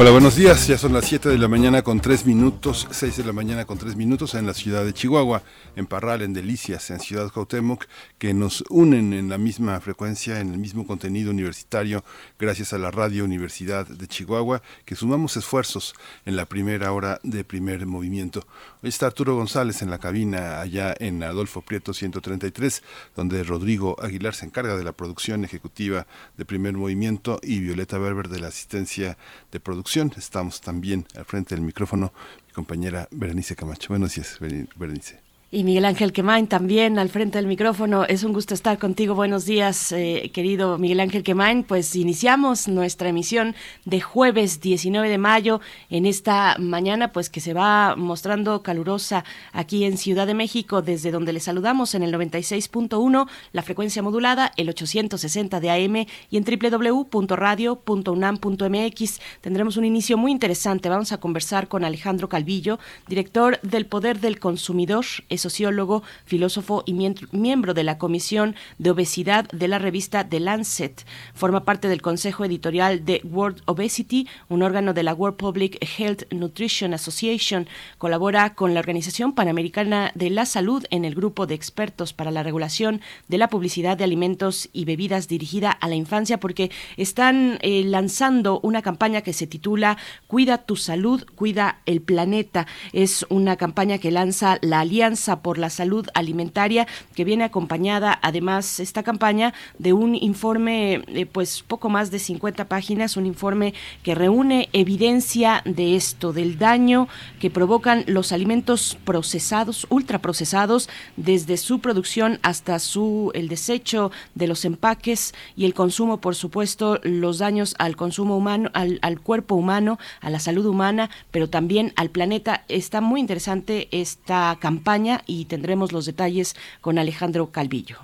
Hola, buenos días. Ya son las 7 de la mañana con 3 minutos, 6 de la mañana con 3 minutos en la ciudad de Chihuahua, en Parral, en Delicias, en Ciudad Cuauhtémoc, que nos unen en la misma frecuencia, en el mismo contenido universitario, gracias a la Radio Universidad de Chihuahua, que sumamos esfuerzos en la primera hora de primer movimiento. Hoy está Arturo González en la cabina allá en Adolfo Prieto 133, donde Rodrigo Aguilar se encarga de la producción ejecutiva de primer movimiento y Violeta Berber de la asistencia de producción Estamos también al frente del micrófono mi compañera Berenice Camacho. Buenos días, Berenice. Y Miguel Ángel Quemain también al frente del micrófono. Es un gusto estar contigo. Buenos días, eh, querido Miguel Ángel Quemain. Pues iniciamos nuestra emisión de jueves 19 de mayo en esta mañana, pues que se va mostrando calurosa aquí en Ciudad de México, desde donde le saludamos en el 96.1, la frecuencia modulada, el 860 de AM y en www.radio.unam.mx. Tendremos un inicio muy interesante. Vamos a conversar con Alejandro Calvillo, director del Poder del Consumidor sociólogo, filósofo y miembro de la Comisión de Obesidad de la revista The Lancet. Forma parte del consejo editorial de World Obesity, un órgano de la World Public Health Nutrition Association. Colabora con la Organización Panamericana de la Salud en el grupo de expertos para la regulación de la publicidad de alimentos y bebidas dirigida a la infancia porque están eh, lanzando una campaña que se titula Cuida tu salud, cuida el planeta. Es una campaña que lanza la Alianza por la Salud Alimentaria, que viene acompañada además esta campaña de un informe, de pues poco más de 50 páginas, un informe que reúne evidencia de esto, del daño que provocan los alimentos procesados, ultraprocesados, desde su producción hasta su el desecho de los empaques y el consumo, por supuesto, los daños al consumo humano, al, al cuerpo humano, a la salud humana, pero también al planeta. Está muy interesante esta campaña y tendremos los detalles con Alejandro Calvillo.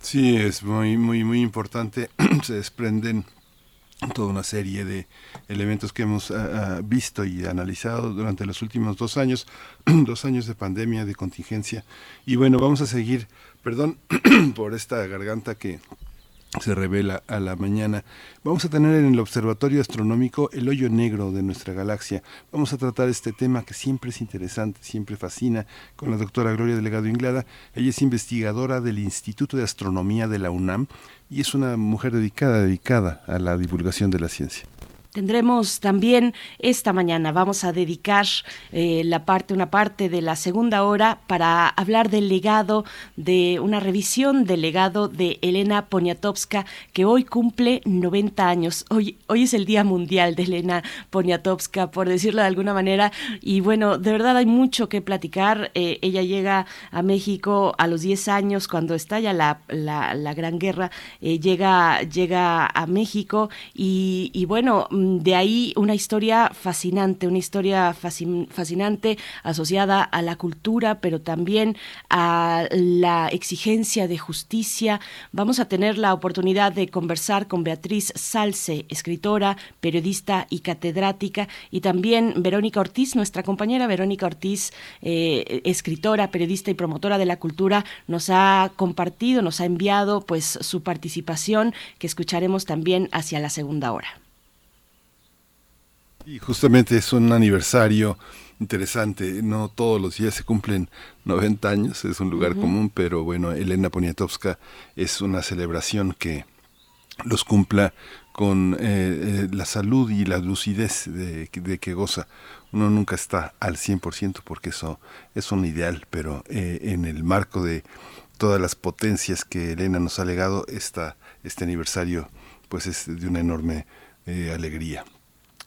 Sí, es muy, muy, muy importante. Se desprenden toda una serie de elementos que hemos ah, ah, visto y analizado durante los últimos dos años, dos años de pandemia, de contingencia. Y bueno, vamos a seguir, perdón por esta garganta que se revela a la mañana. Vamos a tener en el Observatorio Astronómico el hoyo negro de nuestra galaxia. Vamos a tratar este tema que siempre es interesante, siempre fascina, con la doctora Gloria Delegado Inglada. Ella es investigadora del Instituto de Astronomía de la UNAM y es una mujer dedicada, dedicada a la divulgación de la ciencia. Tendremos también esta mañana, vamos a dedicar eh, la parte, una parte de la segunda hora para hablar del legado, de una revisión del legado de Elena Poniatowska, que hoy cumple 90 años. Hoy, hoy es el Día Mundial de Elena Poniatowska, por decirlo de alguna manera. Y bueno, de verdad hay mucho que platicar. Eh, ella llega a México a los 10 años, cuando estalla la, la, Gran Guerra, eh, llega, llega a México y bueno, de ahí una historia fascinante, una historia fascinante asociada a la cultura, pero también a la exigencia de justicia. Vamos a tener la oportunidad de conversar con Beatriz Salce, escritora, periodista y catedrática, y también Verónica Ortiz, nuestra compañera Verónica Ortiz, eh, escritora, periodista y promotora de la cultura, nos ha compartido, nos ha enviado pues su participación que escucharemos también hacia la segunda hora. Y justamente es un aniversario interesante. No todos los días se cumplen 90 años, es un lugar común, pero bueno, Elena Poniatowska es una celebración que los cumpla con eh, eh, la salud y la lucidez de, que goza. Uno nunca está al 100% porque eso es un ideal, pero eh, en el marco de todas las potencias que Elena nos ha legado, esta, este aniversario pues es de una enorme alegría.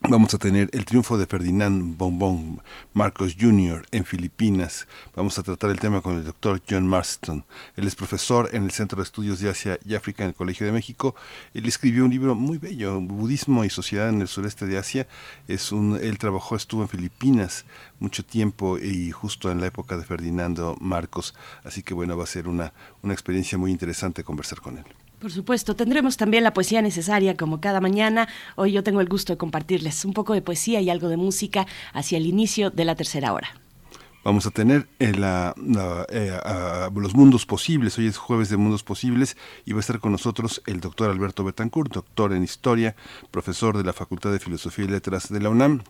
Vamos a tener el triunfo de Ferdinand Bombón Marcos Jr. en Filipinas. Vamos a tratar el tema con el doctor John Marston. Él es profesor en el Centro de Estudios de Asia y África en el Colegio de México. Él escribió un libro muy bello, Budismo y Sociedad en el Sureste de Asia. Es un, él trabajó, estuvo en Filipinas mucho tiempo y justo en la época de Ferdinando Marcos. Así que bueno, va a ser una, una experiencia muy interesante conversar con él. Por supuesto, tendremos también la poesía necesaria como cada mañana. Hoy yo tengo el gusto de compartirles un poco de poesía y algo de música hacia el inicio de la tercera hora. Vamos a tener eh, los mundos posibles. Hoy es jueves de mundos posibles y va a estar con nosotros el doctor Alberto Betancourt, doctor en historia, profesor de la Facultad de Filosofía y Letras de la UNAM.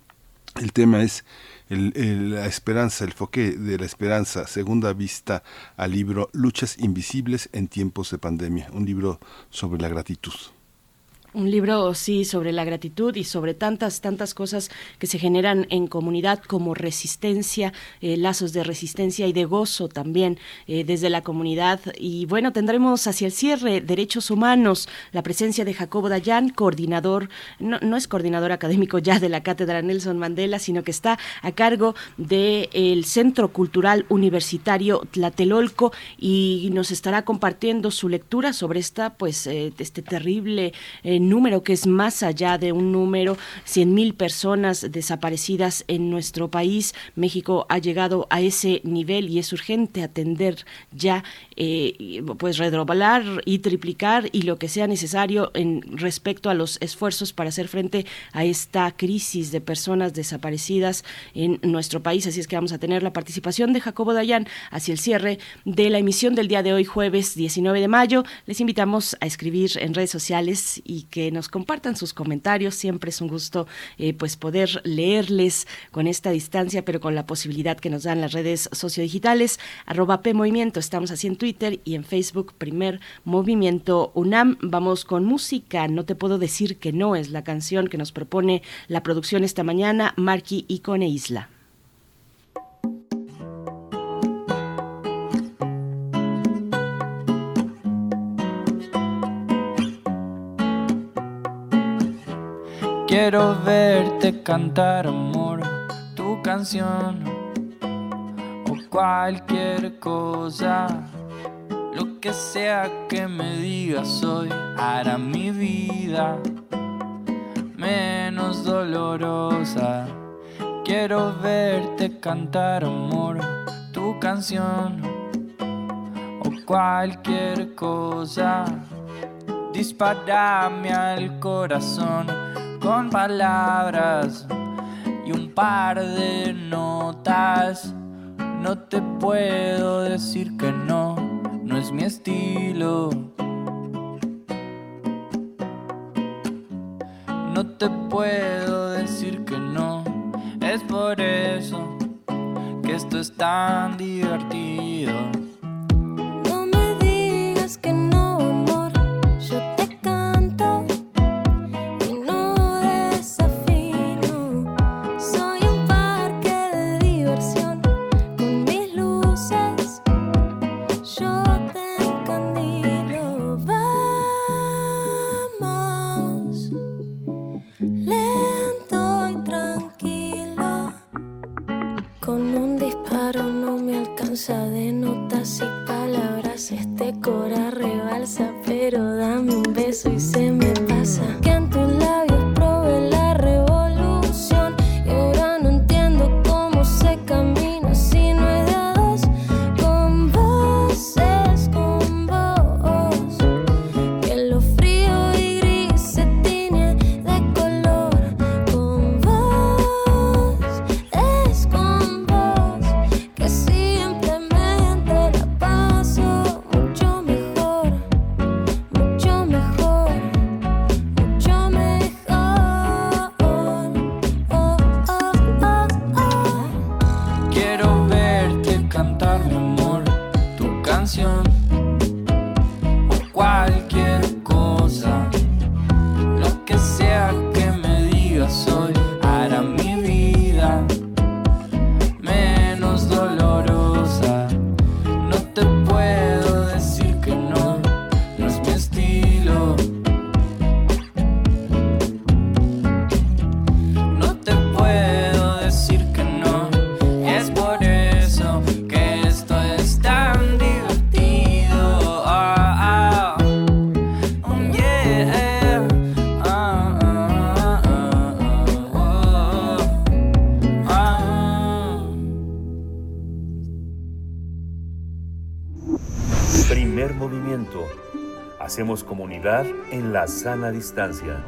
El tema es la esperanza, el foque de la esperanza, segunda vista al libro Luchas Invisibles en tiempos de pandemia, un libro sobre la gratitud. Un libro, sí, sobre la gratitud y sobre tantas, tantas cosas que se generan en comunidad como resistencia, eh, lazos de resistencia y de gozo también eh, desde la comunidad. Y bueno, tendremos hacia el cierre derechos humanos, la presencia de Jacobo Dayan, coordinador, no, no es coordinador académico ya de la Cátedra Nelson Mandela, sino que está a cargo del Centro Cultural Universitario Tlatelolco y nos estará compartiendo su lectura sobre esta, pues, eh, este terrible número que es más allá de un número, 100 mil personas desaparecidas en nuestro país. México ha llegado a ese nivel y es urgente atender ya, eh, pues redoblar y triplicar y lo que sea necesario en respecto a los esfuerzos para hacer frente a esta crisis de personas desaparecidas en nuestro país. Así es que vamos a tener la participación de Jacobo Dayan hacia el cierre de la emisión del día de hoy, jueves 19 de mayo. Les invitamos a escribir en redes sociales y que nos compartan sus comentarios. Siempre es un gusto eh, pues poder leerles con esta distancia, pero con la posibilidad que nos dan las redes sociodigitales. Arroba P Movimiento, estamos así en Twitter y en Facebook, primer Movimiento UNAM. Vamos con música, no te puedo decir que no, es la canción que nos propone la producción esta mañana, Marky y Cone Isla. Quiero verte cantar amor, tu canción o cualquier cosa. Lo que sea que me digas hoy hará mi vida menos dolorosa. Quiero verte cantar amor, tu canción o cualquier cosa. Disparame al corazón con palabras y un par de notas. No te puedo decir que no, no es mi estilo. No te puedo decir que no, es por eso que esto es tan divertido. En la sana distancia.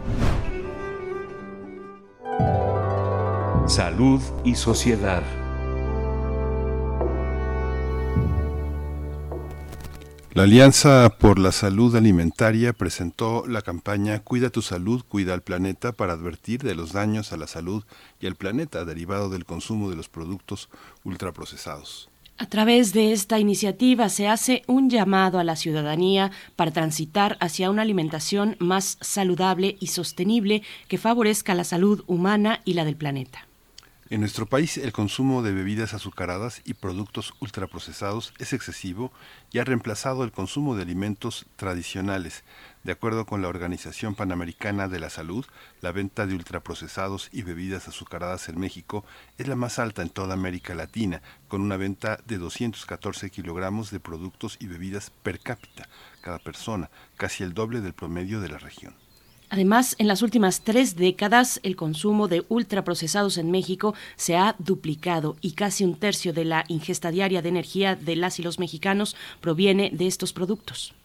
Salud y sociedad. La Alianza por la Salud Alimentaria presentó la campaña Cuida tu salud, cuida al planeta para advertir de los daños a la salud y al planeta derivado del consumo de los productos ultraprocesados. A través de esta iniciativa se hace un llamado a la ciudadanía para transitar hacia una alimentación más saludable y sostenible que favorezca la salud humana y la del planeta. En nuestro país el consumo de bebidas azucaradas y productos ultraprocesados es excesivo y ha reemplazado el consumo de alimentos tradicionales. De acuerdo con la Organización Panamericana de la Salud, la venta de ultraprocesados y bebidas azucaradas en México es la más alta en toda América Latina, con una venta de 214 kilogramos de productos y bebidas per cápita cada persona, casi el doble del promedio de la región. Además, en las últimas tres décadas, el consumo de ultraprocesados en México se ha duplicado y casi un tercio de la ingesta diaria de energía de las y los mexicanos proviene de estos productos.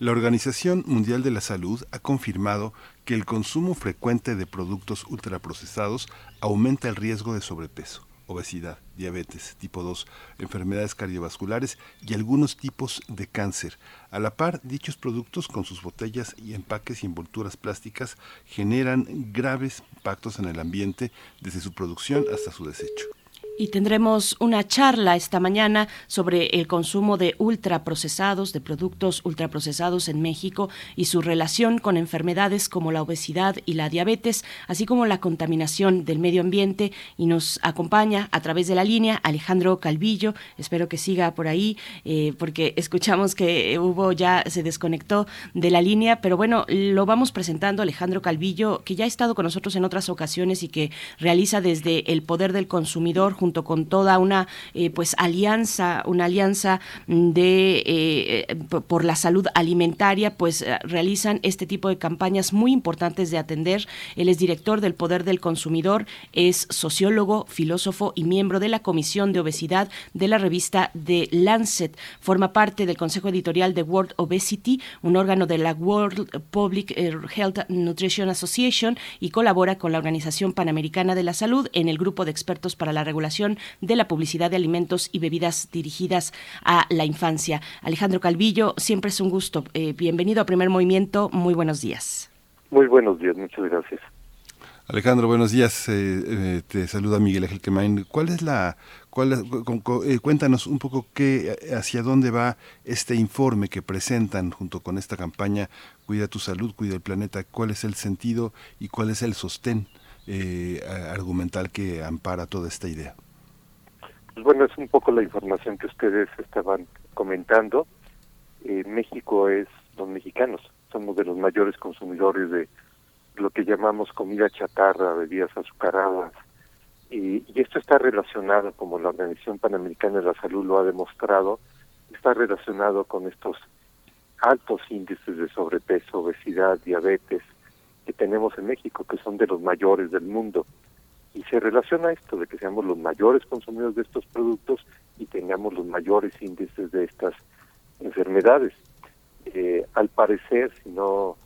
La Organización Mundial de la Salud ha confirmado que el consumo frecuente de productos ultraprocesados aumenta el riesgo de sobrepeso obesidad, diabetes tipo 2, enfermedades cardiovasculares y algunos tipos de cáncer. A la par, dichos productos con sus botellas y empaques y envolturas plásticas generan graves impactos en el ambiente desde su producción hasta su desecho. Y tendremos una charla esta mañana sobre el consumo de ultraprocesados, de productos ultraprocesados en México y su relación con enfermedades como la obesidad y la diabetes, así como la contaminación del medio ambiente. Y nos acompaña a través de la línea Alejandro Calvillo. Espero que siga por ahí, eh, porque escuchamos que hubo ya, se desconectó de la línea, pero bueno, lo vamos presentando Alejandro Calvillo, que ya ha estado con nosotros en otras ocasiones y que realiza desde el poder del consumidor junto con toda una eh, pues alianza, una alianza de eh, por la salud alimentaria, pues eh, realizan este tipo de campañas muy importantes de atender. Él es director del Poder del Consumidor, es sociólogo, filósofo y miembro de la Comisión de Obesidad de la revista The Lancet. Forma parte del Consejo Editorial de World Obesity, un órgano de la World Public Health Nutrition Association y colabora con la Organización Panamericana de la Salud en el grupo de expertos para la regulación de la publicidad de alimentos y bebidas dirigidas a la infancia. Alejandro Calvillo, siempre es un gusto. Eh, bienvenido a Primer Movimiento. Muy buenos días. Muy buenos días, muchas gracias. Alejandro, buenos días. Eh, eh, te saluda Miguel Ángel Quemain. ¿Cuál es la, cuál, cuéntanos un poco qué, hacia dónde va este informe que presentan junto con esta campaña Cuida tu salud, cuida el planeta? ¿Cuál es el sentido y cuál es el sostén argumental que ampara toda esta idea? Pues bueno, es un poco la información que ustedes estaban comentando. México es, los mexicanos somos de los mayores consumidores de lo que llamamos comida chatarra, bebidas azucaradas, y, y, esto está relacionado, como la Organización Panamericana de la Salud lo ha demostrado, está relacionado con estos altos índices de sobrepeso, obesidad, diabetes que tenemos en México, que son de los mayores del mundo y se relaciona esto de que seamos los mayores consumidores de estos productos y tengamos los mayores índices de estas enfermedades. Eh, al parecer, si no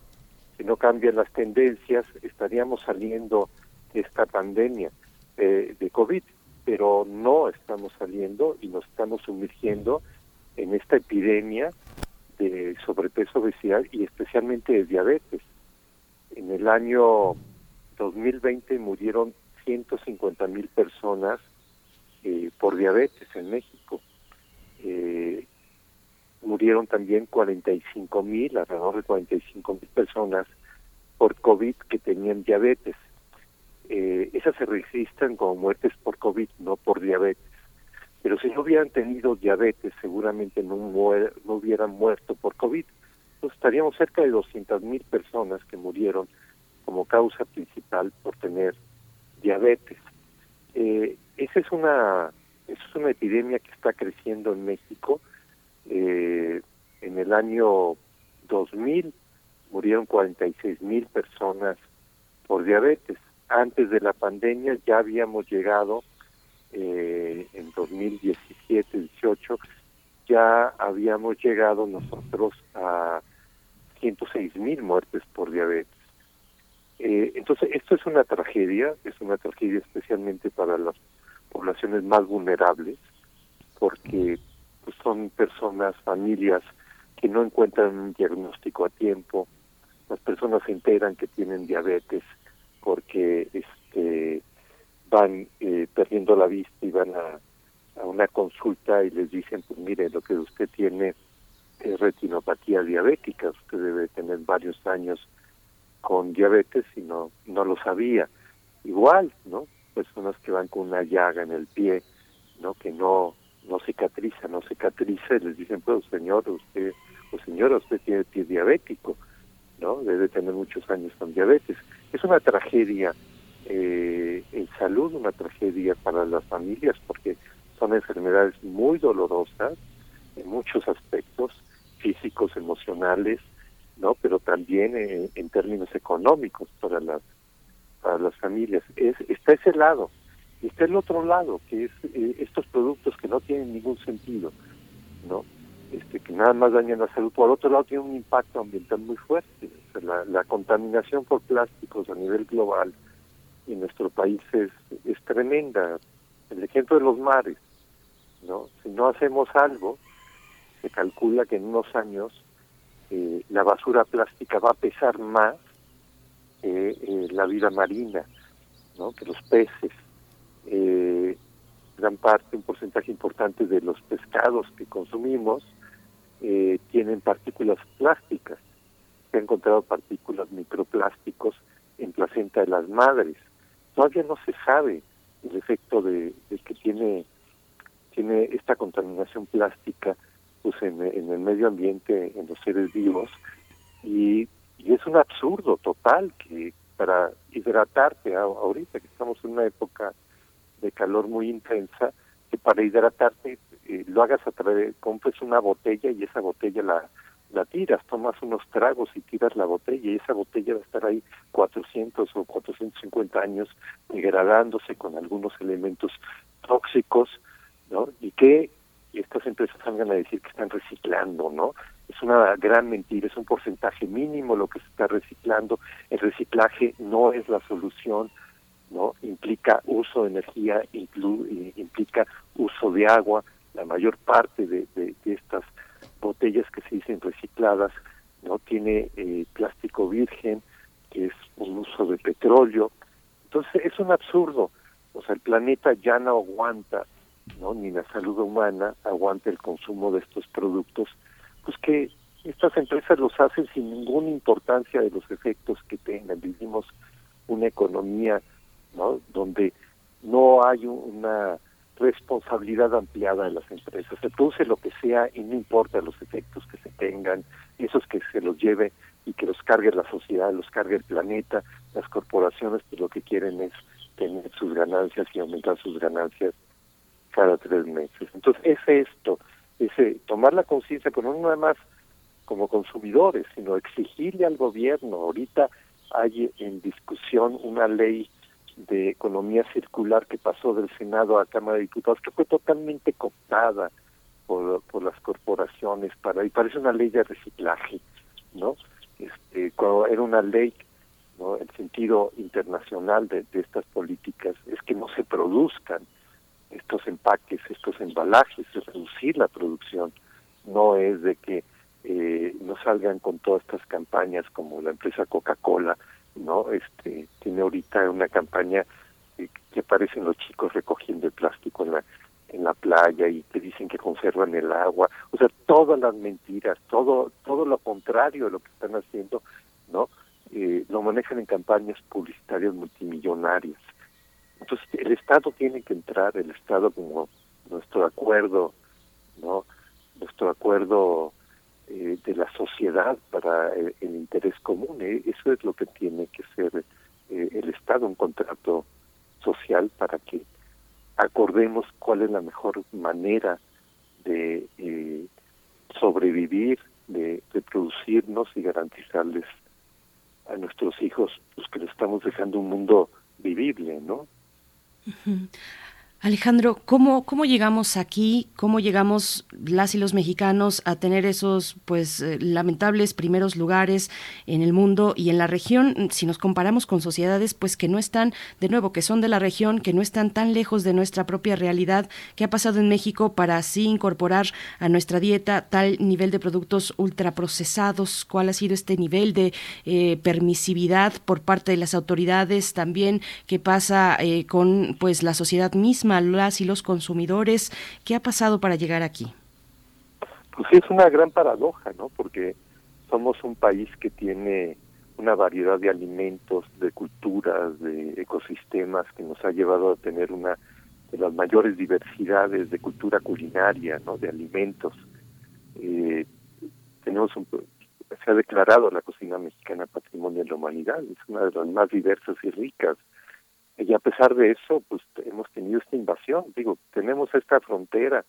si no cambian las tendencias, estaríamos saliendo de esta pandemia eh, de COVID, pero no estamos saliendo y nos estamos sumergiendo en esta epidemia de sobrepeso, obesidad y especialmente de diabetes. En el año 2020 murieron 150 mil personas eh, por diabetes en México. Eh, murieron también 45 mil, alrededor de 45 mil personas por COVID que tenían diabetes. Eh, esas se registran como muertes por COVID, no por diabetes. Pero si no hubieran tenido diabetes, seguramente no, hubieran muerto por COVID. Entonces estaríamos cerca de 200 mil personas que murieron como causa principal por tener diabetes. Eh, esa es una es una epidemia que está creciendo en México. Eh, en el año 2000 murieron 46 mil personas por diabetes. Antes de la pandemia ya habíamos llegado eh, en 2017-18 ya habíamos llegado nosotros a 106 mil muertes por diabetes. Eh, entonces, esto es una tragedia, es una tragedia especialmente para las poblaciones más vulnerables, porque pues, son personas, familias que no encuentran un diagnóstico a tiempo, las personas se enteran que tienen diabetes porque este van eh, perdiendo la vista y van a, a una consulta y les dicen, pues mire, lo que usted tiene es retinopatía diabética, usted debe tener varios años con diabetes y no, no lo sabía. Igual, ¿no? Personas que van con una llaga en el pie, ¿no? Que no, no cicatriza, no cicatriza y les dicen, pues señor, usted, o señora, usted tiene pie diabético, ¿no? Debe tener muchos años con diabetes. Es una tragedia eh, en salud, una tragedia para las familias, porque son enfermedades muy dolorosas en muchos aspectos, físicos, emocionales, no, pero también en, términos económicos para las para las familias. Es, está ese lado está el otro lado, que es eh, estos productos que no tienen ningún sentido, no, este que nada más dañan la salud. Por otro lado tiene un impacto ambiental muy fuerte. la, la contaminación por plásticos a nivel global en nuestro país es, es tremenda. El ejemplo de los mares, ¿no? Si no hacemos algo, se calcula que en unos años eh, la basura plástica va a pesar más que eh, la vida marina, que los peces. Eh, gran parte, un porcentaje importante de los pescados que consumimos eh, tienen partículas plásticas. Se han encontrado partículas microplásticos en placenta de las madres. Todavía no se sabe el efecto de, de que tiene tiene esta contaminación plástica pues en, el medio ambiente, en los seres vivos, y, es un absurdo total que para hidratarte ahorita que estamos en una época de calor muy intensa, que para hidratarte eh, lo hagas a través, compres una botella y esa botella la, la tiras, tomas unos tragos y tiras la botella y esa botella va a estar ahí 400 o 450 años degradándose con algunos elementos tóxicos ¿no? Y que estas empresas salgan a decir que están reciclando, ¿no? Es una gran mentira, es un porcentaje mínimo lo que se está reciclando. El reciclaje no es la solución, ¿no? Implica uso de energía, implica uso de agua. La mayor parte de, de, estas botellas que se dicen recicladas no tiene eh, plástico virgen, que es un uso de petróleo. Entonces es un absurdo. O sea, el planeta ya no aguanta ¿no? ni la salud humana aguante el consumo de estos productos, pues que estas empresas los hacen sin ninguna importancia de los efectos que tengan. Vivimos una economía ¿no? donde no hay una responsabilidad ampliada de las empresas. Se produce lo que sea y no importa los efectos que se tengan, esos que se los lleve y que los cargue la sociedad, los cargue el planeta, las corporaciones que lo que quieren es tener sus ganancias y aumentar sus ganancias cada tres meses. Entonces es esto, es tomar la conciencia, pero no nada más como consumidores, sino exigirle al gobierno. Ahorita hay en discusión una ley de economía circular que pasó del Senado a Cámara de Diputados, que fue totalmente cooptada por, por las corporaciones para y parece una ley de reciclaje, ¿no? Este, cuando era una ley, ¿no? El sentido internacional de, de estas políticas es que no se produzcan estos empaques, estos embalajes, es reducir la producción, no es de que eh, no salgan con todas estas campañas como la empresa Coca-Cola, no, este tiene ahorita una campaña que aparecen los chicos recogiendo el plástico en la en la playa y te dicen que conservan el agua, o sea, todas las mentiras, todo todo lo contrario de lo que están haciendo, ¿no? Eh, lo manejan en campañas publicitarias multimillonarias. Entonces el Estado tiene que entrar, el Estado como nuestro acuerdo, ¿no? Nuestro acuerdo eh, de la sociedad para el, interés común. ¿eh? Eso es lo que tiene que ser eh, el Estado, un contrato social para que acordemos cuál es la mejor manera de sobrevivir, de reproducirnos y garantizarles a nuestros hijos pues que le estamos dejando un mundo vivible, ¿no? 嗯哼。Alejandro, ¿cómo, ¿cómo llegamos aquí? ¿Cómo llegamos las y los mexicanos a tener esos pues eh, lamentables primeros lugares en el mundo y en la región? Si nos comparamos con sociedades pues que no están, de nuevo, que son de la región, que no están tan lejos de nuestra propia realidad, ¿qué ha pasado en México para así incorporar a nuestra dieta tal nivel de productos ultraprocesados? ¿Cuál ha sido este nivel de eh, permisividad por parte de las autoridades? También, ¿qué pasa eh, con pues la sociedad misma? Las y los consumidores? ¿Qué ha pasado para llegar aquí? Pues sí, es una gran paradoja, ¿no? Porque somos un país que tiene una variedad de alimentos, de culturas, de ecosistemas que nos ha llevado a tener una de las mayores diversidades de cultura culinaria, ¿no? De alimentos. Eh, tenemos un, se ha declarado la cocina mexicana patrimonio de la humanidad, es una de las más diversas y ricas y a pesar de eso, pues hemos tenido esta invasión. Digo, tenemos esta frontera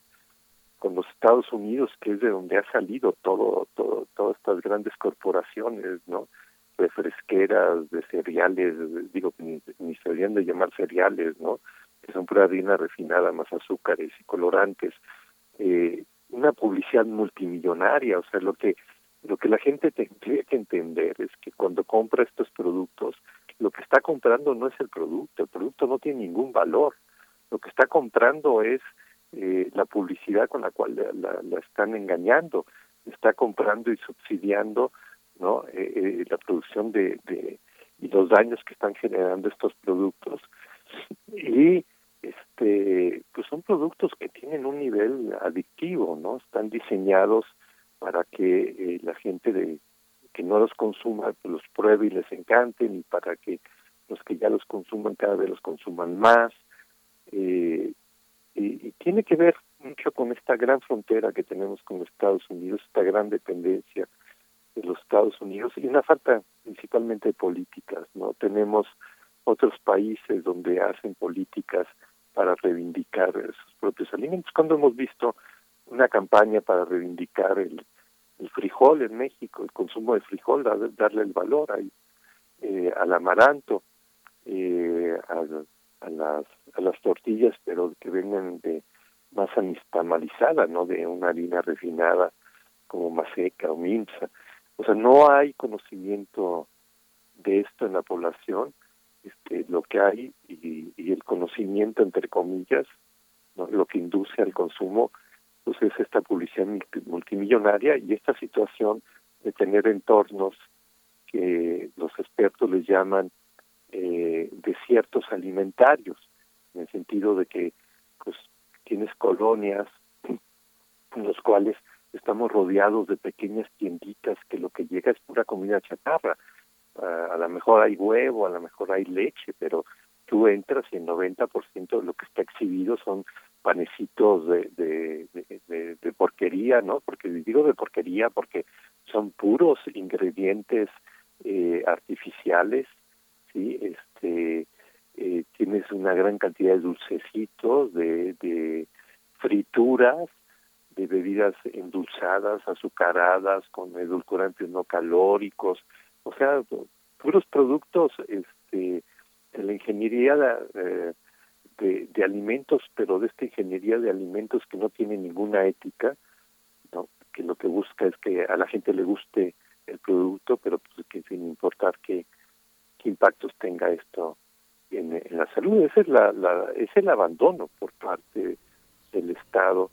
con los Estados Unidos, que es de donde ha salido todo, todo, todas estas grandes corporaciones, ¿no? De fresqueras, de cereales, digo, ni, ni se deberían de llamar cereales, ¿no? Que son pura harina refinada, más azúcares y colorantes. Eh, una publicidad multimillonaria, o sea, lo que lo que la gente tendría que entender es que cuando compra estos productos, lo que está comprando no es el producto, el producto no tiene ningún valor. Lo que está comprando es eh, la publicidad con la cual la, la, están engañando, está comprando y subsidiando no eh, eh, la producción de, de y los daños que están generando estos productos. Y este pues son productos que tienen un nivel adictivo no están diseñados para que la gente de que no los consuma pues los pruebe y les encanten y para que los que ya los consuman cada vez los consuman más. Eh, y, tiene que ver mucho con esta gran frontera que tenemos con Estados Unidos esta gran dependencia de los Estados Unidos y una falta principalmente de políticas no tenemos otros países donde hacen políticas para reivindicar sus propios alimentos. Cuando hemos visto una campaña para reivindicar el el frijol en México, el consumo de frijol, darle el valor ahí, eh, al amaranto, eh, a, las, a las tortillas, pero que vengan de masa nixtamalizada, no de una harina refinada como maseca o minza. O sea, no hay conocimiento de esto en la población. Este, lo que hay y, y el conocimiento, entre comillas, ¿no? lo que induce al consumo pues es esta publicidad multimillonaria y esta situación de tener entornos que los expertos les llaman eh, desiertos alimentarios, en el sentido de que pues tienes colonias en los cuales estamos rodeados de pequeñas tienditas que lo que llega es pura comida chatarra. a lo mejor hay huevo, a lo mejor hay leche, pero tú entras y el 90% de lo que está exhibido son panecitos de, de, porquería, ¿no? Porque digo de porquería porque son puros ingredientes eh, artificiales, ¿sí? Este, eh, tienes una gran cantidad de dulcecitos, de, de frituras, de bebidas endulzadas, azucaradas, con edulcorantes no calóricos, o sea, puros productos este, la ingeniería eh, de, alimentos, pero de esta ingeniería de alimentos que no tiene ninguna ética, ¿no? que lo que busca es que a la gente le guste el producto, pero pues que sin importar qué, impactos tenga esto en, la salud. Ese es, la, la, es el abandono por parte del Estado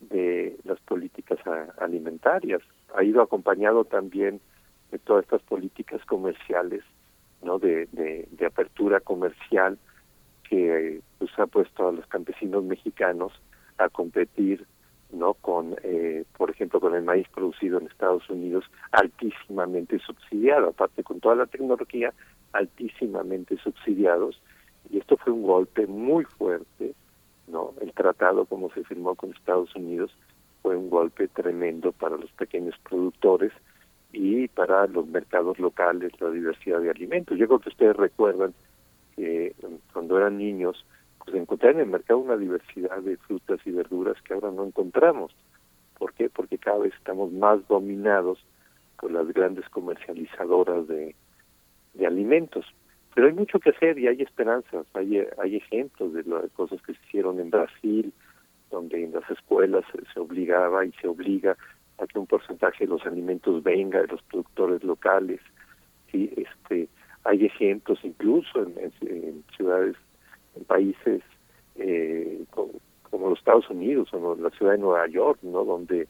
de las políticas alimentarias. Ha ido acompañado también de todas estas políticas comerciales, no de, de, de apertura comercial, que pues, ha puesto a los campesinos mexicanos a competir no con eh, por ejemplo con el maíz producido en Estados Unidos altísimamente subsidiado aparte con toda la tecnología altísimamente subsidiados. Y esto fue un golpe muy fuerte no el tratado como se firmó con Estados Unidos fue un golpe tremendo para los pequeños productores y para los mercados locales la diversidad de alimentos. Yo creo que ustedes recuerdan que cuando eran niños, pues encontrar en el mercado una diversidad de frutas y verduras que ahora no encontramos. ¿Por qué? Porque cada vez estamos más dominados por las grandes comercializadoras de, alimentos. pero hay mucho que hacer y hay esperanzas, hay, hay ejemplos de, las cosas que se hicieron en Brasil, donde en las escuelas se obligaba y se obliga a que un porcentaje de los alimentos venga de los productores locales. Sí, este, hay ejemplos incluso en, ciudades, en países eh, como, los Estados Unidos o la ciudad de Nueva York, no, donde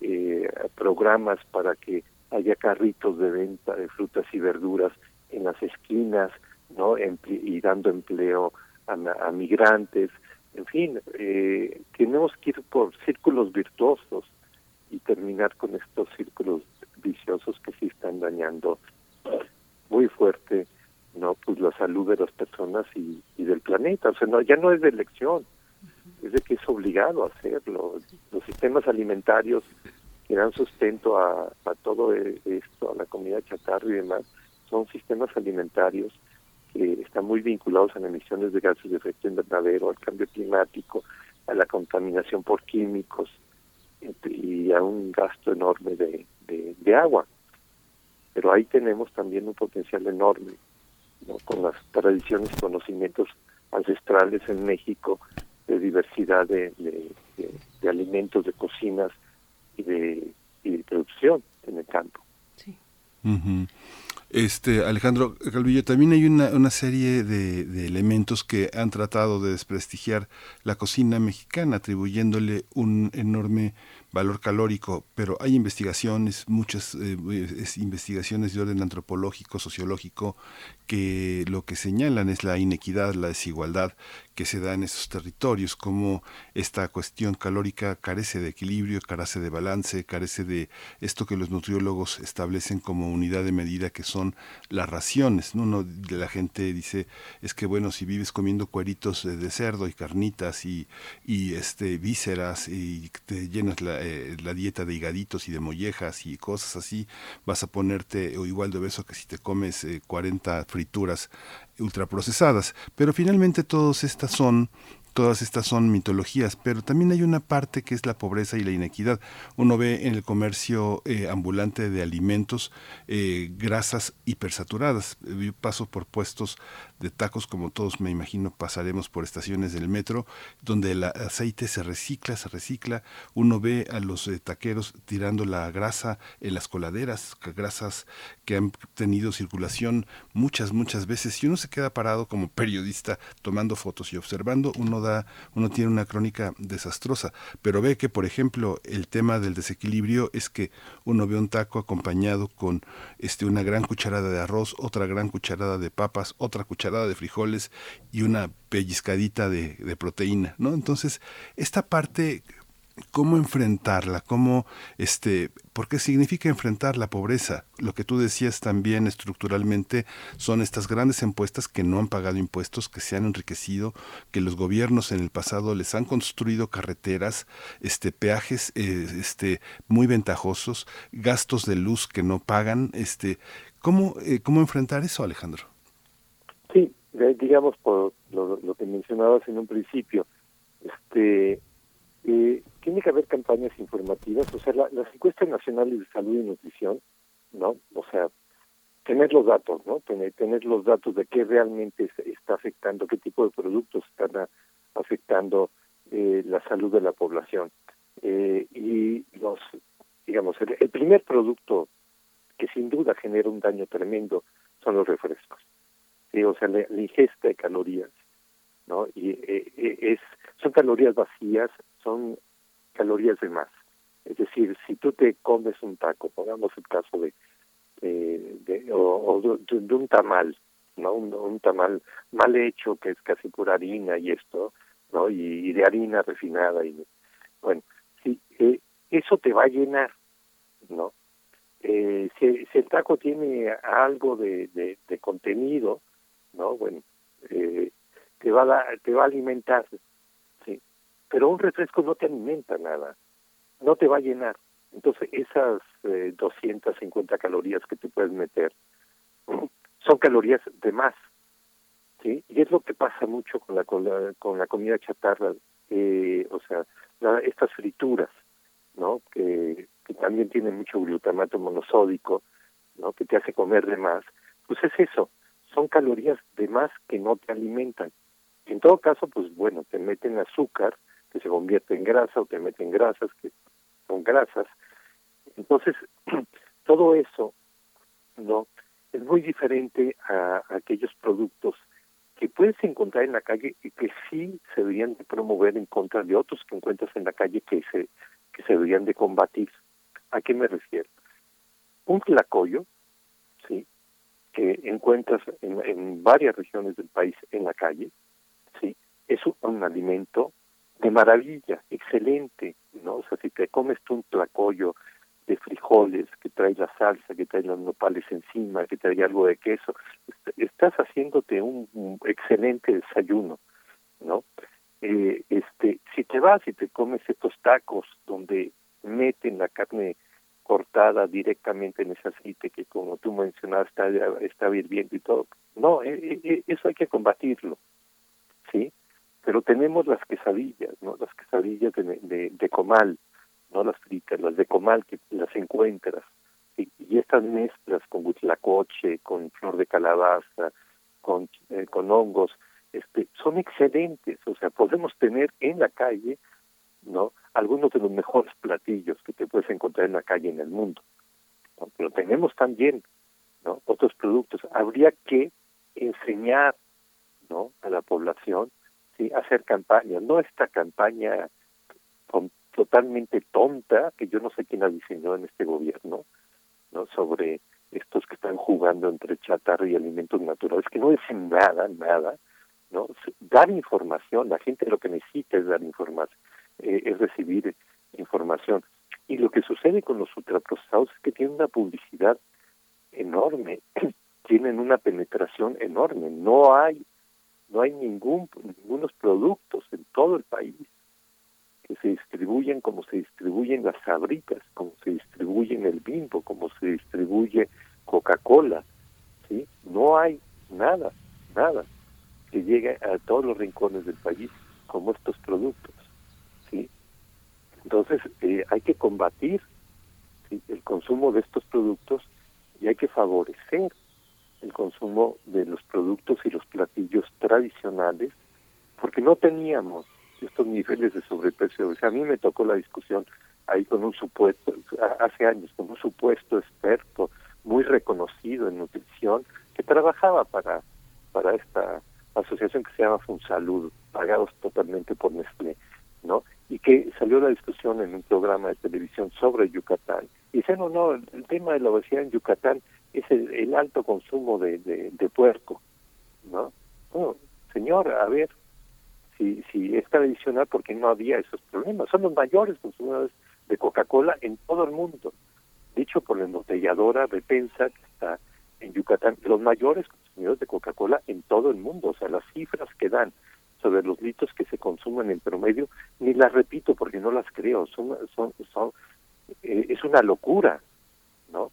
eh, programas para que haya carritos de venta de frutas y verduras en las esquinas, no, y dando empleo a, a migrantes. En fin, eh, tenemos que ir por círculos virtuosos y terminar con estos círculos viciosos que sí están dañando muy fuerte no pues la salud de las personas y, del planeta. O sea no ya no es de elección es de que es obligado a hacerlo. Los sistemas alimentarios que dan sustento a, a todo esto a la comida chatarra y demás son sistemas alimentarios que están muy vinculados a las emisiones de gases de efecto invernadero al cambio climático a la contaminación por químicos y a un gasto enorme de, de, agua. Pero ahí tenemos también un potencial enorme, con las tradiciones y conocimientos ancestrales en México de diversidad de, de, alimentos, de cocinas y de, y de producción en el campo. Sí. Este, Alejandro Calvillo, también hay una, una serie de, de, elementos que han tratado de desprestigiar la cocina mexicana, atribuyéndole un enorme valor calórico, pero hay investigaciones, muchas eh, investigaciones de orden antropológico, sociológico, que lo que señalan es la inequidad, la desigualdad que se da en esos territorios, como esta cuestión calórica carece de equilibrio, carece de balance, carece de esto que los nutriólogos establecen como unidad de medida que son las raciones. ¿no? Uno la gente dice, es que bueno, si vives comiendo cueritos de cerdo y carnitas y, y este vísceras y te llenas la, eh, la dieta de higaditos y de mollejas y cosas así, vas a ponerte o igual de obeso que si te comes 40 eh, frituras ultraprocesadas. Pero finalmente todas estas son todas estas son mitologías, pero también hay una parte que es la pobreza y la inequidad. Uno ve en el comercio eh, ambulante de alimentos eh, grasas hipersaturadas. Paso por puestos de tacos, como todos me imagino pasaremos por estaciones del metro, donde el aceite se recicla, se recicla. Uno ve a los eh, taqueros tirando la grasa en las coladeras, grasas que han tenido circulación muchas, muchas veces. Y uno se queda parado como periodista tomando fotos y observando. Uno uno tiene una crónica desastrosa, pero ve que, por ejemplo, el tema del desequilibrio es que uno ve un taco acompañado con este, una gran cucharada de arroz, otra gran cucharada de papas, otra cucharada de frijoles y una pellizcadita de, proteína, ¿no? Entonces, esta parte cómo enfrentarla, cómo, este, porque significa enfrentar la pobreza. Lo que tú decías también estructuralmente son estas grandes impuestas que no han pagado impuestos, que se han enriquecido, que los gobiernos en el pasado les han construido carreteras, este, peajes, eh, este, muy ventajosos, gastos de luz que no pagan, este, ¿cómo, eh, cómo enfrentar eso, Alejandro? Sí, digamos por lo, que mencionabas en un principio, este eh, tiene que haber campañas informativas, o sea, las encuestas nacionales de salud y nutrición, ¿no? O sea, tener los datos, ¿no? Tener, tener los datos de qué realmente está afectando, qué tipo de productos están afectando eh, la salud de la población. Eh, y los, digamos, el, primer producto que sin duda genera un daño tremendo son los refrescos. ¿Sí? O sea, la, ingesta de calorías, ¿no? Y eh, eh, es son calorías vacías, son calorías de más. Es decir, si tú te comes un taco, pongamos el caso de, de, o, de, un tamal, no un, tamal mal hecho que es casi pura harina y esto, no y, de harina refinada y bueno, sí, eh, eso te va a llenar, no. Eh, si, si, el taco tiene algo de, de contenido, no, bueno, eh, te va a te va a alimentar, pero un refresco no te alimenta nada, no te va a llenar. Entonces esas eh, 250 calorías que te puedes meter son calorías de más, ¿sí? Y es lo que pasa mucho con la con la, con la comida chatarra, eh, o sea, estas frituras, ¿no? Que, que también tienen mucho glutamato monosódico, ¿no? Que te hace comer de más. Pues es eso, son calorías de más que no te alimentan. En todo caso, pues bueno, te meten azúcar que se convierte en grasa o te meten grasas que son grasas. Entonces, todo eso no es muy diferente a, aquellos productos que puedes encontrar en la calle y que sí se deberían de promover en contra de otros que encuentras en la calle que se que se deberían de combatir. ¿A qué me refiero? Un tlacoyo, que encuentras en, en varias regiones del país en la calle, sí, es un, alimento de maravilla, excelente, ¿no? O sea, si te comes tú un tlacoyo de frijoles, que trae la salsa, que trae los nopales encima, que trae algo de queso, estás haciéndote un, excelente desayuno, ¿no? Eh, este, si te vas y te comes estos tacos donde meten la carne cortada directamente en ese aceite que como tú mencionabas está, está hirviendo y todo, no, eh, eh, eso hay que combatirlo, ¿sí? Pero tenemos las quesadillas, ¿no? Las quesadillas de, de, comal, no las fritas, las de comal que las encuentras. Y, estas mezclas con huitlacoche, con flor de calabaza, con, eh, con hongos, este, son excelentes. O sea, podemos tener en la calle, ¿no? Algunos de los mejores platillos que te puedes encontrar en la calle en el mundo. Pero tenemos también, ¿no? Otros productos. Habría que enseñar, ¿no? A la población, sí, hacer campañas, no esta campaña totalmente tonta, que yo no sé quién la diseñó en este gobierno, ¿no? Sobre estos que están jugando entre chatarra y alimentos naturales, que no dicen nada, nada, ¿no? Dar información, la gente lo que necesita es dar información, eh, es recibir información. Y lo que sucede con los ultraprocesados es que tienen una publicidad enorme, tienen una penetración enorme, no hay no hay ningún ningunos productos en todo el país que se distribuyen como se distribuyen las sabritas, como se distribuyen el bimbo, como se distribuye Coca-Cola, ¿sí? No hay nada, nada que llegue a todos los rincones del país como estos productos. Entonces eh, hay que combatir el consumo de estos productos y hay que favorecer el consumo de los productos y los platillos tradicionales porque no teníamos estos niveles de sobrepeso. O sea, a mí me tocó la discusión ahí con un supuesto, hace años, con un supuesto experto muy reconocido en nutrición que trabajaba para, para esta asociación que se llama Funsalud, pagados totalmente por Nestlé, ¿no? Y que salió la discusión en un programa de televisión sobre Yucatán. Y dice, no, no, el tema de la obesidad en Yucatán es el, alto consumo de, de, puerco, ¿no? No, señor, a ver, si, si es tradicional porque no había esos problemas. Son los mayores consumidores de Coca-Cola en todo el mundo. Dicho por la embotelladora Repensa, que está en Yucatán, los mayores consumidores de Coca-Cola en todo el mundo. O sea, las cifras que dan sobre los litros que se consumen en promedio, ni las repito porque no las creo. Son, son, eh, es una locura, ¿no?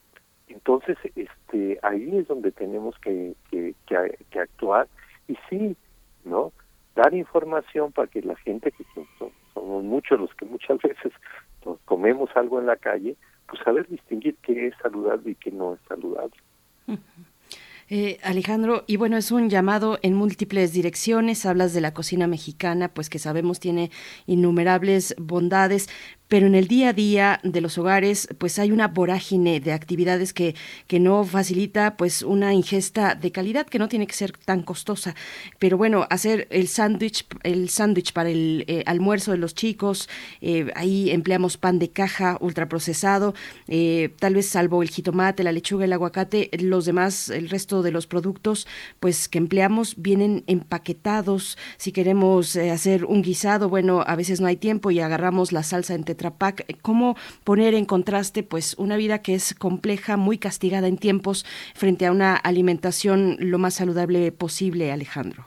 Entonces, este, ahí es donde tenemos que, que, actuar. Y sí, ¿no? dar información para que la gente, que somos muchos los que muchas veces comemos algo en la calle, pues saber distinguir qué es saludable y qué no es saludable. Eh, Alejandro, y bueno, es un llamado en múltiples direcciones. Hablas de la cocina mexicana, pues que sabemos tiene innumerables bondades, pero en el día a día de los hogares pues hay una vorágine de actividades que, que no facilita pues una ingesta de calidad que no tiene que ser tan costosa. Pero bueno, hacer el sándwich, el sándwich para el eh, almuerzo de los chicos, eh, ahí empleamos pan de caja ultraprocesado, eh, tal vez salvo el jitomate, la lechuga, el aguacate, los demás, el resto de los productos pues que empleamos vienen empaquetados. Si queremos hacer un guisado, bueno, a veces no hay tiempo y agarramos la salsa entre Tetrapac, cómo poner en contraste pues una vida que es compleja, muy castigada en tiempos frente a una alimentación lo más saludable posible, Alejandro.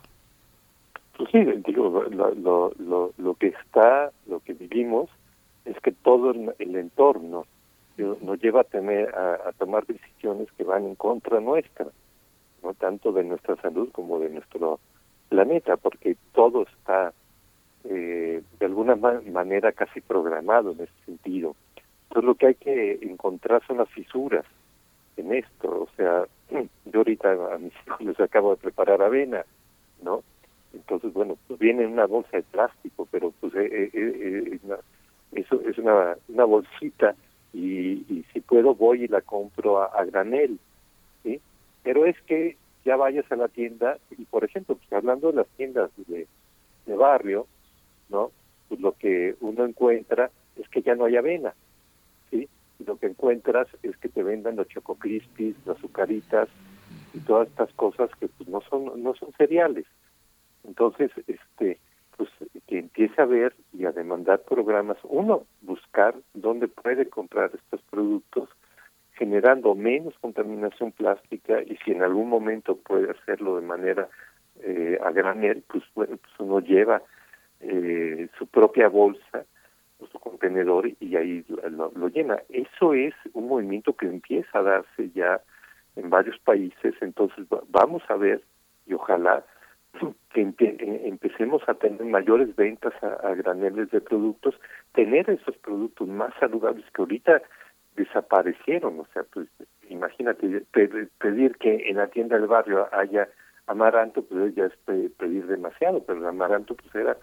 Sí, digo, lo, que está, lo que vivimos es que todo el, entorno nos lleva a, tener, a, tomar decisiones que van en contra nuestra, no tanto de nuestra salud como de nuestro planeta, porque todo está eh, de alguna manera casi programado en ese sentido. Entonces lo que hay que encontrar son las fisuras, en esto. O sea, yo ahorita a mis hijos les acabo de preparar avena, ¿no? Entonces, bueno, pues viene en una bolsa de plástico, pero pues eh, eh, eh, eso es una, una bolsita y, y, si puedo voy y la compro a, granel, ¿sí? Pero es que ya vayas a la tienda y, por ejemplo, pues hablando de las tiendas de, de barrio, ¿no? Pues lo que uno encuentra es que ya no hay avena, ¿sí? Y lo que encuentras es que te vendan los choco crispies, las azucaritas y todas estas cosas que pues no son no son cereales. Entonces, este pues que empiece a ver y a demandar programas, uno, buscar dónde puede comprar estos productos, generando menos contaminación plástica y si en algún momento puede hacerlo de manera eh, a granel, pues bueno, pues uno lleva eh, su propia bolsa o su contenedor y ahí lo, lo llena. Eso es un movimiento que empieza a darse ya en varios países, entonces vamos a ver y ojalá que eh, empecemos a tener mayores ventas a, graneles de productos, tener esos productos más saludables que ahorita desaparecieron, o sea, pues imagínate pedir que en la tienda del barrio haya amaranto, pues ya es pedir demasiado, pero el amaranto pues era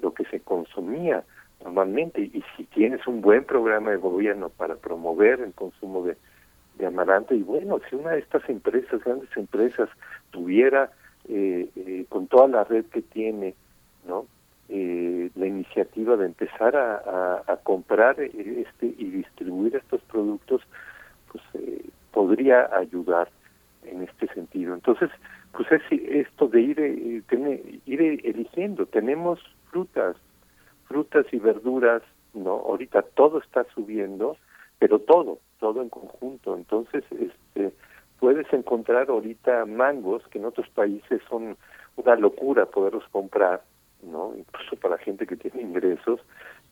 lo que se consumía normalmente y si tienes un buen programa de gobierno para promover el consumo de, de amaranto y bueno, si una de estas empresas, grandes empresas, tuviera eh, eh, con toda la red que tiene, ¿no? Eh, la iniciativa de empezar a, comprar este y distribuir estos productos, pues eh, podría ayudar en este sentido. Entonces, pues es esto de ir, eh, ir eligiendo. Tenemos frutas, frutas y verduras, ¿no? Ahorita todo está subiendo, pero todo, todo en conjunto. Entonces, este puedes encontrar ahorita mangos que en otros países son una locura poderlos comprar, ¿no? Incluso para gente que tiene ingresos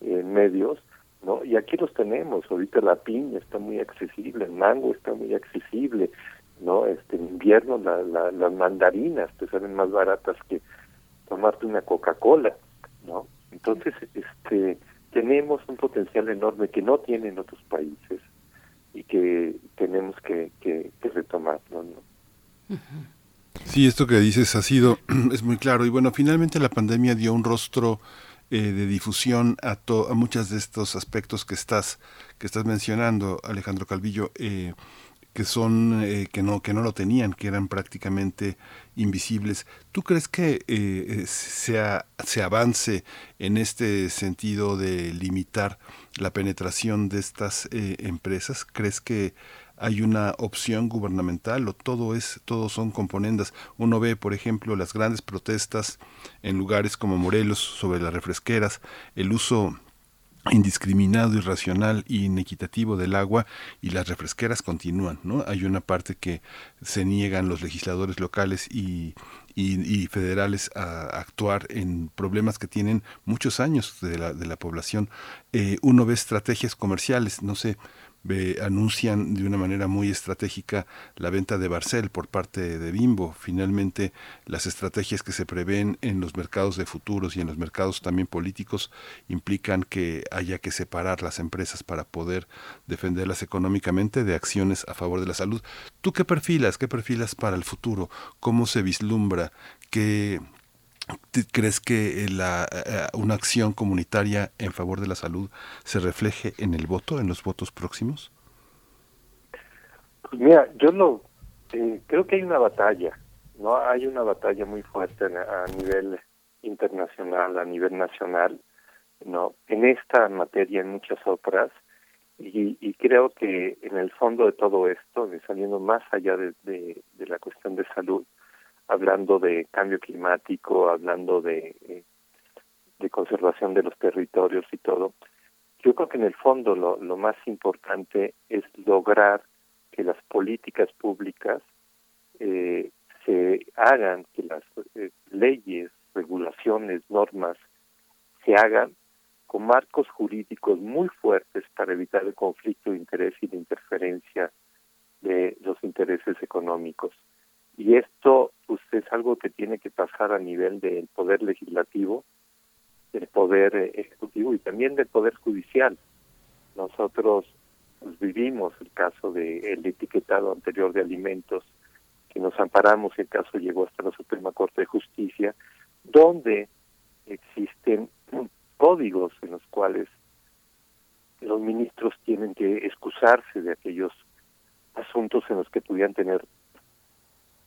en eh, medios, ¿no? Y aquí los tenemos, ahorita la piña está muy accesible, el mango está muy accesible, ¿no? Este, en invierno la, la, las mandarinas te salen más baratas que tomarte una Coca-Cola, ¿no? Entonces, este, tenemos un potencial enorme que no tienen otros países y que tenemos que, que, retomarlo. ¿no? Sí, esto que dices ha sido, es muy claro. Y bueno, finalmente la pandemia dio un rostro eh, de difusión a, a muchos de estos aspectos que estás, que estás mencionando, Alejandro Calvillo. Eh, que son eh, que no que no lo tenían que eran prácticamente invisibles. Tú crees que eh, se avance en este sentido de limitar la penetración de estas eh, empresas crees que hay una opción gubernamental o todo es todo son componendas uno ve por ejemplo las grandes protestas en lugares como Morelos sobre las refresqueras el uso indiscriminado, irracional e inequitativo del agua y las refresqueras continúan, ¿no? Hay una parte que se niegan los legisladores locales y, y, federales a actuar en problemas que tienen muchos años de la, de la población. Eh, uno ve estrategias comerciales, no sé, anuncian de una manera muy estratégica la venta de Barcel por parte de Bimbo. Finalmente, las estrategias que se prevén en los mercados de futuros y en los mercados también políticos implican que haya que separar las empresas para poder defenderlas económicamente de acciones a favor de la salud. ¿Tú qué perfilas? ¿Qué perfilas para el futuro? ¿Cómo se vislumbra? ¿Qué, ¿Crees que eh, la, eh, una acción comunitaria en favor de la salud se refleje en el voto, en los votos próximos? Pues mira, yo lo eh, creo que hay una batalla, no hay una batalla muy fuerte a, nivel internacional, a nivel nacional, no, en esta materia, en muchas otras, y, creo que en el fondo de todo esto, saliendo más allá de la cuestión de salud, hablando de cambio climático, hablando de, eh, de conservación de los territorios y todo. Yo creo que en el fondo lo, lo más importante es lograr que las políticas públicas eh, se hagan, que las eh, leyes, regulaciones, normas se hagan con marcos jurídicos muy fuertes para evitar el conflicto de interés y de interferencia de los intereses económicos. Y esto pues, es algo que tiene que pasar a nivel del poder legislativo, del poder eh, ejecutivo y también del poder judicial. Nosotros pues, vivimos el caso del el etiquetado anterior de alimentos, que nos amparamos, el caso llegó hasta la Suprema Corte de Justicia, donde existen códigos en los cuales los ministros tienen que excusarse de aquellos asuntos en los que pudieran tener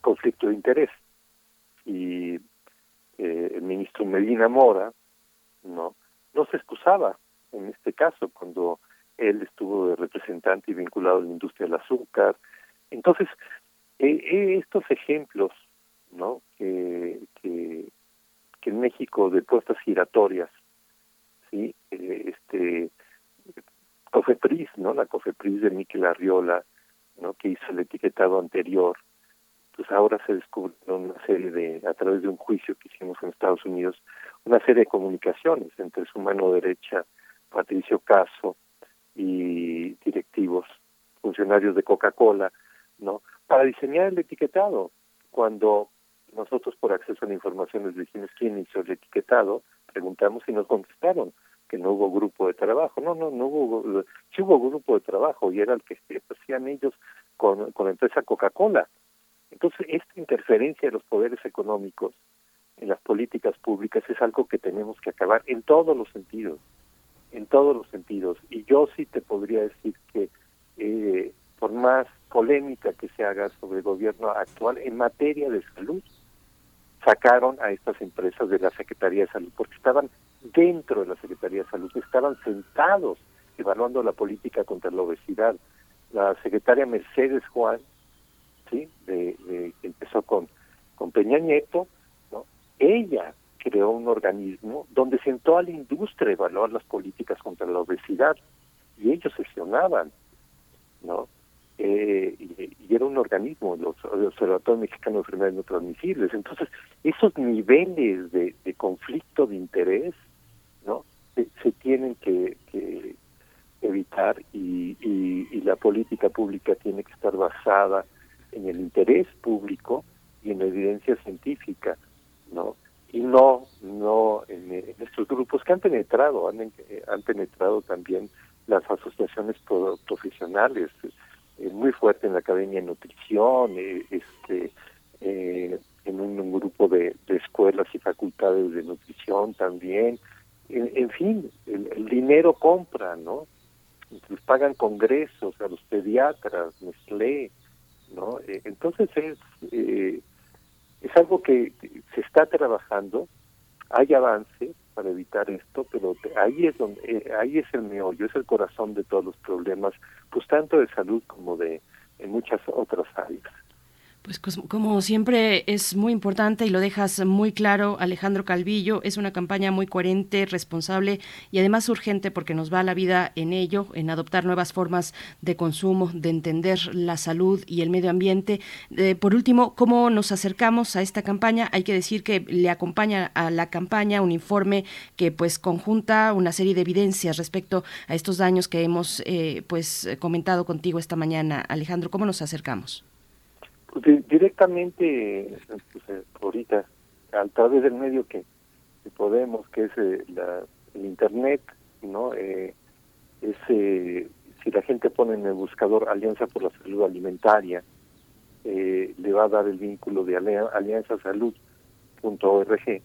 conflicto de interés. Y eh, el ministro Medina Mora no no se excusaba en este caso cuando él estuvo de representante y vinculado a la industria del azúcar. Entonces, eh, eh, estos ejemplos, ¿no? Que, que, que, en México de puestas giratorias, sí, eh, este Cofepris, ¿no? La Cofepris de Miquel Arriola, ¿no? Que hizo el etiquetado anterior, pues ahora se descubrió una serie de, a través de un juicio que hicimos en Estados Unidos, una serie de comunicaciones entre su mano derecha, Patricio Caso, y directivos, funcionarios de Coca-Cola, ¿no? Para diseñar el etiquetado. Cuando nosotros por acceso a la información les dijimos quién hizo el etiquetado, preguntamos y nos contestaron que no hubo grupo de trabajo. No, no, no hubo, sí hubo grupo de trabajo y era el que hacían ellos con, con la empresa Coca-Cola. Entonces, esta interferencia de los poderes económicos en las políticas públicas es algo que tenemos que acabar en todos los sentidos, en todos los sentidos. Y yo sí te podría decir que eh, por más polémica que se haga sobre el gobierno actual en materia de salud, sacaron a estas empresas de la Secretaría de Salud, porque estaban dentro de la Secretaría de Salud, estaban sentados evaluando la política contra la obesidad. La secretaria Mercedes Juan, sí, de, empezó con, con Peña Nieto, ella creó un organismo donde sentó a la industria a evaluar las políticas contra la obesidad y ellos sesionaban, ¿no? Eh, y, era un organismo, el Observatorio Mexicano de Enfermedades No Transmisibles. Entonces, esos niveles de, de conflicto de interés, ¿no? Se, se tienen que, que evitar y, y, y, la política pública tiene que estar basada en el interés público y en la evidencia científica, ¿no? y no no en, estos grupos que han penetrado han, eh, han penetrado también las asociaciones profesionales eh, muy fuerte en la academia de nutrición eh, este en un, grupo de, escuelas y facultades de nutrición también en, fin el, dinero compra no les pagan congresos a los pediatras Nestlé no entonces es es algo que se está trabajando, hay avance para evitar esto, pero ahí es donde eh, ahí es el meollo, es el corazón de todos los problemas, pues tanto de salud como de en muchas otras áreas. Pues como siempre es muy importante y lo dejas muy claro, Alejandro Calvillo, es una campaña muy coherente, responsable y además urgente porque nos va la vida en ello, en adoptar nuevas formas de consumo, de entender la salud y el medio ambiente. Eh, por último, ¿cómo nos acercamos a esta campaña? Hay que decir que le acompaña a la campaña un informe que pues conjunta una serie de evidencias respecto a estos daños que hemos eh, pues comentado contigo esta mañana. Alejandro, ¿cómo nos acercamos? Directamente, pues, eh, ahorita, a través del medio que, podemos, que es eh, la, el Internet, ¿no? Eh, es, si la gente pone en el buscador Alianza por la Salud Alimentaria, le va a dar el vínculo de alianzasalud.org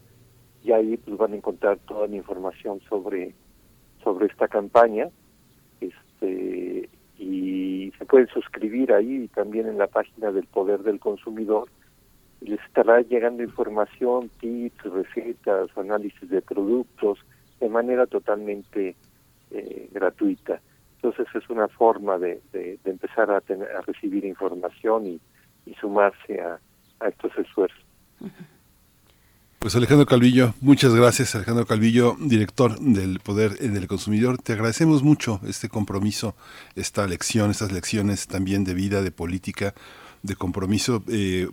y ahí pues van a encontrar toda la información sobre sobre esta campaña este y se pueden suscribir ahí también en la página del Poder del Consumidor. Les estará llegando información, tips, recetas, análisis de productos de manera totalmente eh, gratuita. Entonces es una forma de, de, empezar a, tener, a recibir información y, y sumarse a, a estos esfuerzos. Pues Alejandro Calvillo, muchas gracias Alejandro Calvillo, director del Poder del Consumidor. Te agradecemos mucho este compromiso, esta lección, estas lecciones también de vida, de política, de compromiso. Eh,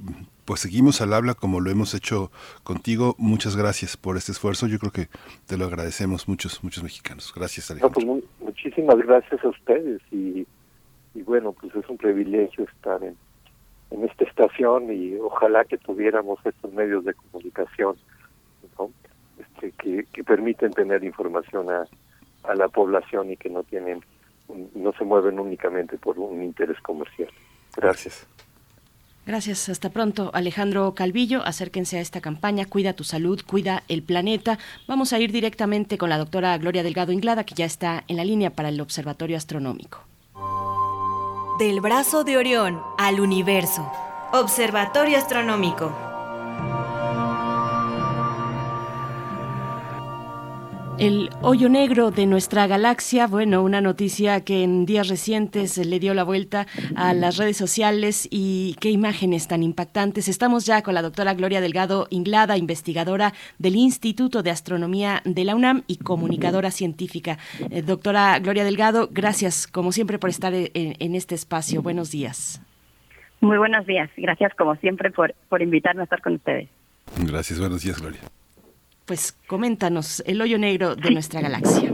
pues seguimos al habla como lo hemos hecho contigo. Muchas gracias por este esfuerzo. Yo creo que te lo agradecemos muchos, muchos mexicanos. Gracias Alejandro. Pues muchísimas gracias a ustedes y, y bueno, pues es un privilegio estar en en esta estación y ojalá que tuviéramos estos medios de comunicación este, que, que permiten tener información a, a la población y que no tienen no se mueven únicamente por un interés comercial. Gracias. Gracias, hasta pronto. Alejandro Calvillo, acérquense a esta campaña, cuida tu salud, cuida el planeta. Vamos a ir directamente con la doctora Gloria Delgado Inglada, que ya está en la línea para el Observatorio Astronómico. Del brazo de Orión al universo. Observatorio Astronómico. El hoyo negro de nuestra galaxia, bueno, una noticia que en días recientes le dio la vuelta a las redes sociales y qué imágenes tan impactantes. Estamos ya con la doctora Gloria Delgado Inglada, investigadora del Instituto de Astronomía de la UNAM y comunicadora científica. Eh, doctora Gloria Delgado, gracias como siempre por estar en, en, este espacio. Buenos días. Muy buenos días. Gracias como siempre por, por invitarme a estar con ustedes. Gracias, buenos días, Gloria. Pues coméntanos el hoyo negro de nuestra galaxia.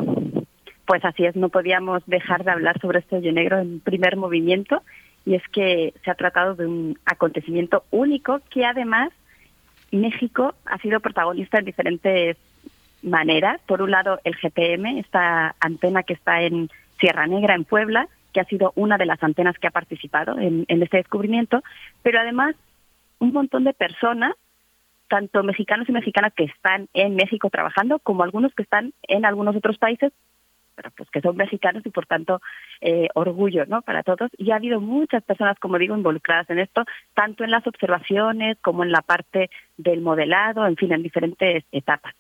Pues así es, no podíamos dejar de hablar sobre este hoyo negro en primer movimiento y es que se ha tratado de un acontecimiento único que además México ha sido protagonista en diferentes maneras. Por un lado, el GPM, esta antena que está en Sierra Negra, en Puebla, que ha sido una de las antenas que ha participado en, en este descubrimiento, pero además un montón de personas tanto mexicanos y mexicanas que están en México trabajando como algunos que están en algunos otros países pero pues que son mexicanos y por tanto eh, orgullo no para todos. Y ha habido muchas personas como digo involucradas en esto tanto en las observaciones como en la parte del modelado en fin en diferentes etapas.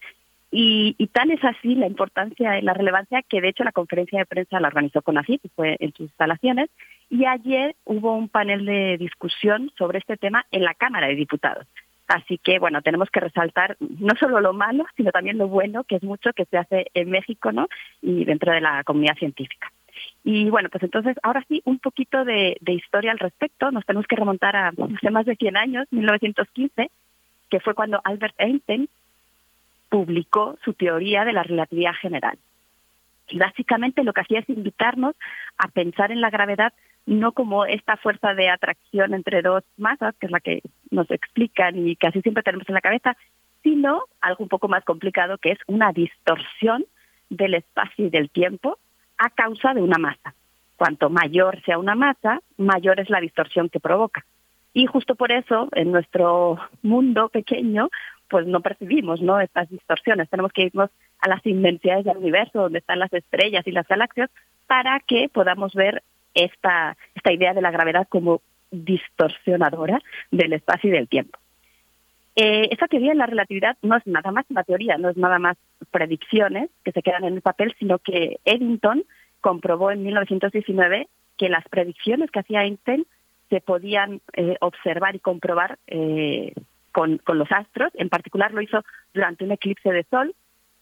Y, y tan es así la importancia y la relevancia que de hecho la conferencia de prensa la organizó CONACYT fue en sus instalaciones. Y ayer hubo un panel de discusión sobre este tema en la Cámara de Diputados Así que, bueno, tenemos que resaltar no solo lo malo, sino también lo bueno, que es mucho que se hace en México, ¿no? Y dentro de la comunidad científica. Y bueno, pues entonces, ahora sí, un poquito de, historia al respecto. Nos tenemos que remontar a hace más de 100 años, 1915, que fue cuando Albert Einstein publicó su teoría de la relatividad general. Y básicamente lo que hacía es invitarnos a pensar en la gravedad no como esta fuerza de atracción entre dos masas, que es la que nos explican y casi siempre tenemos en la cabeza, sino algo un poco más complicado, que es una distorsión del espacio y del tiempo a causa de una masa. Cuanto mayor sea una masa, mayor es la distorsión que provoca. Y justo por eso, en nuestro mundo pequeño, pues no percibimos ¿no? estas distorsiones. Tenemos que irnos a las inmensidades del universo, donde están las estrellas y las galaxias, para que podamos ver esta, esta idea de la gravedad como distorsionadora del espacio y del tiempo. Eh, esta teoría de la relatividad no es nada más una teoría, no es nada más predicciones que se quedan en el papel, sino que Eddington comprobó en 1919 que las predicciones que hacía Einstein se podían eh, observar y comprobar eh, con, con los astros. En particular lo hizo durante un eclipse de sol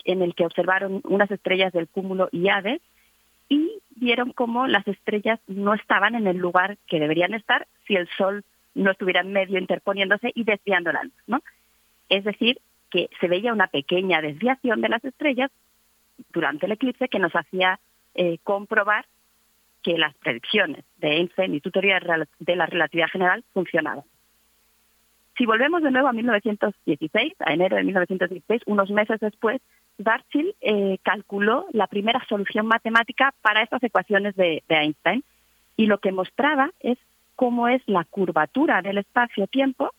en el que observaron unas estrellas del cúmulo Iade y vieron cómo las estrellas no estaban en el lugar que deberían estar si el Sol no estuviera en medio interponiéndose y desviando la luz, ¿no? Es decir, que se veía una pequeña desviación de las estrellas durante el eclipse que nos hacía eh, comprobar que las predicciones de Einstein y su de la relatividad general funcionaban. Si volvemos de nuevo a 1916, a enero de 1916, unos meses después, Schwarzschild eh, calculó la primera solución matemática para estas ecuaciones de, Einstein y lo que mostraba es cómo es la curvatura del espacio-tiempo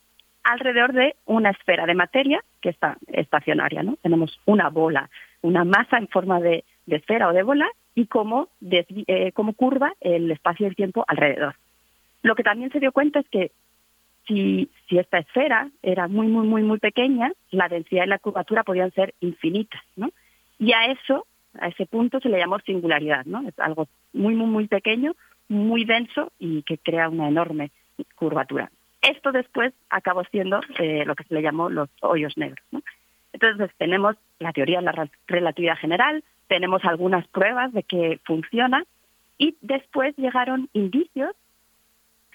alrededor de una esfera de materia que está estacionaria, ¿no? Tenemos una bola, una masa en forma de, esfera o de bola y cómo, eh, cómo curva el espacio y el tiempo alrededor. Lo que también se dio cuenta es que si, esta esfera era muy, muy, muy, muy pequeña, la densidad y la curvatura podían ser infinitas, ¿no? Y a eso, a ese punto se le llamó singularidad, ¿no? Es algo muy, muy, muy pequeño, muy denso y que crea una enorme curvatura. Esto después acabó siendo eh, lo que se le llamó los hoyos negros, ¿no? Entonces tenemos la teoría de la relatividad general, tenemos algunas pruebas de que funciona y después llegaron indicios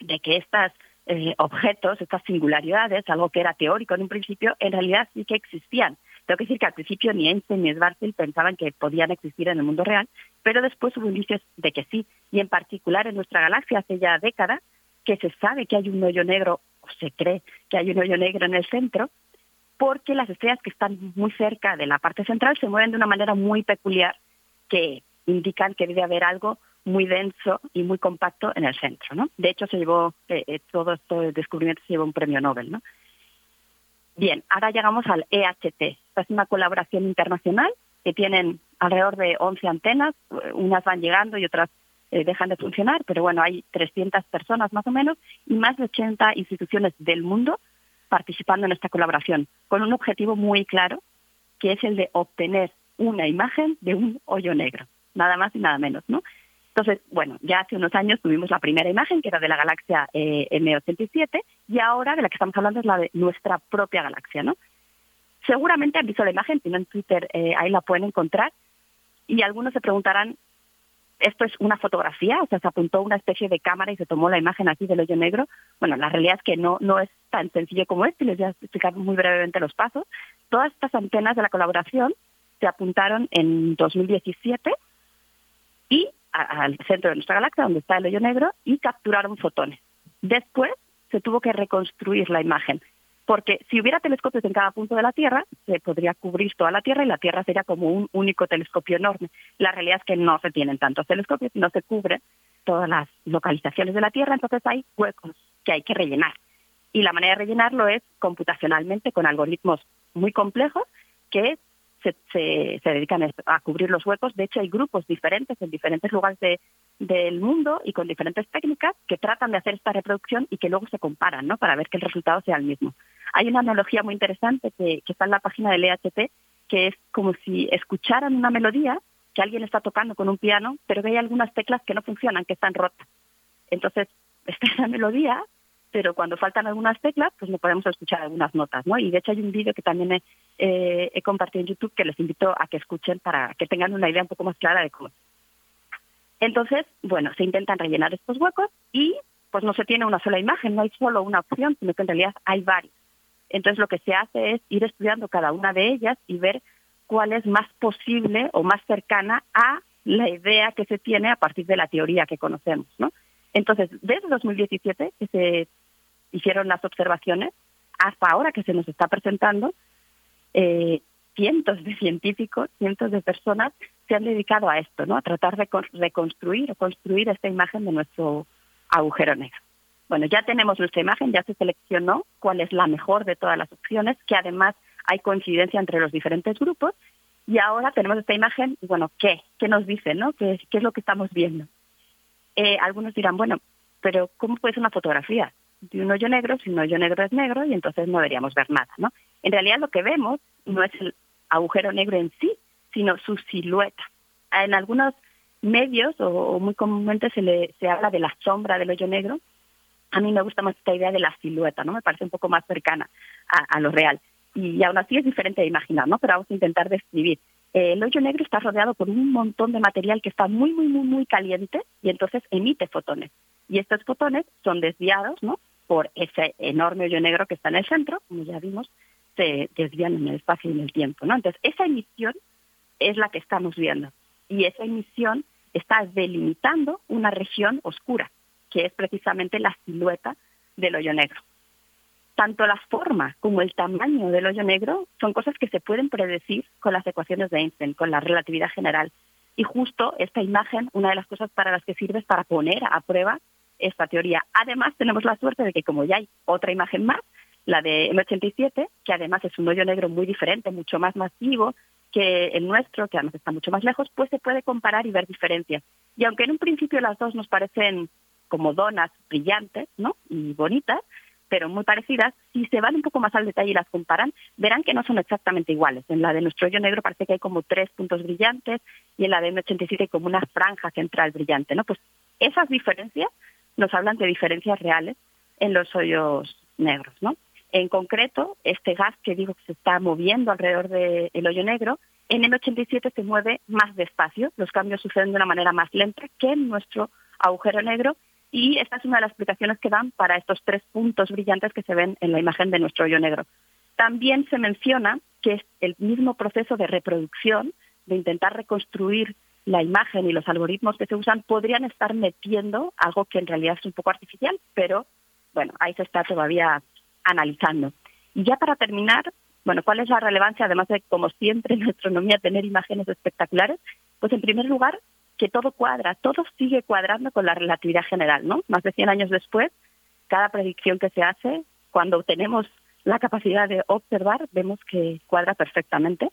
de que estas eh, objetos, estas singularidades, algo que era teórico en un principio, en realidad sí que existían. Tengo que decir que al principio ni Einstein ni Schwarzschild pensaban que podían existir en el mundo real, pero después hubo indicios de que sí, y en particular en nuestra galaxia hace ya décadas que se sabe que hay un hoyo negro, o se cree que hay un hoyo negro en el centro, porque las estrellas que están muy cerca de la parte central se mueven de una manera muy peculiar que indican que debe haber algo muy denso y muy compacto en el centro, ¿no? De hecho, se llevó, eh, eh, todo descubrimiento se llevó un premio Nobel, ¿no? Bien, ahora llegamos al EHT. Esta es una colaboración internacional que tienen alrededor de 11 antenas, unas van llegando y otras eh, dejan de funcionar, pero bueno, hay 300 personas más o menos y más de 80 instituciones del mundo participando en esta colaboración, con un objetivo muy claro, que es el de obtener una imagen de un hoyo negro, nada más y nada menos, ¿no? Entonces, bueno, ya hace unos años tuvimos la primera imagen, que era de la galaxia eh, M87, y ahora de la que estamos hablando es la de nuestra propia galaxia, ¿no? Seguramente han visto la imagen, si no en Twitter eh, ahí la pueden encontrar, y algunos se preguntarán, ¿esto es una fotografía? O sea, se apuntó una especie de cámara y se tomó la imagen así del hoyo negro. Bueno, la realidad es que no, no es tan sencillo como esto, y les voy a explicar muy brevemente los pasos. Todas estas antenas de la colaboración se apuntaron en 2017 y al centro de nuestra galaxia, donde está el hoyo negro, y capturaron fotones. Después se tuvo que reconstruir la imagen, porque si hubiera telescopios en cada punto de la Tierra, se podría cubrir toda la Tierra y la Tierra sería como un único telescopio enorme. La realidad es que no se tienen tantos telescopios, no se cubren todas las localizaciones de la Tierra, entonces hay huecos que hay que rellenar. Y la manera de rellenarlo es computacionalmente con algoritmos muy complejos que se, dedican a cubrir los huecos. De hecho, hay grupos diferentes en diferentes lugares del mundo y con diferentes técnicas que tratan de hacer esta reproducción y que luego se comparan, ¿no? Para ver que el resultado sea el mismo. Hay una analogía muy interesante que, está en la página del EHT, que es como si escucharan una melodía que alguien está tocando con un piano, pero que hay algunas teclas que no funcionan, que están rotas. Entonces, esta es la melodía, pero cuando faltan algunas teclas, pues no podemos escuchar algunas notas, ¿no? Y de hecho hay un vídeo que también he, eh, compartido en YouTube que les invito a que escuchen para que tengan una idea un poco más clara de cómo. Entonces, bueno, se intentan rellenar estos huecos y pues no se tiene una sola imagen, no hay solo una opción, sino que en realidad hay varias. Entonces lo que se hace es ir estudiando cada una de ellas y ver cuál es más posible o más cercana a la idea que se tiene a partir de la teoría que conocemos, ¿no? Entonces, desde 2017, que se hicieron las observaciones, hasta ahora que se nos está presentando, eh, cientos de científicos, cientos de personas se han dedicado a esto, ¿no? A tratar de reconstruir o construir esta imagen de nuestro agujero negro. Bueno, ya tenemos nuestra imagen, ya se seleccionó cuál es la mejor de todas las opciones, que además hay coincidencia entre los diferentes grupos, y ahora tenemos esta imagen, bueno, ¿qué? ¿Qué nos dice, no? ¿Qué, qué es lo que estamos viendo? Eh, algunos dirán, bueno, pero ¿cómo puede ser una fotografía? De un hoyo negro, si un hoyo negro es negro y entonces no deberíamos ver nada, ¿no? En realidad lo que vemos no es el agujero negro en sí, sino su silueta. En algunos medios o, muy comúnmente se le se habla de la sombra del hoyo negro. A mí me gusta más esta idea de la silueta, ¿no? Me parece un poco más cercana a, lo real. Y aún así es diferente de imaginar, ¿no? Pero vamos a intentar describir. el hoyo negro está rodeado por un montón de material que está muy, muy, muy, muy caliente y entonces emite fotones. Y estos fotones son desviados, ¿no? Por ese enorme hoyo negro que está en el centro, como ya vimos, se desvían en el espacio y en el tiempo. Entonces, esa emisión es la que estamos viendo. Y esa emisión está delimitando una región oscura, que es precisamente la silueta del hoyo negro. Tanto la forma como el tamaño del hoyo negro son cosas que se pueden predecir con las ecuaciones de Einstein, con la relatividad general. Y justo esta imagen, una de las cosas para las que sirve es para poner a prueba esta teoría. Además, tenemos la suerte de que como ya hay otra imagen más, la de M87, que además es un hoyo negro muy diferente, mucho más masivo que el nuestro, que además está mucho más lejos, pues se puede comparar y ver diferencias. Y aunque en un principio las dos nos parecen como donas brillantes, ¿no? Y bonitas, pero muy parecidas, si se van un poco más al detalle y las comparan, verán que no son exactamente iguales. En la de nuestro hoyo negro parece que hay como tres puntos brillantes y en la de M87 hay como una franja central brillante, ¿no? Pues esas diferencias nos hablan de diferencias reales en los hoyos negros, ¿no? En concreto, este gas que digo que se está moviendo alrededor del hoyo negro, en el 87 se mueve más despacio, los cambios suceden de una manera más lenta que en nuestro agujero negro y esta es una de las explicaciones que dan para estos tres puntos brillantes que se ven en la imagen de nuestro hoyo negro. También se menciona que es el mismo proceso de reproducción, de intentar reconstruir la imagen y los algoritmos que se usan podrían estar metiendo algo que en realidad es un poco artificial, pero bueno, ahí se está todavía analizando. Y ya para terminar, bueno, ¿cuál es la relevancia, además de, como siempre en astronomía, tener imágenes espectaculares? Pues en primer lugar, que todo cuadra, todo sigue cuadrando con la relatividad general, ¿no? Más de 100 años después, cada predicción que se hace, cuando tenemos la capacidad de observar, vemos que cuadra perfectamente.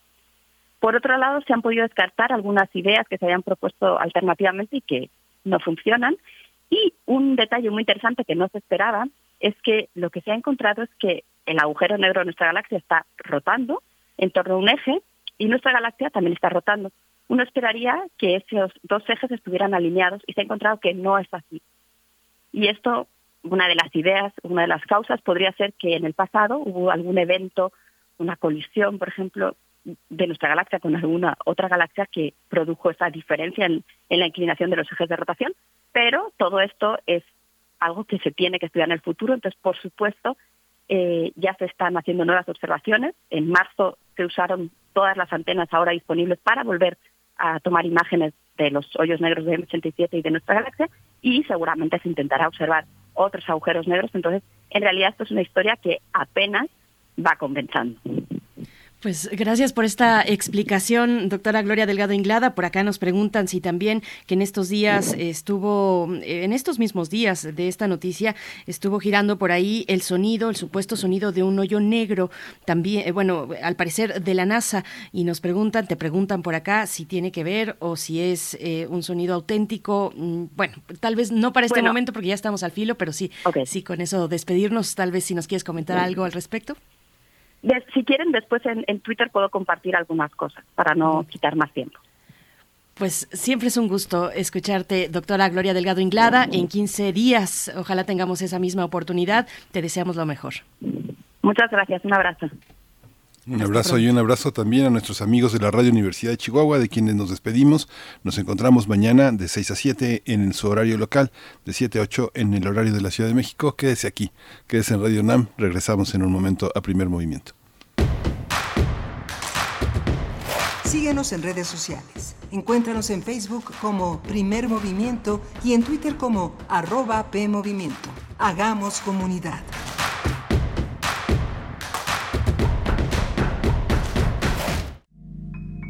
Por otro lado, se han podido descartar algunas ideas que se habían propuesto alternativamente y que no funcionan. Y un detalle muy interesante que no se esperaba es que lo que se ha encontrado es que el agujero negro de nuestra galaxia está rotando en torno a un eje y nuestra galaxia también está rotando. Uno esperaría que esos dos ejes estuvieran alineados y se ha encontrado que no es así. Y esto, una de las ideas, una de las causas podría ser que en el pasado hubo algún evento, una colisión, por ejemplo, de nuestra galaxia con alguna otra galaxia que produjo esa diferencia en, la inclinación de los ejes de rotación, pero todo esto es algo que se tiene que estudiar en el futuro, entonces, por supuesto, eh, ya se están haciendo nuevas observaciones. En marzo se usaron todas las antenas ahora disponibles para volver a tomar imágenes de los hoyos negros de M87 y de nuestra galaxia y seguramente se intentará observar otros agujeros negros. Entonces, en realidad esto es una historia que apenas va comenzando. Pues gracias por esta explicación, doctora Gloria Delgado Inglada. Por acá nos preguntan si también que en estos días estuvo, eh, en estos mismos días de esta noticia, estuvo girando por ahí el sonido, el supuesto sonido de un hoyo negro, también, eh, bueno, al parecer de la NASA, y nos preguntan, te preguntan por acá si tiene que ver o si es eh, un sonido auténtico. Mm, bueno, tal vez no para este Bueno. momento porque ya estamos al filo, pero sí, sí, con eso despedirnos, tal vez si nos quieres comentar algo al respecto. Des- si quieren, después en, en Twitter puedo compartir algunas cosas para no quitar más tiempo. Pues siempre es un gusto escucharte, doctora Gloria Delgado Inglada. En 15 días, ojalá tengamos esa misma oportunidad. Te deseamos lo mejor. Muchas gracias, un abrazo. Un abrazo y un abrazo también a nuestros amigos de la Radio Universidad de Chihuahua, de quienes nos despedimos. Nos encontramos mañana de 6 a 7 en su horario local, de 7 a 8 en el horario de la Ciudad de México. Quédese aquí, quédese en Radio NAM. Regresamos en un momento a primer movimiento. Síguenos en redes sociales. Encuéntranos en Facebook como Primer Movimiento y en Twitter como arroba PMovimiento. Hagamos comunidad.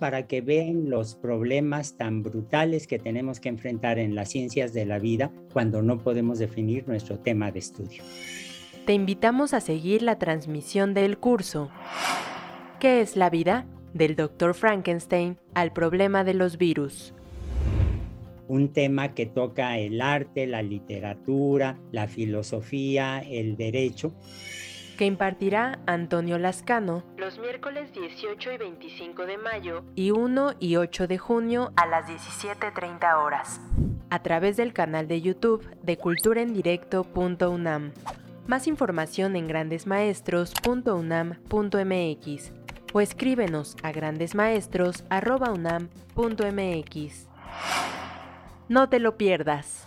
Para que vean los problemas tan brutales que tenemos que enfrentar en las ciencias de la vida cuando no podemos definir nuestro tema de estudio. Te invitamos a seguir la transmisión del curso ¿Qué es la vida? del Dr. Frankenstein al problema de los virus. Un tema que toca el arte, la literatura, la filosofía, el derecho. Que impartirá Antonio Lascano los miércoles 18 y 25 de mayo y 1 y 8 de junio a las 17.30 horas a través del canal de YouTube de culturaendirecto.unam. Más información en grandesmaestros.unam.mx o escríbenos a grandesmaestros.unam.mx. No te lo pierdas.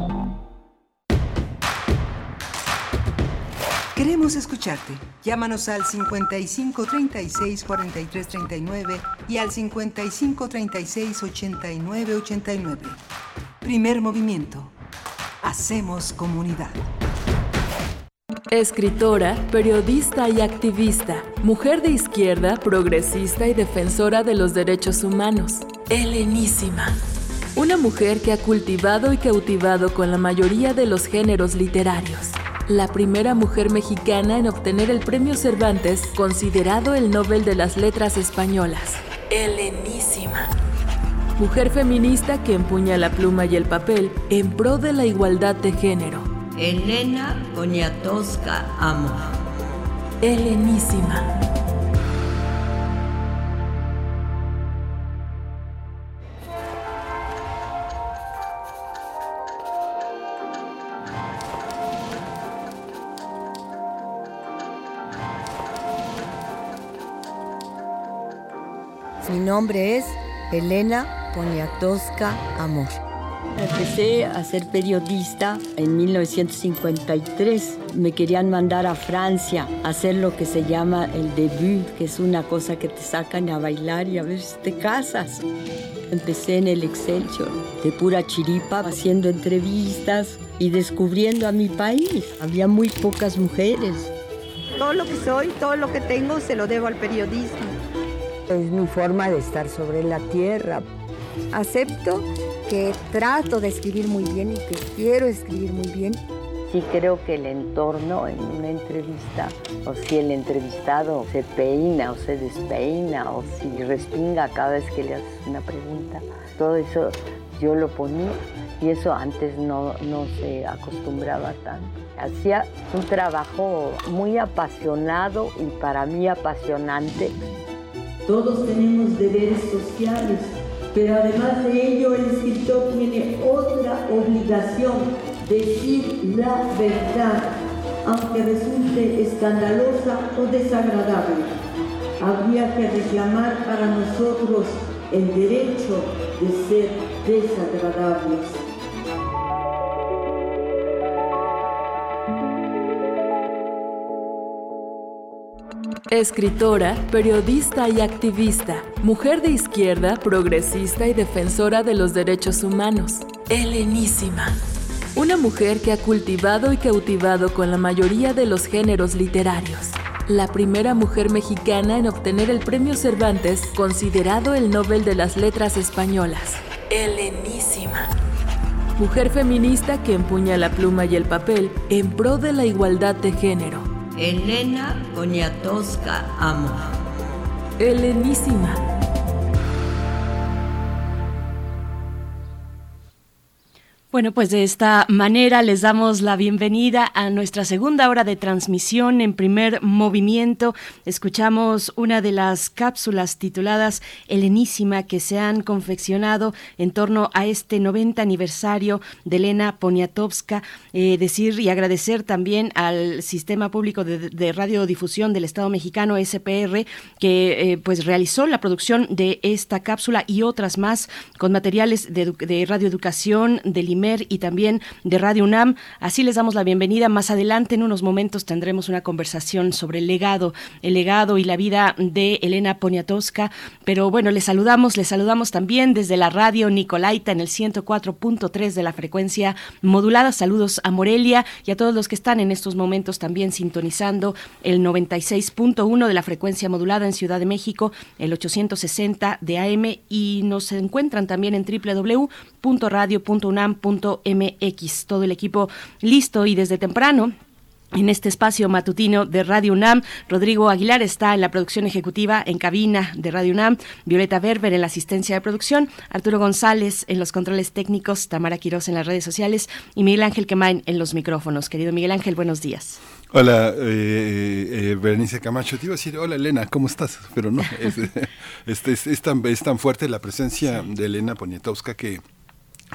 Queremos escucharte. Llámanos al 55 36 43 39 y al 55 36 89 89. Primer movimiento. Hacemos comunidad. Escritora, periodista y activista, mujer de izquierda, progresista y defensora de los derechos humanos. Helenísima. Una mujer que ha cultivado y cautivado con la mayoría de los géneros literarios la primera mujer mexicana en obtener el premio Cervantes, considerado el Nobel de las Letras Españolas. Helenísima. Mujer feminista que empuña la pluma y el papel en pro de la igualdad de género. Elena Poniatowska Amo. Helenísima. Mi nombre es Elena Poniatowska Amor. Empecé a ser periodista en 1953. Me querían mandar a Francia a hacer lo que se llama el debut, que es una cosa que te sacan a bailar y a ver si te casas. Empecé en el Excelsior, de pura chiripa, haciendo entrevistas y descubriendo a mi país. Había muy pocas mujeres. Todo lo que soy, todo lo que tengo, se lo debo al periodismo. Es mi forma de estar sobre la tierra. Acepto que trato de escribir muy bien y que quiero escribir muy bien. Sí creo que el entorno en una entrevista, o si el entrevistado se peina o se despeina, o si respinga cada vez que le haces una pregunta, todo eso yo lo ponía y eso antes no, no se acostumbraba tanto. Hacía un trabajo muy apasionado y para mí apasionante. Todos tenemos deberes sociales, pero además de ello el escritor tiene otra obligación, decir la verdad, aunque resulte escandalosa o desagradable. Habría que reclamar para nosotros el derecho de ser desagradables. Escritora, periodista y activista, mujer de izquierda, progresista y defensora de los derechos humanos. Helenísima. Una mujer que ha cultivado y cautivado con la mayoría de los géneros literarios. La primera mujer mexicana en obtener el premio Cervantes, considerado el Nobel de las Letras Españolas. Helenísima. Mujer feminista que empuña la pluma y el papel en pro de la igualdad de género Elena Poniatowska Amo. Helenísima. Bueno, pues de esta manera les damos la bienvenida a nuestra segunda hora de transmisión en primer movimiento. Escuchamos una de las cápsulas tituladas Helenísima que se han confeccionado en torno a este 90 aniversario de Elena Poniatowska. Eh, decir y agradecer también al Sistema Público de, Radiodifusión del Estado Mexicano, SPR, que eh, pues realizó la producción de esta cápsula y otras más con materiales de, de radioeducación, del y también de Radio UNAM. Así les damos la bienvenida. Más adelante, en unos momentos, tendremos una conversación sobre el legado, el legado y la vida de Elena Poniatowska. Pero bueno, les saludamos, les saludamos también desde la radio Nicolaita en el 104.3 de la frecuencia modulada. Saludos a Morelia y a todos los que están en estos momentos también sintonizando el 96.1 de la frecuencia modulada en Ciudad de México, el 860 de AM y nos encuentran también en www.radio.unam.mx. Todo el equipo listo y desde temprano en este espacio matutino de Radio UNAM. Rodrigo Aguilar está en la producción ejecutiva en cabina de Radio UNAM, Violeta Berber en la asistencia de producción, Arturo González en los controles técnicos, Tamara Quiroz en las redes sociales y Miguel Ángel Quemain en los micrófonos. Querido Miguel Ángel, buenos días. Hola, eh, eh, Berenice Camacho. Te iba a decir, hola Elena, ¿cómo estás? Pero no, es, es, tan, es tan fuerte la presencia de Elena Poniatowska que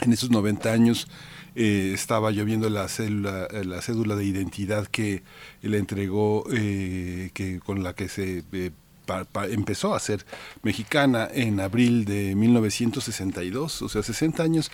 en esos 90 años eh, estaba lloviendo la cédula, la cédula de identidad que le entregó, eh, que con la que se eh, empezó a ser mexicana en abril de 1962, o sea, 60 años,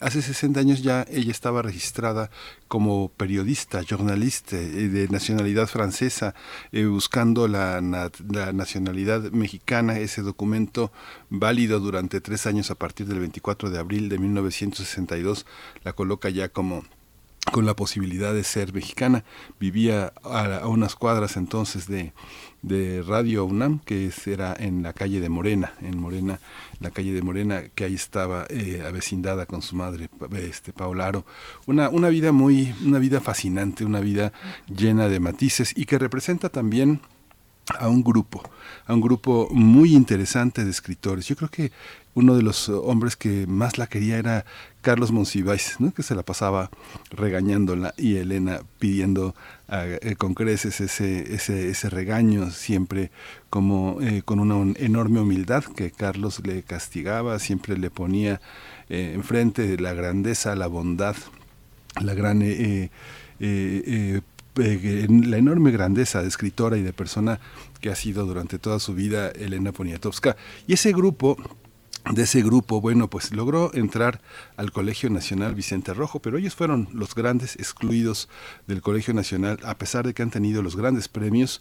hace 60 años ya ella estaba registrada como periodista, jornalista eh, de nacionalidad francesa, eh, buscando la, la, nacionalidad mexicana, ese documento válido durante tres años a partir del 24 de abril de 1962, la coloca ya como con la posibilidad de ser mexicana. Vivía a unas cuadras entonces de, de Radio UNAM, que era en la calle de Morena, en Morena, la calle de Morena, que ahí estaba eh, avecindada con su madre, este Paularo. Una, una vida muy, una vida fascinante, una vida llena de matices y que representa también a un grupo, a un grupo muy interesante de escritores. Yo creo que uno de los hombres que más la quería era Carlos Monsiváis, ¿no? que se la pasaba regañándola y Elena pidiendo eh, con creces ese, ese, ese, regaño, siempre como eh, con una enorme humildad que Carlos le castigaba, siempre le ponía eh, enfrente la grandeza, la bondad, la gran... la enorme grandeza de escritora y de persona que ha sido durante toda su vida Elena Poniatowska. Y ese grupo de ese grupo, bueno, pues logró entrar al Colegio Nacional Vicente Rojo, pero ellos fueron los grandes excluidos del Colegio Nacional, a pesar de que han tenido los grandes premios.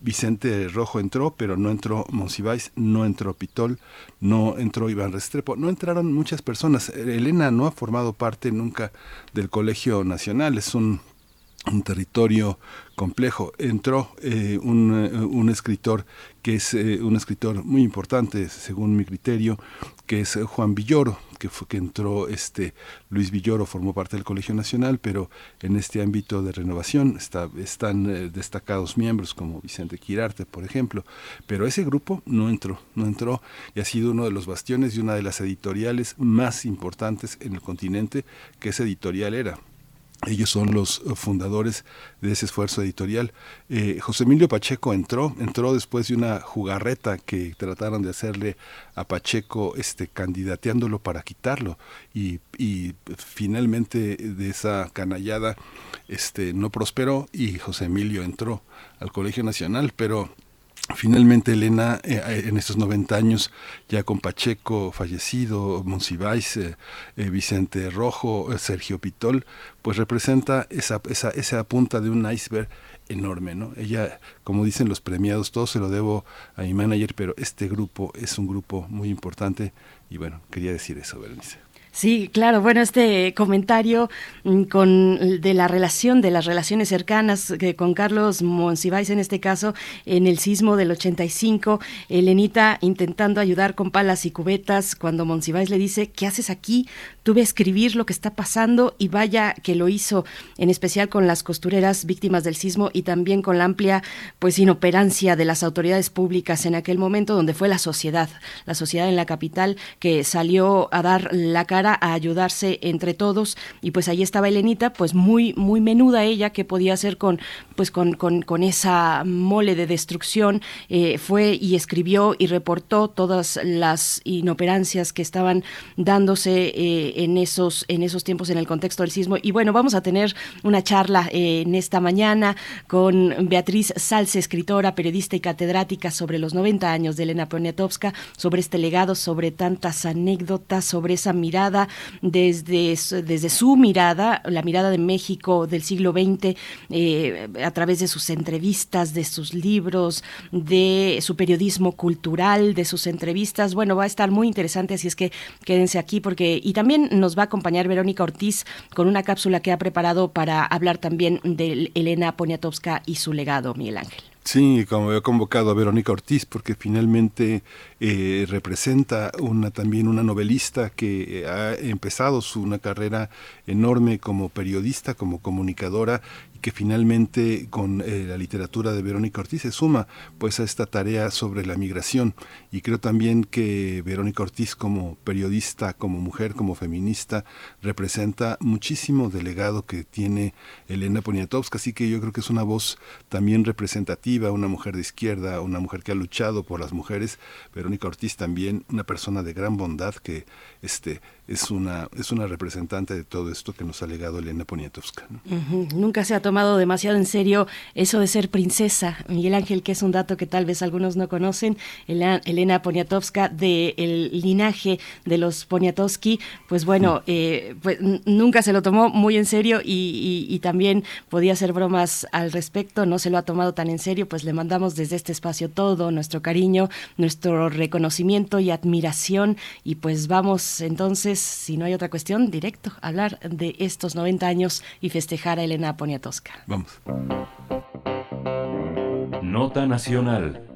Vicente Rojo entró, pero no entró Monsiváis, no entró Pitol, no entró Iván Restrepo, no entraron muchas personas. Elena no ha formado parte nunca del Colegio Nacional, es un un territorio complejo. Entró eh, un, eh, un, escritor que es eh, un escritor muy importante, según mi criterio, que es Juan Villoro, que fue que entró este Luis Villoro formó parte del Colegio Nacional, pero en este ámbito de renovación está, están destacados miembros como Vicente Quirarte, por ejemplo, pero ese grupo no entró, no entró y ha sido uno de los bastiones y una de las editoriales más importantes en el continente que esa editorial era ellos son los eh, fundadores de ese esfuerzo editorial. Eh, José Emilio Pacheco entró, entró después de una jugarreta que trataron de hacerle a Pacheco, este, candidateándolo para quitarlo, y, y finalmente de esa canallada, este, no prosperó y José Emilio entró al Colegio Nacional, pero Finalmente, Elena, eh, eh, en estos 90 años, ya con Pacheco fallecido, Monsiváis, eh, Vicente Rojo, Sergio Pitol, pues representa esa, esa, esa punta de un iceberg enorme, ¿no? Ella, como dicen los premiados, todo se lo debo a mi manager, pero este grupo es un grupo muy importante y bueno, quería decir eso, Berenice. Sí, claro. Bueno, este comentario mm, con de la relación, de las relaciones cercanas que con Carlos Monsiváis en este caso, en el sismo del 85, Elenita intentando ayudar con palas y cubetas, cuando Monsiváis le dice, ¿qué haces aquí? Tuve a escribir lo que está pasando y vaya que lo hizo, en especial con las costureras víctimas del sismo y también con la amplia pues inoperancia de las autoridades públicas en aquel momento donde fue la sociedad, la sociedad en la capital que salió a dar la cara a ayudarse entre todos. Y pues ahí estaba Elenita, pues muy muy menuda ella que podía hacer con pues con, con, esa mole de destrucción. Eh, fue y escribió y reportó todas las inoperancias que estaban dándose eh, en esos en esos tiempos en el contexto del sismo. Y bueno vamos a tener una charla eh, en esta mañana con Beatriz Salce escritora periodista y catedrática sobre los 90 años de Elena Poniatowska sobre este legado sobre tantas anécdotas sobre esa mirada desde, desde su mirada, la mirada de México del siglo XX, eh, a través de sus entrevistas, de sus libros, de su periodismo cultural, de sus entrevistas. Bueno, va a estar muy interesante, así es que quédense aquí porque... Y también nos va a acompañar Verónica Ortiz con una cápsula que ha preparado para hablar también de Elena Poniatowska y su legado, Miguel Ángel. Sí, como he convocado a Verónica Ortiz porque finalmente eh, representa una también una novelista que eh, ha empezado su una carrera enorme como periodista, como comunicadora que finalmente con eh, la literatura de Verónica Ortiz se suma pues a esta tarea sobre la migración. Y creo también que Verónica Ortiz como periodista, como mujer, como feminista representa muchísimo del legado que tiene Elena Poniatowska, así que yo creo que es una voz también representativa, una mujer de izquierda, una mujer que ha luchado por las mujeres, Verónica Ortiz también una persona de gran bondad que este es una, es una representante de todo esto que nos ha legado Elena Poniatowska. Nunca se ha tomado demasiado en serio eso de ser princesa. Miguel Ángel, que es un dato que tal vez algunos no conocen, Elena Poniatowska del linaje de los Poniatowski, pues bueno, mm. eh, pues nunca se lo tomó muy en serio y, y, también podía hacer bromas al respecto, no se lo ha tomado tan en serio, pues le mandamos desde este espacio todo nuestro cariño, nuestro reconocimiento y admiración y pues vamos entonces si no hay otra cuestión, directo, hablar de estos 90 años y festejar a Elena Poniatowska. Vamos. Nota Nacional.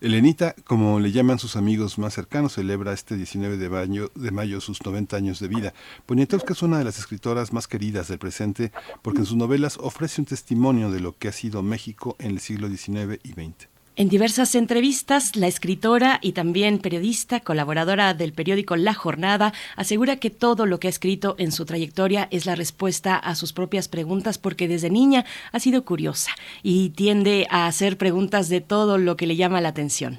Elenita, como le llaman sus amigos más cercanos, celebra este 19 de mayo, de mayo sus 90 años de vida. Poniatowska es una de las escritoras más queridas del presente porque en sus novelas ofrece un testimonio de lo que ha sido México en el siglo XIX y XX. En diversas entrevistas, la escritora y también periodista, colaboradora del periódico La Jornada, asegura que todo lo que ha escrito en su trayectoria es la respuesta a sus propias preguntas porque desde niña ha sido curiosa y tiende a hacer preguntas de todo lo que le llama la atención.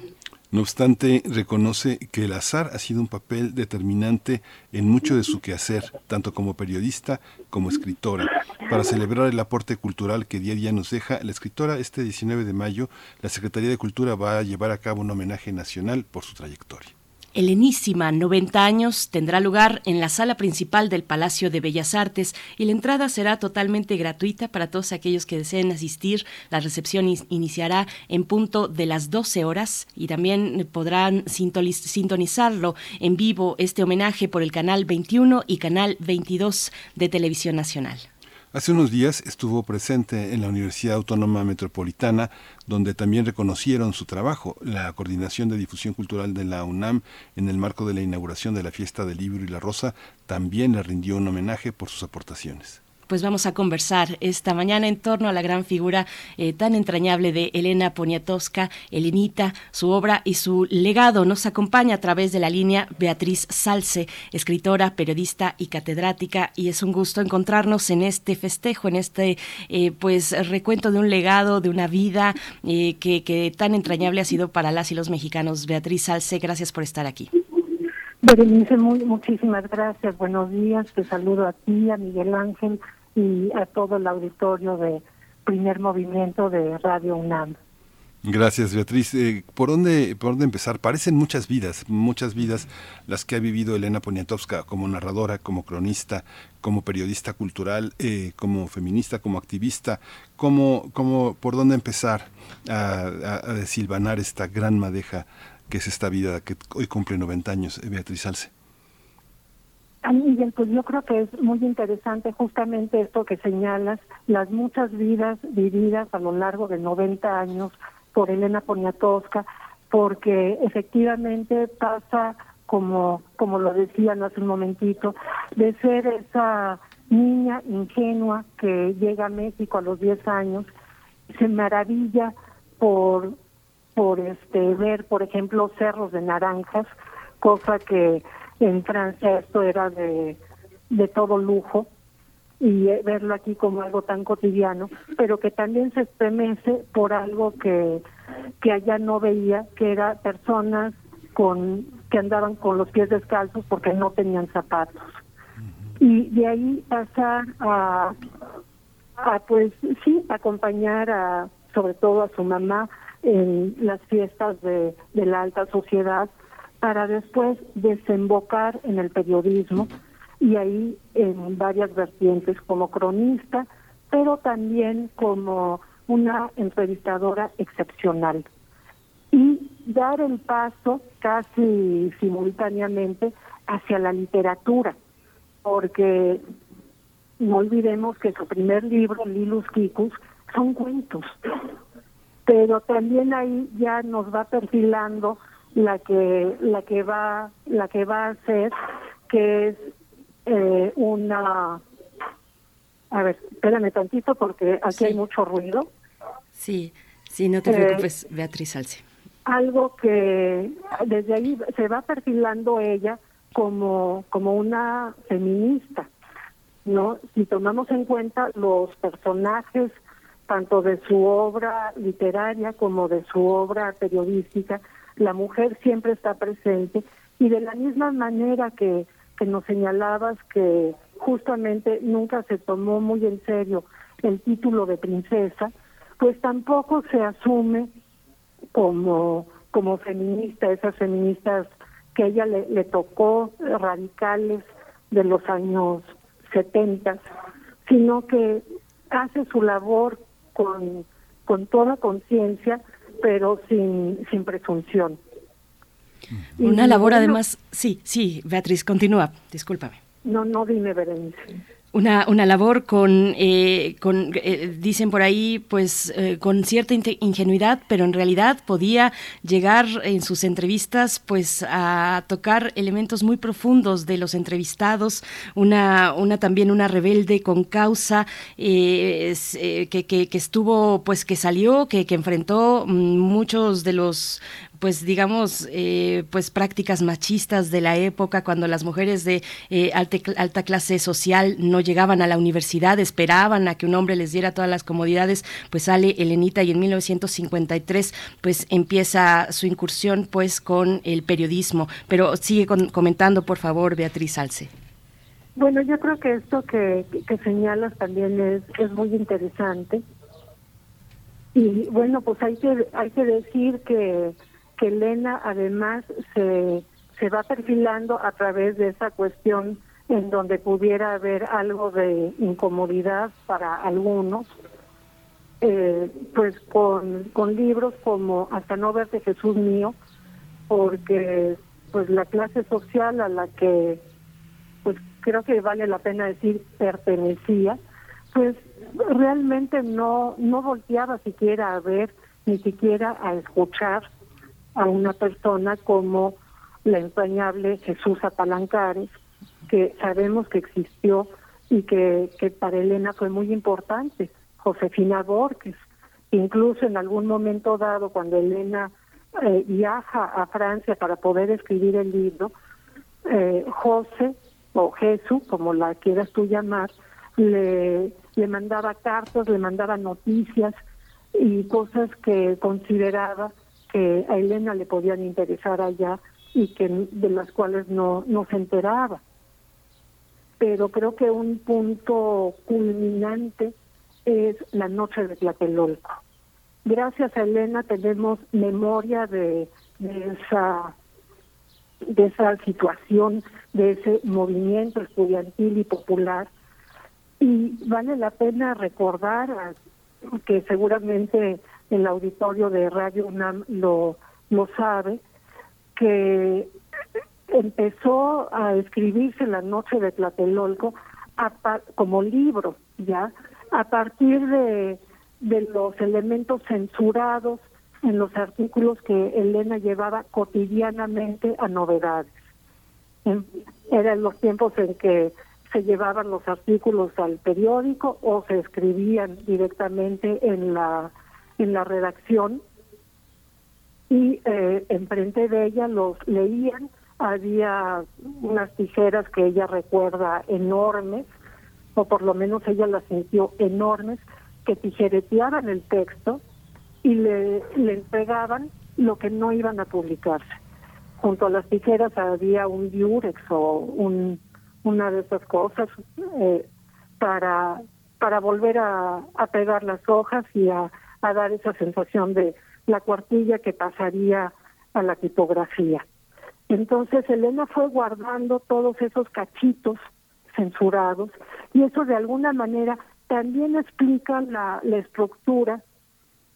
No obstante, reconoce que el azar ha sido un papel determinante en mucho de su quehacer, tanto como periodista como escritora. Para celebrar el aporte cultural que día a día nos deja, la escritora este 19 de mayo, la Secretaría de Cultura va a llevar a cabo un homenaje nacional por su trayectoria. Helenísima, 90 años, tendrá lugar en la sala principal del Palacio de Bellas Artes y la entrada será totalmente gratuita para todos aquellos que deseen asistir. La recepción iniciará en punto de las 12 horas y también podrán sintonizarlo en vivo este homenaje por el canal 21 y canal 22 de Televisión Nacional. Hace unos días estuvo presente en la Universidad Autónoma Metropolitana, donde también reconocieron su trabajo. La Coordinación de Difusión Cultural de la UNAM, en el marco de la inauguración de la Fiesta del Libro y la Rosa, también le rindió un homenaje por sus aportaciones pues vamos a conversar esta mañana en torno a la gran figura eh, tan entrañable de Elena Poniatowska, Elenita, su obra y su legado. Nos acompaña a través de la línea Beatriz Salce, escritora, periodista y catedrática, y es un gusto encontrarnos en este festejo, en este eh, pues recuento de un legado, de una vida eh, que, que tan entrañable ha sido para las y los mexicanos. Beatriz Salce, gracias por estar aquí. Berenice, muchísimas gracias. Buenos días. Te saludo a ti, a Miguel Ángel, y a todo el auditorio de primer movimiento de Radio UNAM. Gracias, Beatriz. Eh, ¿por, dónde, ¿Por dónde empezar? Parecen muchas vidas, muchas vidas las que ha vivido Elena Poniatowska como narradora, como cronista, como periodista cultural, eh, como feminista, como activista. ¿Cómo, cómo, ¿Por dónde empezar a, a, esta gran madeja que es esta vida que hoy cumple 90 años, eh, Beatriz Alce? Miguel, pues yo creo que es muy interesante justamente esto que señalas, las muchas vidas vividas a lo largo de 90 años por Elena Poniatowska, porque efectivamente pasa, como, como lo decían hace un momentito, de ser esa niña ingenua que llega a México a los 10 años, se maravilla por, por este ver, por ejemplo, cerros de naranjas, cosa que en Francia esto era de, de todo lujo y eh, verlo aquí como algo tan cotidiano, pero que también se estremece por algo que, que allá no veía, que era personas con que andaban con los pies descalzos porque no tenían zapatos. Y de ahí pasar a, a pues sí, acompañar a sobre todo a su mamá en las fiestas de, de la alta sociedad para después desembocar en el periodismo y ahí en varias vertientes como cronista, pero también como una entrevistadora excepcional. Y dar el paso casi simultáneamente hacia la literatura, porque no olvidemos que su primer libro, Lilus Kikus, son cuentos, pero también ahí ya nos va perfilando la que la que va la que va a hacer que es eh, una A ver, espérame tantito porque aquí hay mucho ruido. Sí, sí, no te Eh, preocupes, Beatriz Alce. algo que desde ahí se va perfilando ella como, como una feminista, ¿no? Si tomamos en cuenta los personajes tanto de su obra literaria como de su obra periodística, la mujer siempre está presente y de la misma manera que, que nos señalabas que justamente nunca se tomó muy en serio el título de princesa, pues tampoco se asume como, como feminista, esas feministas que ella le, le tocó radicales de los años 70, sino que hace su labor con, con toda conciencia, pero sin, sin presunción. Una labor además, sí, sí, Beatriz, continúa, discúlpame. No, no dime, Berenice. Una, una labor con, eh, eh, dicen por ahí, pues eh, con cierta ingenuidad, pero en realidad podía llegar en sus entrevistas, pues a tocar elementos muy profundos de los entrevistados, una, una también una rebelde con causa que, que, que estuvo, pues que salió, que, que enfrentó mm, muchos de los pues digamos, eh, pues prácticas machistas de la época, cuando las mujeres de eh, alta, alta clase social no llegaban a la universidad, esperaban a que un hombre les diera todas las comodidades, pues sale Elenita y en 1953 pues empieza su incursión pues con el periodismo. Pero sigue con- comentando, por favor, Beatriz Alce. Bueno, yo creo que esto que, que señalas también es, es muy interesante. Y bueno, pues hay que, hay que decir que, que Elena además se, se va perfilando a través de esa cuestión en donde pudiera haber algo de incomodidad para algunos, eh, pues con, con libros como Hasta no verte Jesús mío, porque pues la clase social a la que pues creo que vale la pena decir pertenecía, pues realmente no no volteaba siquiera a ver ni siquiera a escuchar a una persona como la entrañable Jesús Apalancares, que sabemos que existió y que, que para Elena fue muy importante, Josefina Borges, incluso en algún momento dado cuando Elena eh, viaja a Francia para poder escribir el libro, eh, José o Jesús, como la quieras tú llamar, le, le mandaba cartas, le mandaba noticias y cosas que consideraba que a Elena le podían interesar allá y que de las cuales no, no se enteraba. Pero creo que un punto culminante es la noche de Tlatelolco. Gracias a Elena tenemos memoria de, esa de esa situación, de ese movimiento estudiantil y popular. Y vale la pena recordar que seguramente el auditorio de Radio UNAM lo, lo sabe, que empezó a escribirse la noche de Tlatelolco a pa- como libro, ya, a partir de, de los elementos censurados en los artículos que Elena llevaba cotidianamente a novedades. Eran los tiempos en que se llevaban los artículos al periódico o se escribían directamente en la en la redacción y eh, enfrente de ella los leían. Había unas tijeras que ella recuerda enormes o por lo menos ella las sintió enormes que tijereteaban el texto y le, le entregaban lo que no iban a publicarse. Junto a las tijeras había un diurex o un, una de esas cosas eh, para para volver a, a pegar las hojas y a, a dar esa sensación de la cuartilla que pasaría a la tipografía. Entonces Elena fue guardando todos esos cachitos censurados y eso de alguna manera también explica la, la estructura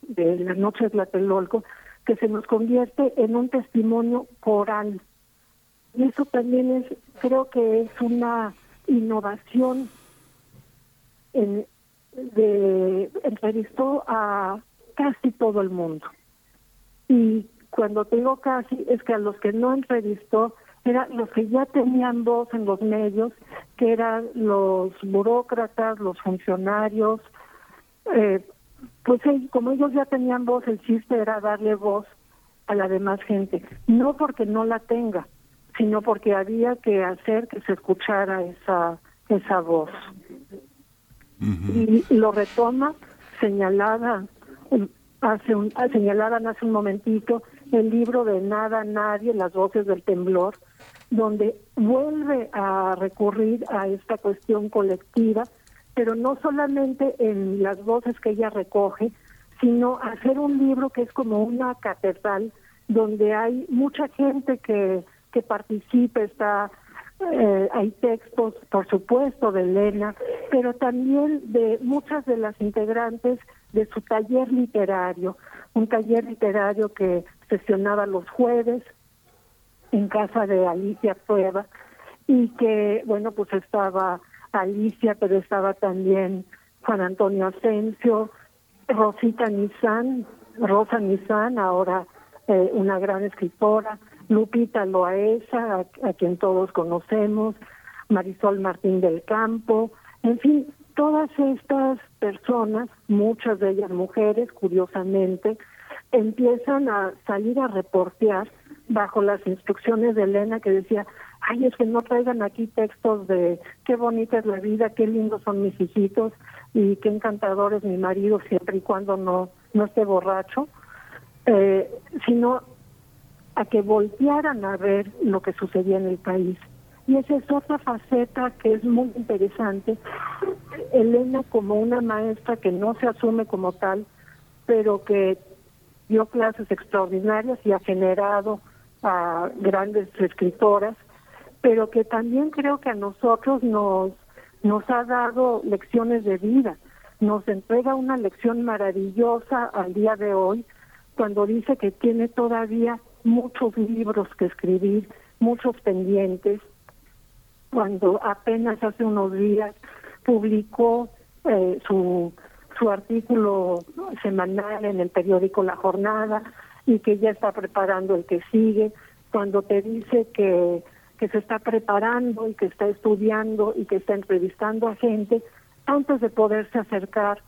de la noche de Tlatelolco que se nos convierte en un testimonio coral. Y eso también es, creo que es una innovación en, de, entrevistó a casi todo el mundo. Y cuando te casi, es que a los que no entrevistó, eran los que ya tenían voz en los medios, que eran los burócratas, los funcionarios, eh, pues como ellos ya tenían voz, el chiste era darle voz a la demás gente, no porque no la tenga, sino porque había que hacer que se escuchara esa esa voz. Y lo retoma señalada hace un señalaban hace un momentito el libro de Nada Nadie, las voces del temblor, donde vuelve a recurrir a esta cuestión colectiva, pero no solamente en las voces que ella recoge, sino hacer un libro que es como una catedral donde hay mucha gente que, que participa, está eh, hay textos, por supuesto, de Elena, pero también de muchas de las integrantes de su taller literario, un taller literario que sesionaba los jueves en casa de Alicia Prueba y que, bueno, pues estaba Alicia, pero estaba también Juan Antonio Asensio, Rosita Nizán, Rosa Nizán, ahora eh, una gran escritora, Lupita Loaesa, a, quien todos conocemos, Marisol Martín del Campo, en fin, todas estas personas, muchas de ellas mujeres, curiosamente, empiezan a salir a reportear bajo las instrucciones de Elena que decía, ay, es que no traigan aquí textos de qué bonita es la vida, qué lindos son mis hijitos y qué encantador es mi marido siempre y cuando no, no esté borracho, eh, sino a que voltearan a ver lo que sucedía en el país. Y esa es otra faceta que es muy interesante. Elena como una maestra que no se asume como tal, pero que dio clases extraordinarias y ha generado a grandes escritoras, pero que también creo que a nosotros nos, nos ha dado lecciones de vida, nos entrega una lección maravillosa al día de hoy, cuando dice que tiene todavía muchos libros que escribir, muchos pendientes, cuando apenas hace unos días publicó eh, su, su artículo semanal en el periódico La Jornada y que ya está preparando el que sigue, cuando te dice que, que se está preparando y que está estudiando y que está entrevistando a gente antes de poderse acercar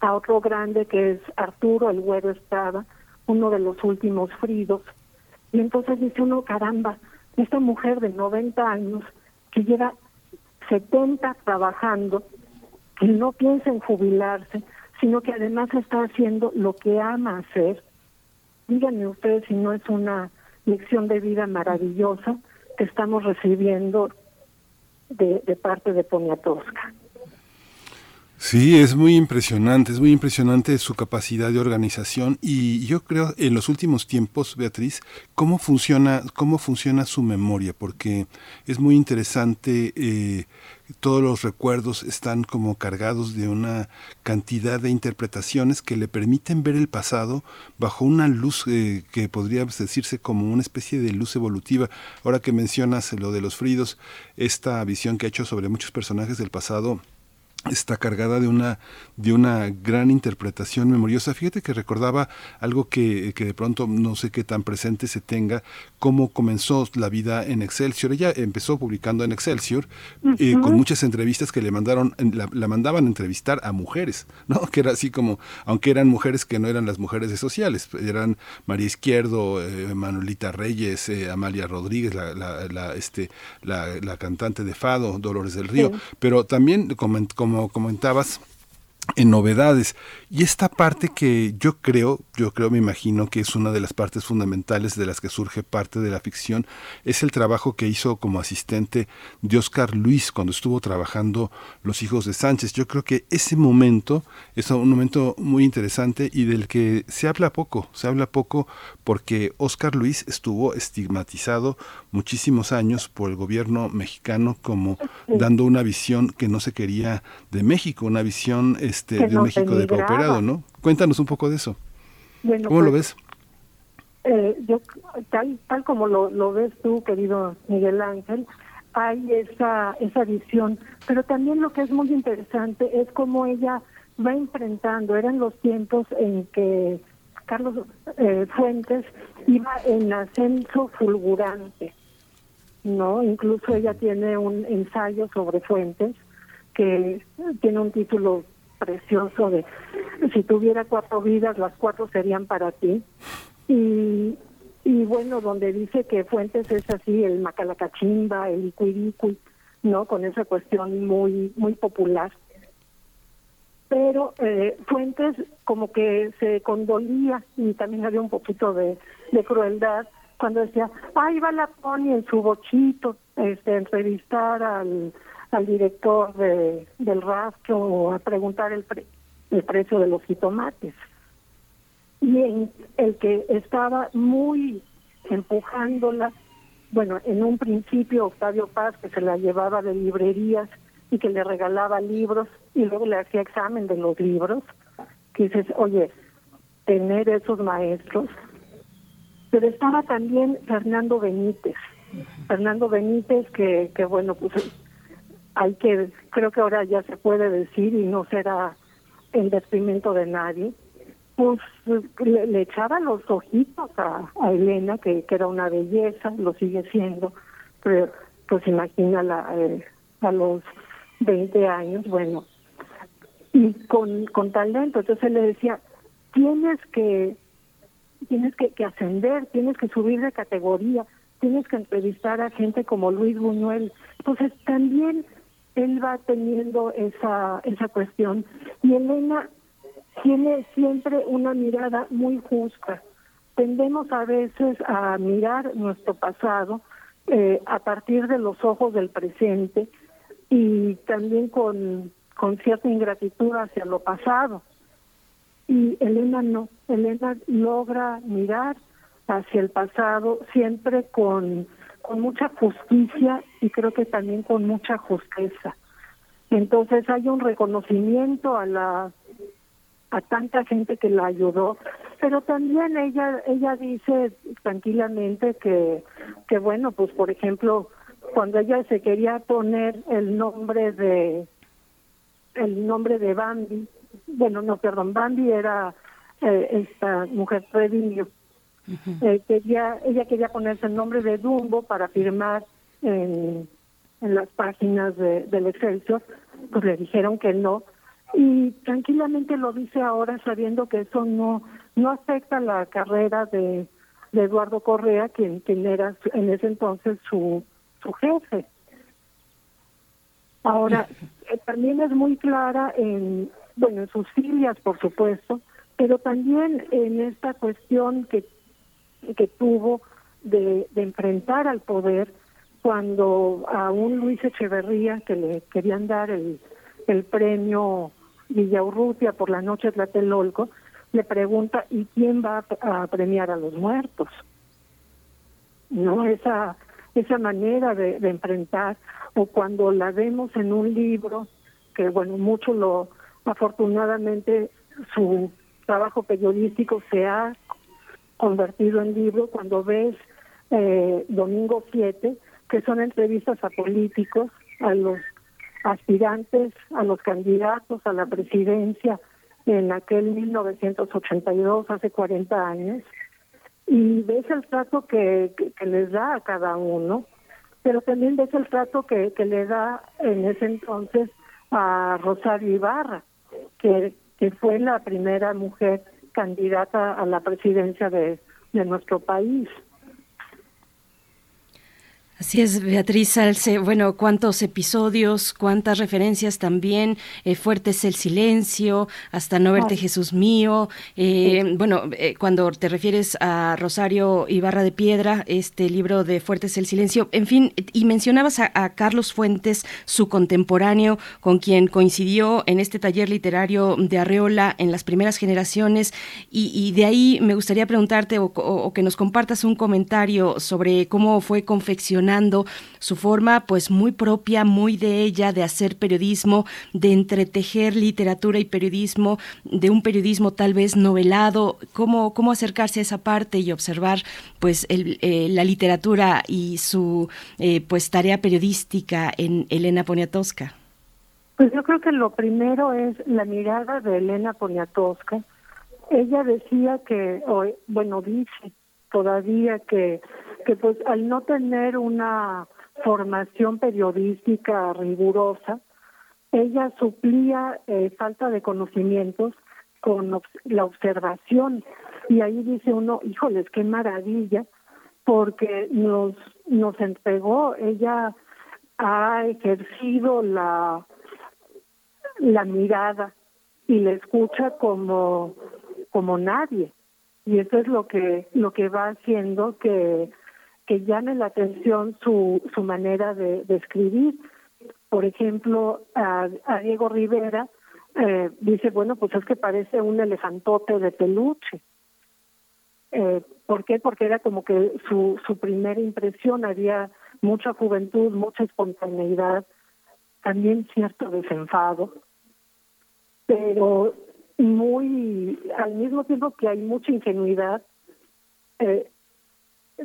a otro grande que es Arturo el Güero Estrada, uno de los últimos fridos. Y entonces dice uno, caramba, esta mujer de 90 años que lleva 70 trabajando, que no piensa en jubilarse, sino que además está haciendo lo que ama hacer. Díganme ustedes si no es una lección de vida maravillosa que estamos recibiendo de, de parte de Poniatowska. Sí, es muy impresionante, es muy impresionante su capacidad de organización y yo creo en los últimos tiempos, Beatriz, cómo funciona, cómo funciona su memoria, porque es muy interesante. Eh, todos los recuerdos están como cargados de una cantidad de interpretaciones que le permiten ver el pasado bajo una luz eh, que podría decirse como una especie de luz evolutiva. Ahora que mencionas lo de los Fridos, esta visión que ha hecho sobre muchos personajes del pasado está cargada de una, de una gran interpretación memoriosa. Fíjate que recordaba algo que, que, de pronto no sé qué tan presente se tenga, cómo comenzó la vida en Excelsior. Ella empezó publicando en Excelsior eh, con muchas entrevistas que le mandaron, la, la, mandaban entrevistar a mujeres, ¿no? Que era así como, aunque eran mujeres que no eran las mujeres de sociales, eran María Izquierdo, eh, Manuelita Reyes, eh, Amalia Rodríguez, la, la, la este, la, la, cantante de Fado, Dolores del Río, sí. pero también como, como comentabas, en novedades. Y esta parte que yo creo, yo creo, me imagino que es una de las partes fundamentales de las que surge parte de la ficción, es el trabajo que hizo como asistente de Oscar Luis cuando estuvo trabajando Los Hijos de Sánchez. Yo creo que ese momento es un momento muy interesante y del que se habla poco, se habla poco porque Oscar Luis estuvo estigmatizado muchísimos años por el gobierno mexicano como dando una visión que no se quería de México, una visión este, de un México depauperado, ¿no? Cuéntanos un poco de eso. Bueno, ¿Cómo pues, lo ves? Eh, yo, tal, tal como lo, lo ves tú, querido Miguel Ángel, hay esa, esa visión, pero también lo que es muy interesante es cómo ella va enfrentando, eran los tiempos en que Carlos eh, Fuentes iba en ascenso fulgurante ¿no? Incluso ella tiene un ensayo sobre fuentes que tiene un título precioso de si tuviera cuatro vidas, las cuatro serían para ti. Y, y bueno, donde dice que Fuentes es así, el macalacachimba, el icuiricui, ¿no? Con esa cuestión muy, muy popular. Pero eh, Fuentes como que se condolía y también había un poquito de, de crueldad cuando decía, ahí va la Pony en su bochito, este, entrevistar al, al director de, del rastro a preguntar el, el precio de los jitomates. Y en el que estaba muy empujándola, bueno, en un principio Octavio Paz, que se la llevaba de librerías y que le regalaba libros y luego le hacía examen de los libros, que dices, oye, tener esos maestros pero estaba también Fernando Benítez. Fernando Benítez, que, que bueno, pues hay que, creo que ahora ya se puede decir y no será el detrimento de nadie, pues le, echaba los ojitos a, Elena, que, era una belleza, lo sigue siendo, pero pues imagina la, eh, a los 20 años, bueno, y con, con talento, entonces le decía, tienes que tienes que, que ascender, tienes que subir de categoría, tienes que entrevistar a gente como Luis Buñuel. Entonces también él va teniendo esa, esa cuestión. Y Elena tiene siempre una mirada muy justa. Tendemos a veces a mirar nuestro pasado eh, a partir de los ojos del presente y también con, con cierta ingratitud hacia lo pasado y Elena no, Elena logra mirar hacia el pasado siempre con, con mucha justicia y creo que también con mucha justeza. Entonces hay un reconocimiento a la a tanta gente que la ayudó, pero también ella ella dice tranquilamente que que bueno, pues por ejemplo, cuando ella se quería poner el nombre de el nombre de Bambi, bueno, no, perdón, Bambi era eh, esta mujer Treviño. Eh, quería, ella quería ponerse el nombre de Dumbo para firmar en, las páginas de, del Excelsior, pues le dijeron que no. Y tranquilamente lo dice ahora sabiendo que eso no, no afecta la carrera de, Eduardo Correa, quien, quien era en ese entonces su, su jefe. Ahora, eh, también es muy clara en, bueno, en sus filias, por supuesto, pero también en esta cuestión que, que tuvo de, de enfrentar al poder cuando a un Luis Echeverría, que le querían dar el, el premio Villaurrutia por la noche de Tlatelolco, le pregunta, ¿y quién va a, premiar a los muertos? ¿No? Esa, esa manera de, enfrentar, o cuando la vemos en un libro, que bueno, mucho lo, afortunadamente su trabajo periodístico se ha convertido en libro cuando ves eh, Domingo 7, que son entrevistas a políticos, a los aspirantes, a los candidatos a la presidencia en aquel 1982, hace 40 años, y ves el trato que, les da a cada uno, pero también ves el trato que, que le da en ese entonces a Rosario Ibarra, que fue la primera mujer candidata a la presidencia de, de nuestro país. Así es, Beatriz Salce. Bueno, cuántos episodios, cuántas referencias también. Eh, fuerte el silencio, hasta no verte Jesús mío. Eh, bueno, eh, cuando te refieres a Rosario Ibarra de Piedra, este libro de Fuertes el silencio. En fin, y mencionabas a, Carlos Fuentes, su contemporáneo, con quien coincidió en este taller literario de Arreola en las primeras generaciones. Y, de ahí me gustaría preguntarte o que nos compartas un comentario sobre cómo fue confeccionado su forma pues muy propia, muy de ella, de hacer periodismo, de entretejer literatura y periodismo, de un periodismo tal vez novelado, cómo, cómo acercarse a esa parte y observar pues eh, la literatura y su eh, pues tarea periodística en Elena Poniatowska. Pues yo creo que lo primero es la mirada de Elena Poniatowska. Ella decía que, bueno, dice todavía que que pues al no tener una formación periodística rigurosa, ella suplía eh, falta de conocimientos con la observación. Y ahí dice uno, híjoles, qué maravilla, porque nos, nos entregó, ella ha ejercido la, la mirada y la escucha como, como nadie. Y eso es lo que, lo que va haciendo que, que llame la atención su, su manera de, escribir. Por ejemplo, a, a Diego Rivera, eh, dice, bueno, pues es que parece un elefantote de peluche. Eh, ¿Por qué? Porque era como que su, su primera impresión, había mucha juventud, mucha espontaneidad, también cierto desenfado, pero muy, al mismo tiempo que hay mucha ingenuidad, eh,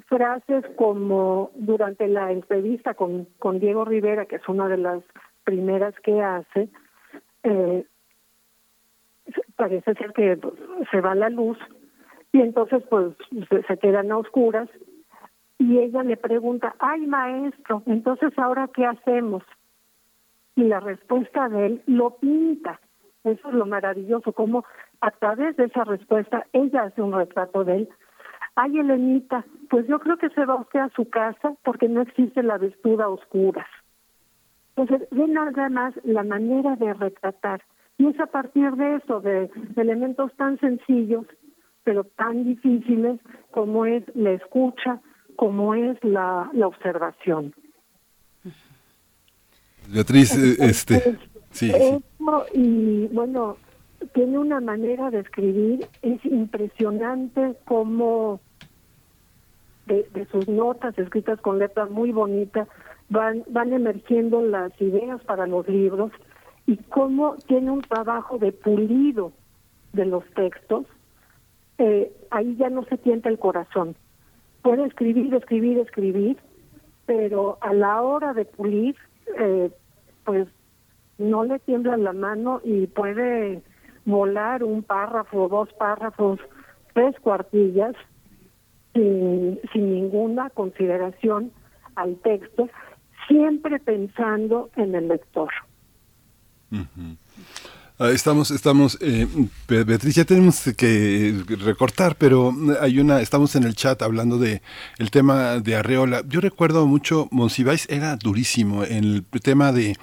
frases como durante la entrevista con, con Diego Rivera, que es una de las primeras que hace, eh, parece ser que se va la luz y entonces pues se, quedan a oscuras y ella le pregunta, ay maestro, entonces ahora qué hacemos? Y la respuesta de él lo pinta. Eso es lo maravilloso, como a través de esa respuesta ella hace un retrato de él. Ay, Elenita, pues yo creo que se va usted a su casa porque no existe la virtud a oscuras. Entonces, ve nada más la manera de retratar y es a partir de eso, de, elementos tan sencillos, pero tan difíciles como es la escucha, como es la, la observación. Beatriz, eh, este, sí, Y bueno, tiene una manera de escribir, es impresionante como de, de, sus notas escritas con letras muy bonitas van, van emergiendo las ideas para los libros y cómo tiene un trabajo de pulido de los textos, eh, ahí ya no se tienta el corazón. Puede escribir, escribir, escribir, pero a la hora de pulir, eh, pues no le tiembla la mano y puede volar un párrafo, dos párrafos, tres cuartillas, sin, sin ninguna consideración al texto, siempre pensando en el lector. Ah, estamos, estamos, eh, Beatriz, ya tenemos que recortar, pero hay una, estamos en el chat hablando de el tema de Arreola. Yo recuerdo mucho, Monsiváis era durísimo en el tema de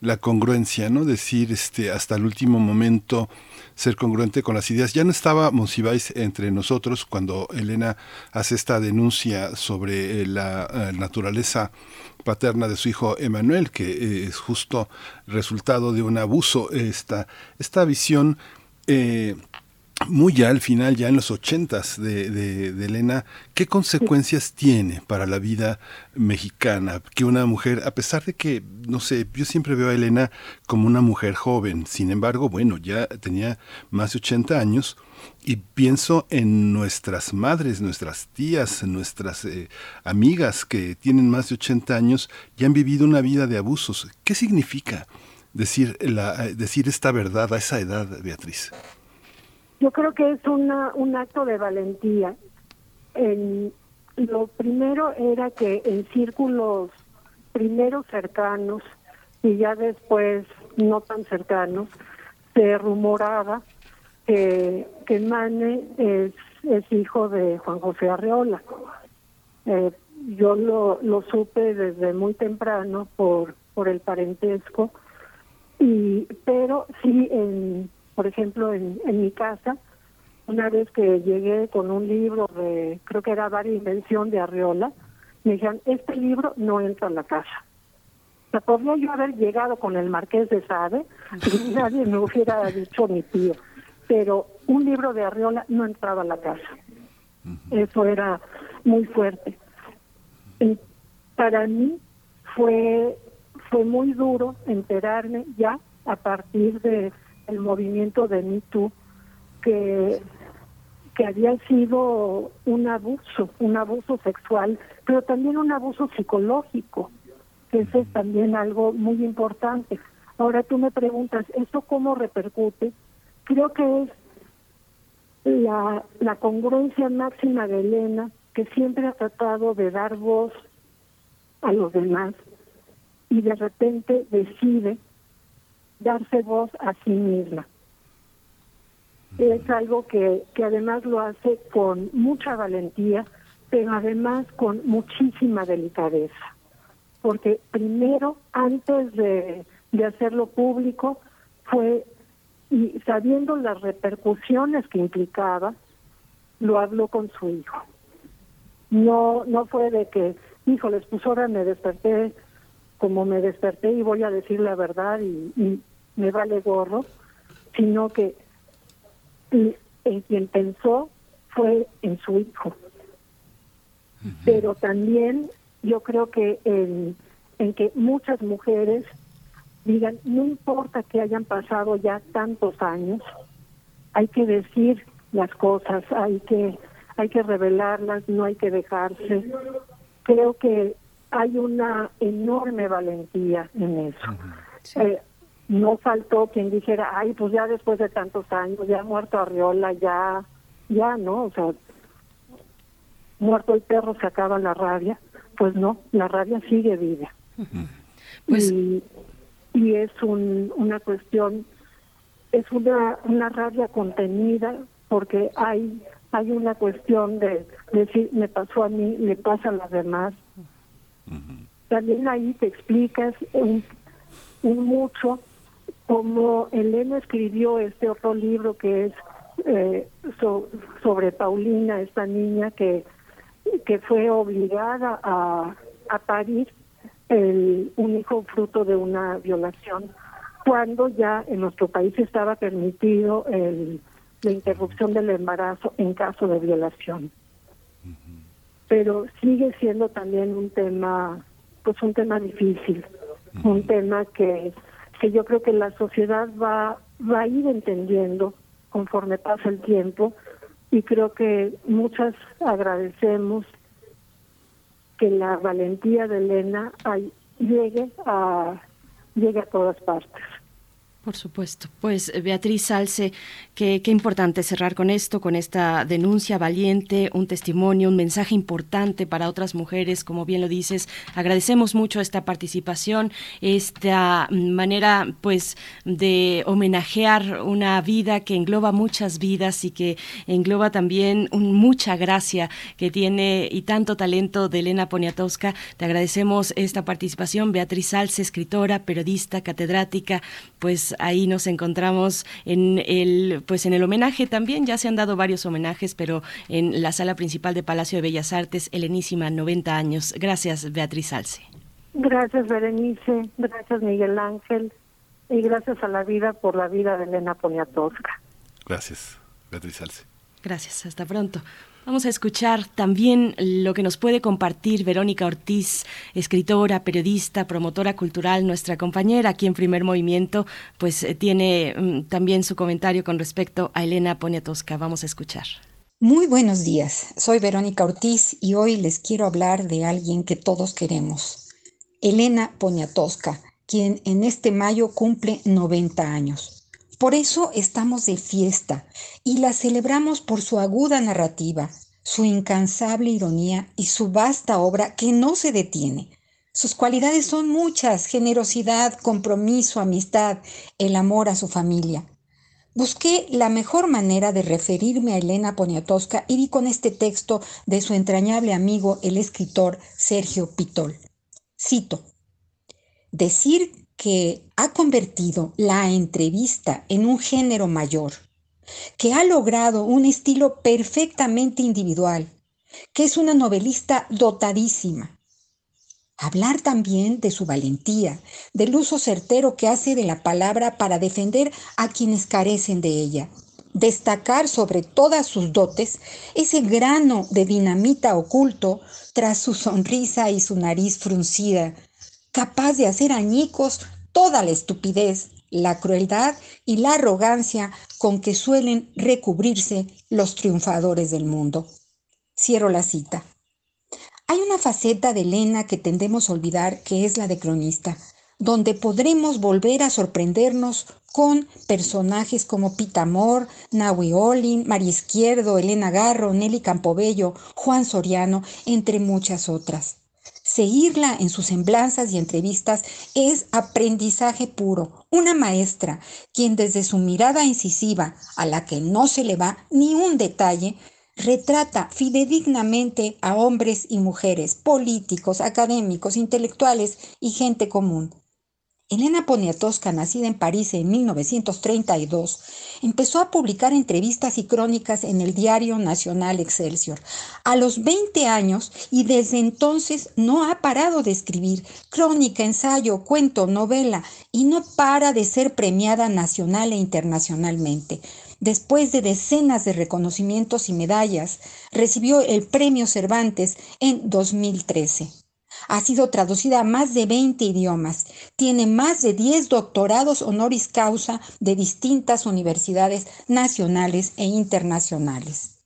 la congruencia, ¿no? Decir, este, hasta el último momento, ser congruente con las ideas. Ya no estaba Monsiváis entre nosotros cuando Elena hace esta denuncia sobre eh, la eh, naturaleza paterna de su hijo Emanuel, que eh, es justo resultado de un abuso. Esta, esta visión eh, muy ya al final, ya en los ochentas de, de, Elena, ¿qué consecuencias tiene para la vida mexicana? Que una mujer, a pesar de que, no sé, yo siempre veo a Elena como una mujer joven, sin embargo, bueno, ya tenía más de 80 años, y pienso en nuestras madres, nuestras tías, nuestras eh, amigas que tienen más de 80 años y han vivido una vida de abusos. ¿Qué significa decir, la, eh, decir esta verdad a esa edad, Beatriz? Yo creo que es una, un acto de valentía. En, lo primero era que en círculos primero cercanos y ya después no tan cercanos, se rumoraba que, que Mane es, es hijo de Juan José Arreola. Eh, yo lo, lo supe desde muy temprano por, por el parentesco, y pero sí, en, por ejemplo, en, en mi casa, una vez que llegué con un libro de, creo que era Varia Invención de Arreola, me dijeron, este libro no entra en la casa. O sea, podría yo haber llegado con el Marqués de Sade y nadie me hubiera dicho mi tío pero un libro de Arriola no entraba a la casa. Eso era muy fuerte. para mí fue fue muy duro enterarme ya a partir de el movimiento de Me Too que que había sido un abuso, un abuso sexual, pero también un abuso psicológico, que eso es también algo muy importante. Ahora tú me preguntas, ¿eso cómo repercute? creo que es la, la congruencia máxima de Elena que siempre ha tratado de dar voz a los demás y de repente decide darse voz a sí misma. Es algo que, que además lo hace con mucha valentía, pero además con muchísima delicadeza. Porque primero, antes de, de hacerlo público, fue, y sabiendo las repercusiones que implicaba, lo habló con su hijo. No, no fue de que, híjoles, pues ahora me desperté como me desperté y voy a decir la verdad y, me vale gorro, sino que en quien pensó fue en su hijo. Pero también yo creo que en, en que muchas mujeres digan, no importa que hayan pasado ya tantos años, hay que decir las cosas, hay que hay que revelarlas, no hay que dejarse. Creo que hay una enorme valentía en eso. Eh, no faltó quien dijera, ay, pues ya después de tantos años, ya ha muerto Arriola, ya, ya, ¿no? O sea, muerto el perro se acaba la rabia. Pues no, la rabia sigue viva. Pues... Y, y es un, una cuestión, es una, una rabia contenida porque hay hay una cuestión de decir, me pasó a mí, le pasa a las demás, también ahí te explicas un, mucho cómo Elena escribió este otro libro que es eh, sobre Paulina, esta niña que, que fue obligada a, a parir el, un hijo fruto de una violación, cuando ya en nuestro país estaba permitido el, la interrupción del embarazo en caso de violación. Pero sigue siendo también un tema, pues un tema difícil, un tema que, que yo creo que la sociedad va, va a ir entendiendo conforme pasa el tiempo y creo que muchas agradecemos que la valentía de Elena llegue a llegue a todas partes. Por supuesto. Pues eh, Beatriz Salce, qué, qué, importante cerrar con esto, con esta denuncia valiente, un testimonio, un mensaje importante para otras mujeres, como bien lo dices. Agradecemos mucho esta participación, esta manera pues de homenajear una vida que engloba muchas vidas y que engloba también un, mucha gracia que tiene y tanto talento de Elena Poniatowska. Te agradecemos esta participación, Beatriz Salce, escritora, periodista, catedrática, pues ahí nos encontramos en el pues en el homenaje también ya se han dado varios homenajes, pero en la sala principal de Palacio de Bellas Artes, Helenísima 90 años. Gracias, Beatriz Salce. Gracias, Berenice, gracias Miguel Ángel y gracias a la vida por la vida de Elena Poniatowska. Gracias, Beatriz Salce. Gracias, hasta pronto. Vamos a escuchar también lo que nos puede compartir Verónica Ortiz, escritora, periodista, promotora cultural, nuestra compañera aquí en Primer Movimiento, pues eh, tiene mm, también su comentario con respecto a Elena Poniatowska. Vamos a escuchar. Muy buenos días, soy Verónica Ortiz y hoy les quiero hablar de alguien que todos queremos, Elena Poniatowska, quien en este mayo cumple 90 años. Por eso estamos de fiesta y la celebramos por su aguda narrativa, su incansable ironía y su vasta obra que no se detiene. Sus cualidades son muchas, generosidad, compromiso, amistad, el amor a su familia. Busqué la mejor manera de referirme a Elena Poniatowska y di con este texto de su entrañable amigo, el escritor Sergio Pitol. Cito, Decir que ha convertido la entrevista en un género mayor, que ha logrado un estilo perfectamente individual, que es una novelista dotadísima. Hablar también de su valentía, del uso certero que hace de la palabra para defender a quienes carecen de ella. Destacar sobre todas sus dotes ese grano de dinamita oculto tras su sonrisa y su nariz fruncida, capaz de hacer añicos toda la estupidez, la crueldad y la arrogancia con que suelen recubrirse los triunfadores del mundo. Cierro la cita. Hay una faceta de Elena que tendemos a olvidar que es la de cronista. donde podremos volver a sorprendernos con personajes como Pitamor, Nahui Olin, María Izquierdo, Elena Garro, Nelly Campobello, Juan Soriano, entre muchas otras. Seguirla en sus semblanzas y entrevistas es aprendizaje puro, una maestra, quien desde su mirada incisiva, a la que no se le va ni un detalle, retrata fidedignamente a hombres y mujeres, políticos, académicos, intelectuales y gente común. Elena Poniatowska, nacida en París en 1932, empezó a publicar entrevistas y crónicas en el diario nacional Excelsior a los 20 años y desde entonces no ha parado de escribir crónica, ensayo, cuento, novela y no para de ser premiada nacional e internacionalmente. Después de decenas de reconocimientos y medallas, recibió el Premio Cervantes en 2013. Ha sido traducida a más de 20 idiomas. Tiene más de 10 doctorados honoris causa de distintas universidades nacionales e internacionales.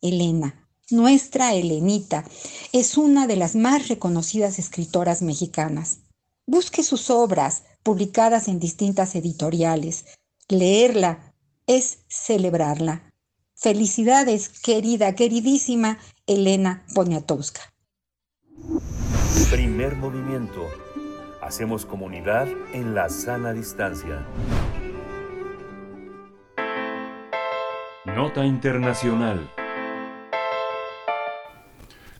Elena, nuestra Elenita, es una de las más reconocidas escritoras mexicanas. Busque sus obras, publicadas en distintas editoriales. Leerla es celebrarla. Felicidades, querida, queridísima Elena Poniatowska. Primer movimiento. Hacemos comunidad en la sana distancia. Nota Internacional.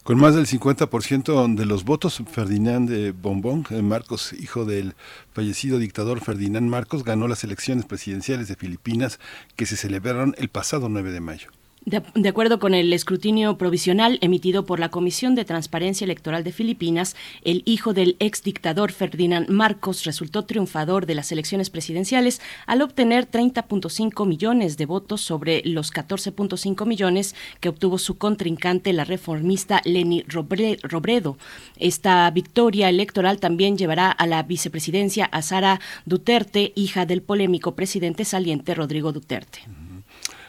Con más del 50% de los votos, Ferdinand de Bombón, eh, Marcos, hijo del fallecido dictador Ferdinand Marcos, ganó las elecciones presidenciales de Filipinas que se celebraron el pasado 9 de mayo. De, acuerdo con el escrutinio provisional emitido por la Comisión de Transparencia Electoral de Filipinas, el hijo del ex dictador Ferdinand Marcos resultó triunfador de las elecciones presidenciales al obtener 30.5 millones de votos sobre los 14.5 millones que obtuvo su contrincante, la reformista Leni Robredo. Esta victoria electoral también llevará a la vicepresidencia a Sara Duterte, hija del polémico presidente saliente Rodrigo Duterte.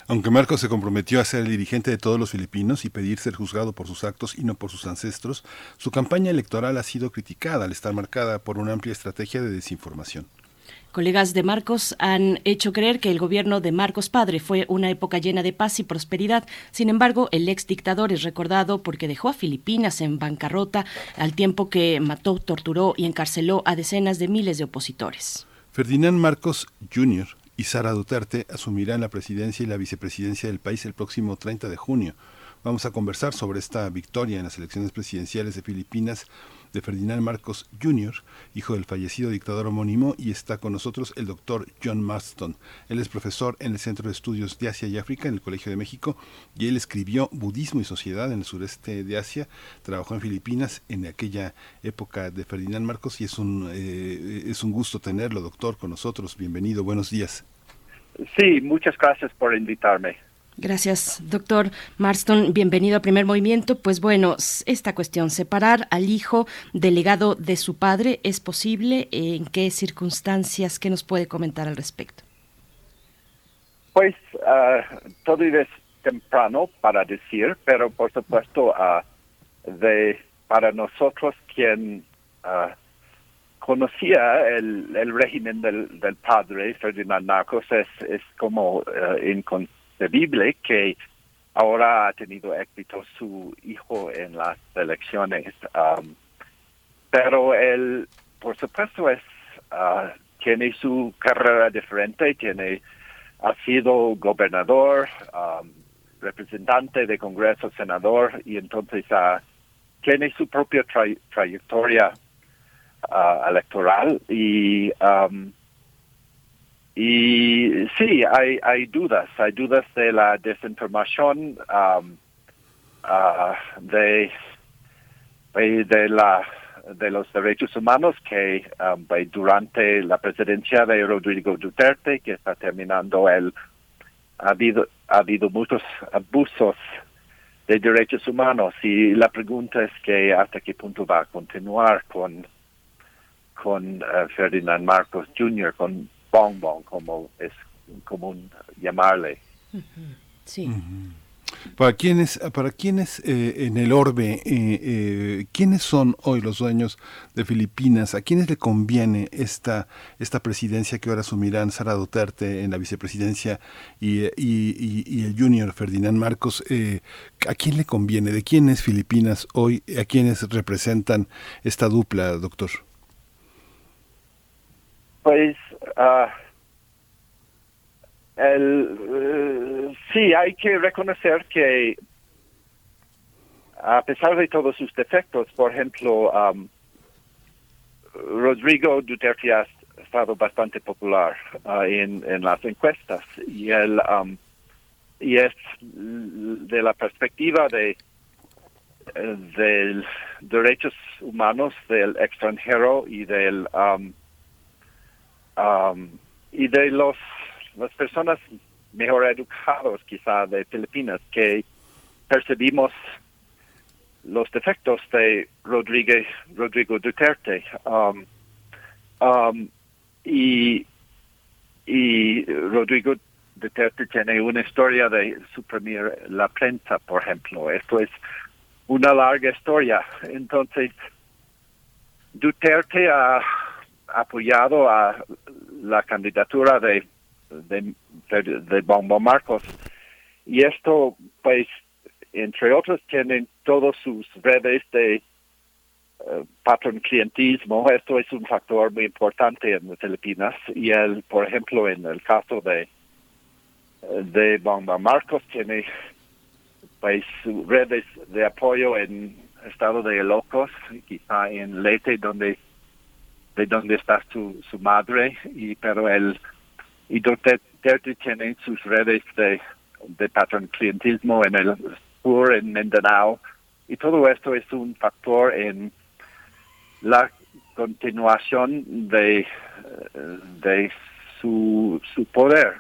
Aunque Marcos se comprometió a ser el dirigente de todos los filipinos y pedir ser juzgado por sus actos y no por sus ancestros, su campaña electoral ha sido criticada al estar marcada por una amplia estrategia de desinformación. Colegas de Marcos han hecho creer que el gobierno de Marcos padre fue una época llena de paz y prosperidad. Sin embargo, el ex dictador es recordado porque dejó a Filipinas en bancarrota al tiempo que mató, torturó y encarceló a decenas de miles de opositores. Ferdinand Marcos Jr y Sara Duterte asumirán la presidencia y la vicepresidencia del país el próximo 30 de junio. Vamos a conversar sobre esta victoria en las elecciones presidenciales de Filipinas de Ferdinand Marcos Jr., hijo del fallecido dictador homónimo, y está con nosotros el doctor John Marston. Él es profesor en el Centro de Estudios de Asia y África en el Colegio de México y él escribió Budismo y Sociedad en el sureste de Asia, trabajó en Filipinas en aquella época de Ferdinand Marcos y es un, eh, es un gusto tenerlo, doctor, con nosotros. Bienvenido, buenos días. Sí, muchas gracias por invitarme. Gracias, doctor Marston. Bienvenido a Primer Movimiento. Pues bueno, esta cuestión, separar al hijo del legado de su padre, ¿es posible? ¿En qué circunstancias? ¿Qué nos puede comentar al respecto? Pues uh, todavía es temprano para decir, pero por supuesto, ah, de para nosotros quien ah, conocía el, régimen del, del, padre, Ferdinand Marcos, es, es como uh, Que ahora ha tenido éxito su hijo en las elecciones. Um, pero él, por supuesto, es uh, tiene su carrera diferente, tiene ha sido gobernador, um, representante de Congreso, senador, y entonces uh, tiene su propia trayectoria uh, electoral y um, y sí, hay, hay dudas, hay dudas de la desinformación, um, uh, de, de, la, de los derechos humanos que um, durante la presidencia de Rodrigo Duterte, que está terminando, él, ha habido, ha habido muchos abusos de derechos humanos y la pregunta es que hasta qué punto va a continuar con con uh, Ferdinand Marcos Jr., con bonbon, como es común llamarle. Sí. Para quienes, para quienes eh, en el orbe, eh, eh, ¿quiénes son hoy los dueños de Filipinas? ¿A quiénes le conviene esta, esta presidencia que ahora asumirán Sara Duterte en la vicepresidencia y, y, el junior Ferdinand Marcos? ¿A quién le conviene? ¿De quién es Filipinas hoy? ¿A quiénes representan esta dupla, doctor? Pues... Uh el, eh, sí, hay que reconocer que a pesar de todos sus defectos, por ejemplo, um, Rodrigo Duterte ha estado bastante popular uh, en, en, las encuestas y él um, y es de la perspectiva de del derechos humanos del extranjero y del um, y de los las personas mejor educadas quizá de Filipinas que percibimos los defectos de Rodrigo, Rodrigo Duterte. Um, um, y, y Rodrigo Duterte tiene una historia de suprimir la prensa, por ejemplo. Esto es una larga historia. Entonces, Duterte ha apoyado a la candidatura de de, de, Marcos. Y esto, pues, entre otros, tienen todas sus redes de uh, patrón clientismo. Esto es un factor muy importante en las Filipinas. Y él, por ejemplo, en el caso de, de Bomba Marcos, tiene pues redes de apoyo en estado de locos, quizá en Leyte, donde de donde está su, su madre, y pero y Duterte tiene sus redes de, de patrón clientismo en el sur, en Mindanao, y todo esto es un factor en la continuación de, de su, su poder.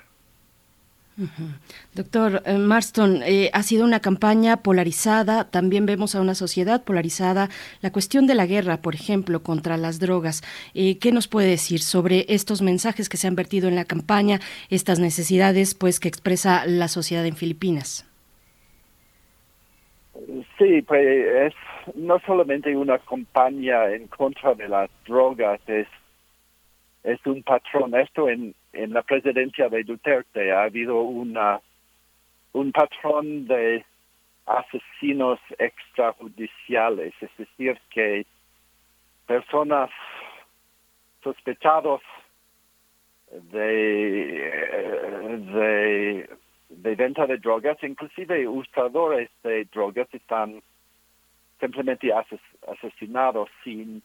Doctor eh, Marston, eh, ha sido una campaña polarizada, también vemos a una sociedad polarizada. La cuestión de la guerra, por ejemplo, contra las drogas, eh, ¿qué nos puede decir sobre estos mensajes que se han vertido en la campaña, estas necesidades pues que expresa la sociedad en Filipinas? Sí, pues es no solamente una campaña en contra de las drogas, es, es un patrón. Esto en, en la presidencia de Duterte ha habido una un patrón de asesinos extrajudiciales, es decir, que personas sospechados de, de, de venta de drogas, inclusive usadores de drogas, están simplemente asesinados sin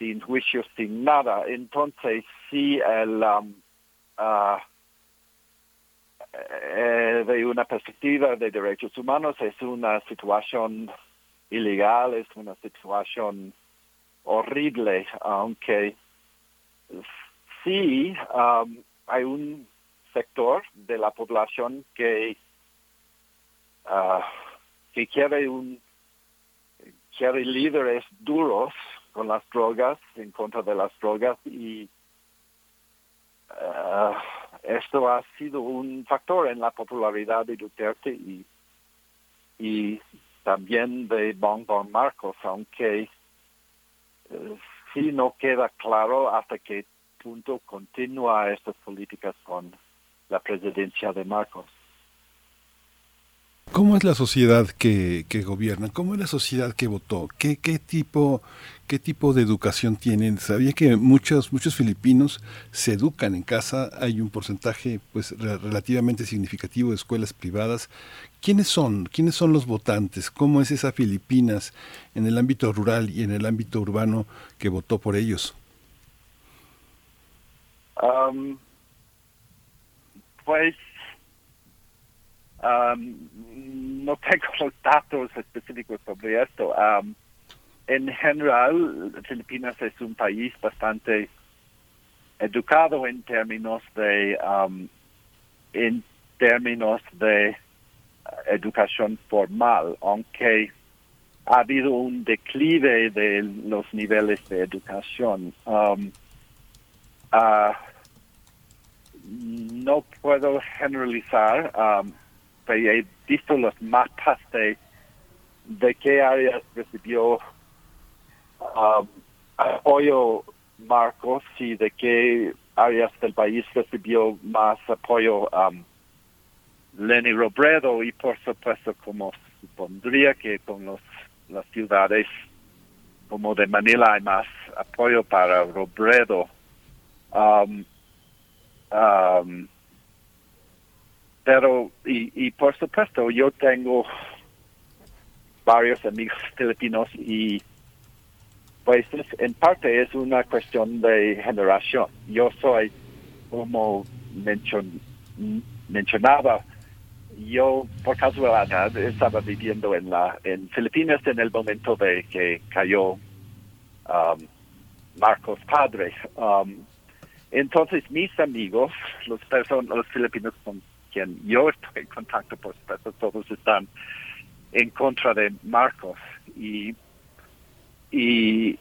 sin juicio, sin nada. Entonces, sí, el, um, uh, de una perspectiva de derechos humanos es una situación ilegal, es una situación horrible, aunque sí um, hay un sector de la población que uh, que quiere un quiere líderes duros con las drogas, en contra de las drogas y uh, esto ha sido un factor en la popularidad de Duterte y, y también de Bon Bon Marcos, aunque uh, sí no queda claro hasta qué punto continúa estas políticas con la presidencia de Marcos. ¿Cómo es la sociedad que, que, gobierna? ¿Cómo es la sociedad que votó? ¿Qué, qué, tipo, ¿Qué tipo de educación tienen? Sabía que muchos, muchos filipinos se educan en casa. Hay un porcentaje pues, relativamente significativo de escuelas privadas. ¿Quiénes son? ¿Quiénes son los votantes? ¿Cómo es esa Filipinas en el ámbito rural y en el ámbito urbano que votó por ellos? Um, pues no tengo los datos específicos sobre esto. en general, Filipinas es un país bastante educado en términos de en términos de educación formal, aunque ha habido un declive de los niveles de educación. Ah, no puedo generalizar, y he visto los mapas de, de qué áreas recibió um, apoyo Marcos y de qué áreas del país recibió más apoyo um, Lenny Robredo y por supuesto como supondría que con los, las ciudades como de Manila hay más apoyo para Robredo. Um, um, pero, y, y por supuesto, yo tengo varios amigos filipinos y pues en parte es una cuestión de generación. Yo soy, como mencionaba, yo por casualidad estaba viviendo en la en Filipinas en el momento de que cayó um, Marcos Padre. Um, entonces mis amigos, los los filipinos con quien yo estoy en contacto, por supuesto, todos están en contra de Marcos y y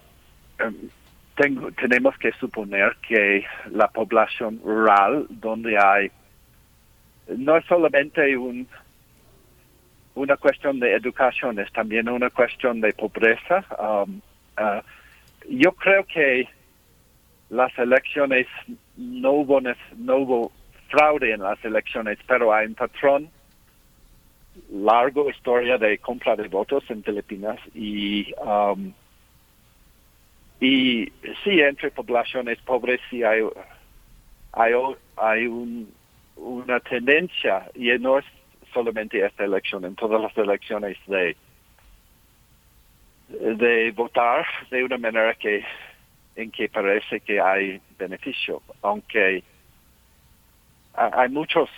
um, tengo, tenemos que suponer que la población rural donde hay no es solamente un, una cuestión de educación, es también una cuestión de pobreza. Um, uh, yo creo que las elecciones no hubo, no hubo fraude en las elecciones, pero hay un patrón largo historia de compra de votos en Filipinas y um, y sí entre poblaciones pobres sí hay hay, hay un una tendencia, y no es solamente esta elección, en todas las elecciones de, de votar de una manera que en que parece que hay beneficio, aunque hay muchos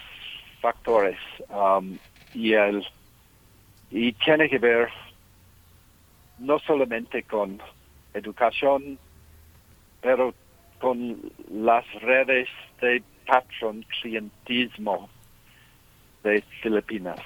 factores um, y el y tiene que ver no solamente con educación, pero con las redes de patron clientismo de Filipinas.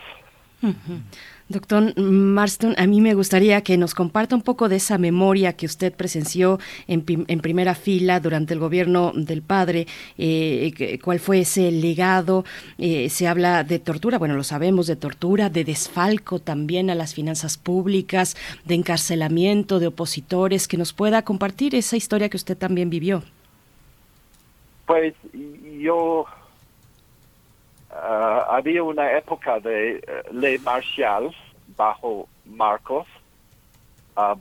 Doctor Marston, a mí me gustaría que nos comparta un poco de esa memoria que usted presenció en, primera fila durante el gobierno del padre. Eh, ¿Cuál fue ese legado? Eh, se habla de tortura, bueno, lo sabemos, de tortura, de desfalco también a las finanzas públicas, de encarcelamiento de opositores. Que nos pueda compartir esa historia que usted también vivió. Pues yo ah, había una época de eh, ley marcial bajo Marcos, ah,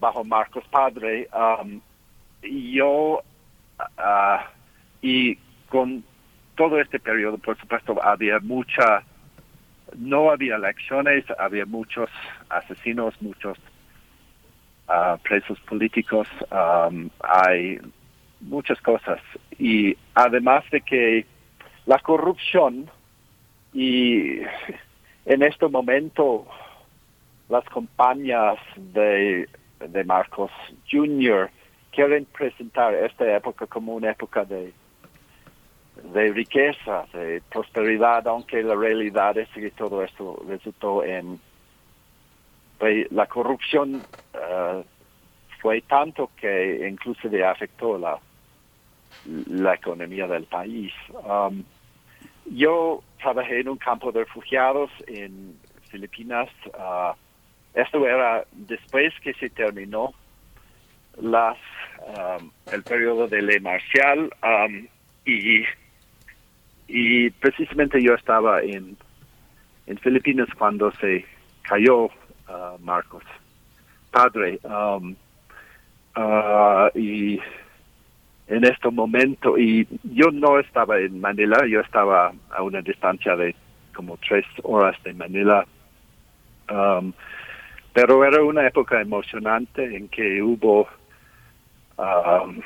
bajo Marcos padre. Um, yo ah, y con todo este periodo, por supuesto, había mucha, no había elecciones, había muchos asesinos, muchos presos políticos, um, hay muchas cosas. Y además de que la corrupción y en este momento las compañías de, de Marcos Jr. quieren presentar esta época como una época de, de riqueza, de prosperidad, aunque la realidad es que todo esto resultó en la corrupción uh, fue tanto que inclusive afectó la, la economía del país. Um, yo trabajé en un campo de refugiados en Filipinas. Uh, esto era después que se terminó las um, el periodo de ley marcial um, y y precisamente yo estaba en en Filipinas cuando se cayó uh, Marcos padre uh, y en este momento y yo no estaba en Manila, yo estaba a una distancia de como tres horas de Manila. Um, pero era una época emocionante en que hubo um,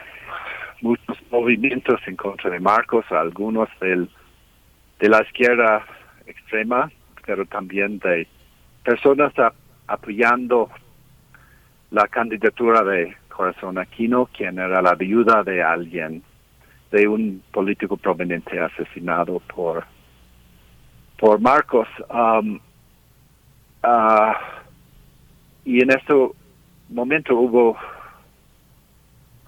muchos movimientos en contra de Marcos, algunos del, de la izquierda extrema, pero también de personas apoyando la candidatura de Corazón Aquino, quien era la viuda de alguien, de un político prominente asesinado por, por Marcos. Um, uh, y en este momento hubo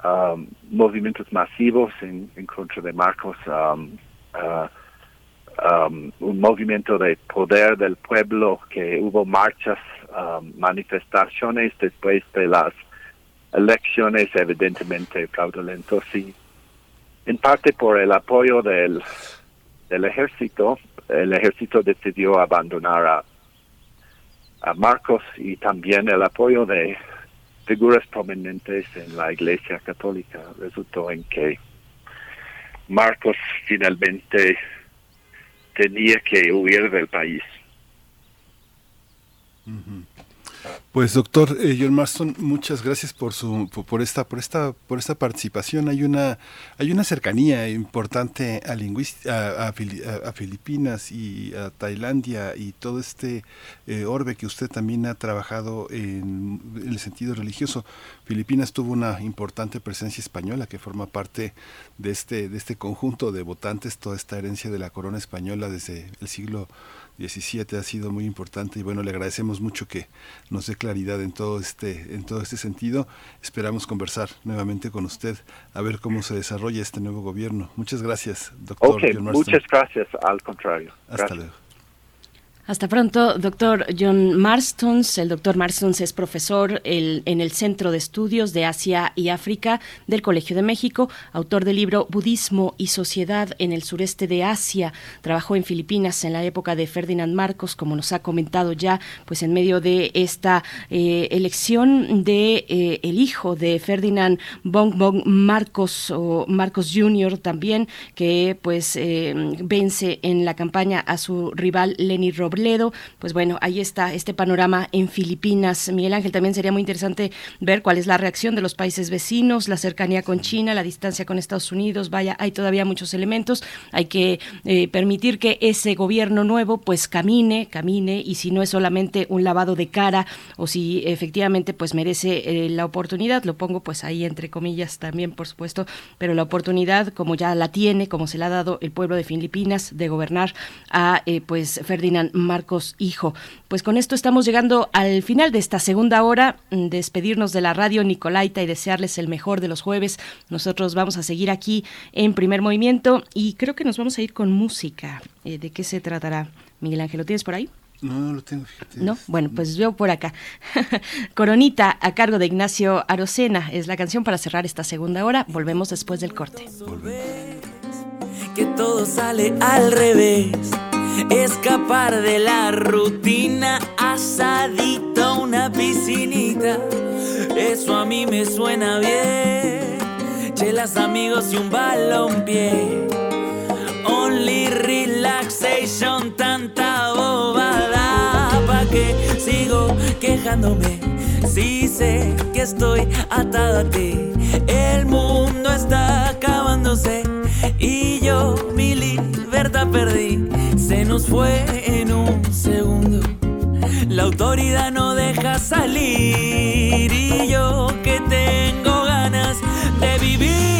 um, movimientos masivos en, contra de Marcos. Um, uh, um, un movimiento de poder del pueblo, que hubo marchas, um, manifestaciones después de las elecciones evidentemente fraudulentos y en parte por el apoyo del, del ejército, el ejército decidió abandonar a, a Marcos y también el apoyo de figuras prominentes en la Iglesia Católica. Resultó en que Marcos finalmente tenía que huir del país. Pues doctor eh, John Marston, muchas gracias por su por esta por esta por esta participación. Hay una hay una cercanía importante a, a, a, Filipinas y a Tailandia y todo este eh, orbe que usted también ha trabajado en, el sentido religioso. Filipinas tuvo una importante presencia española que forma parte de este de este conjunto de votantes, toda esta herencia de la corona española desde el siglo 17 ha sido muy importante y bueno, le agradecemos mucho que nos dé claridad en todo este en todo este sentido. Esperamos conversar nuevamente con usted a ver cómo se desarrolla este nuevo gobierno. Muchas gracias, doctor. Okay, muchas gracias, al contrario. Hasta luego. Hasta pronto, doctor John Marstons. El doctor Marstons es profesor en el Centro de Estudios de Asia y África del Colegio de México, autor del libro Budismo y Sociedad en el Sureste de Asia. Trabajó en Filipinas en la época de Ferdinand Marcos, como nos ha comentado ya, pues en medio de esta eh, elección de eh, el hijo de Ferdinand Bong Bong Marcos o Marcos Jr. también, que pues eh, vence en la campaña a su rival Lenny Robert pues bueno, ahí está este panorama en Filipinas. Miguel Ángel, también sería muy interesante ver cuál es la reacción de los países vecinos, la cercanía con China, la distancia con Estados Unidos. Vaya, hay todavía muchos elementos. Hay que eh, permitir que ese gobierno nuevo pues camine, camine y si no es solamente un lavado de cara o si efectivamente pues merece eh, la oportunidad, lo pongo pues ahí entre comillas también, por supuesto, pero la oportunidad como ya la tiene, como se le ha dado el pueblo de Filipinas de gobernar a eh, pues Ferdinand Marcos Hijo. Pues con esto estamos llegando al final de esta segunda hora. Mm, despedirnos de la radio Nicolaita y desearles el mejor de los jueves. Nosotros vamos a seguir aquí en primer movimiento y creo que nos vamos a ir con música. Eh, ¿De qué se tratará? Miguel Ángel, ¿lo tienes por ahí? No, no lo tengo, No, bueno, pues yo por acá. Coronita a cargo de Ignacio Arocena es la canción para cerrar esta segunda hora. Volvemos después del corte. Que todo sale al revés escapar de la rutina, asadito una piscinita, eso a mí me suena bien. Chelas amigos y un balón pie. Only relaxation, tanta bobada. ¿Pa' que sigo quejándome? Si sé que estoy atado a ti. El mundo está acabándose y yo mi libertad perdí se nos fue en un segundo. La autoridad no deja salir y yo que tengo ganas de vivir.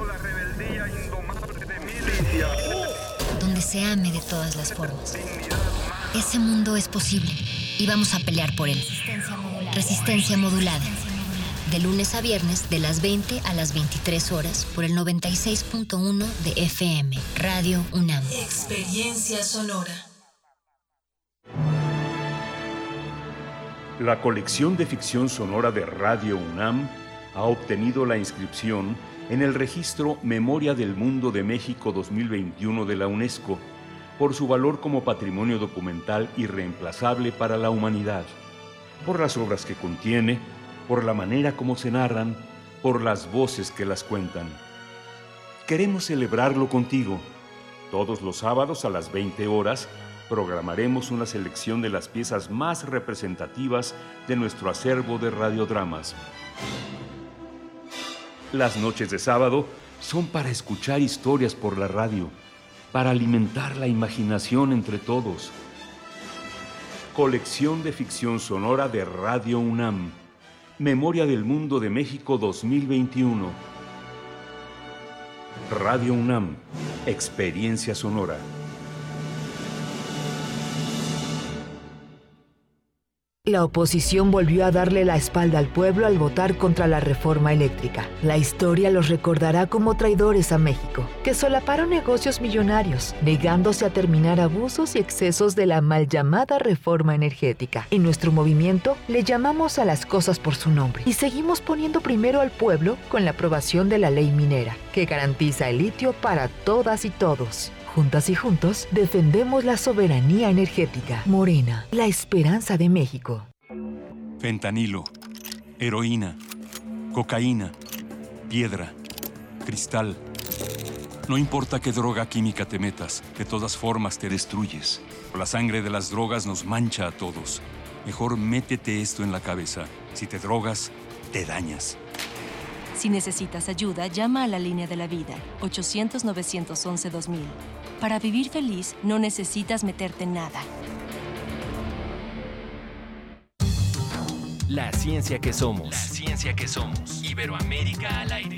se ame de todas las formas. Ese mundo es posible y vamos a pelear por él. Resistencia modulada. De lunes a viernes, de las 20 a las 23 horas, por el 96.1 de FM, Radio UNAM. Experiencia sonora. La colección de ficción sonora de Radio UNAM ha obtenido la inscripción en el registro Memoria del Mundo de México 2021 de la UNESCO por su valor como patrimonio documental irreemplazable para la humanidad, por las obras que contiene, por la manera como se narran, por las voces que las cuentan. Queremos celebrarlo contigo. Todos los sábados a las 20 horas programaremos una selección de las piezas más representativas de nuestro acervo de radiodramas. Las noches de sábado son para escuchar historias por la radio, para alimentar la imaginación entre todos. Colección de ficción sonora de Radio UNAM. Memoria del Mundo de México 2021. Radio UNAM. Experiencia sonora. La oposición volvió a darle la espalda al pueblo al votar contra la reforma eléctrica. La historia los recordará como traidores a México, que solaparon negocios millonarios, negándose a terminar abusos y excesos de la mal llamada reforma energética. En nuestro movimiento le llamamos a las cosas por su nombre y seguimos poniendo primero al pueblo con la aprobación de la ley minera, que garantiza el litio para todas y todos. Juntas y juntos defendemos la soberanía energética. Morena, la esperanza de México. Fentanilo, heroína, cocaína, piedra, cristal. No importa qué droga química te metas, de todas formas te destruyes. La sangre de las drogas nos mancha a todos. Mejor métete esto en la cabeza. Si te drogas, te dañas. Si necesitas ayuda, llama a la línea de la vida, 800-911-2000. Para vivir feliz, no necesitas meterte en nada. La ciencia que somos. La ciencia que somos. Iberoamérica al aire.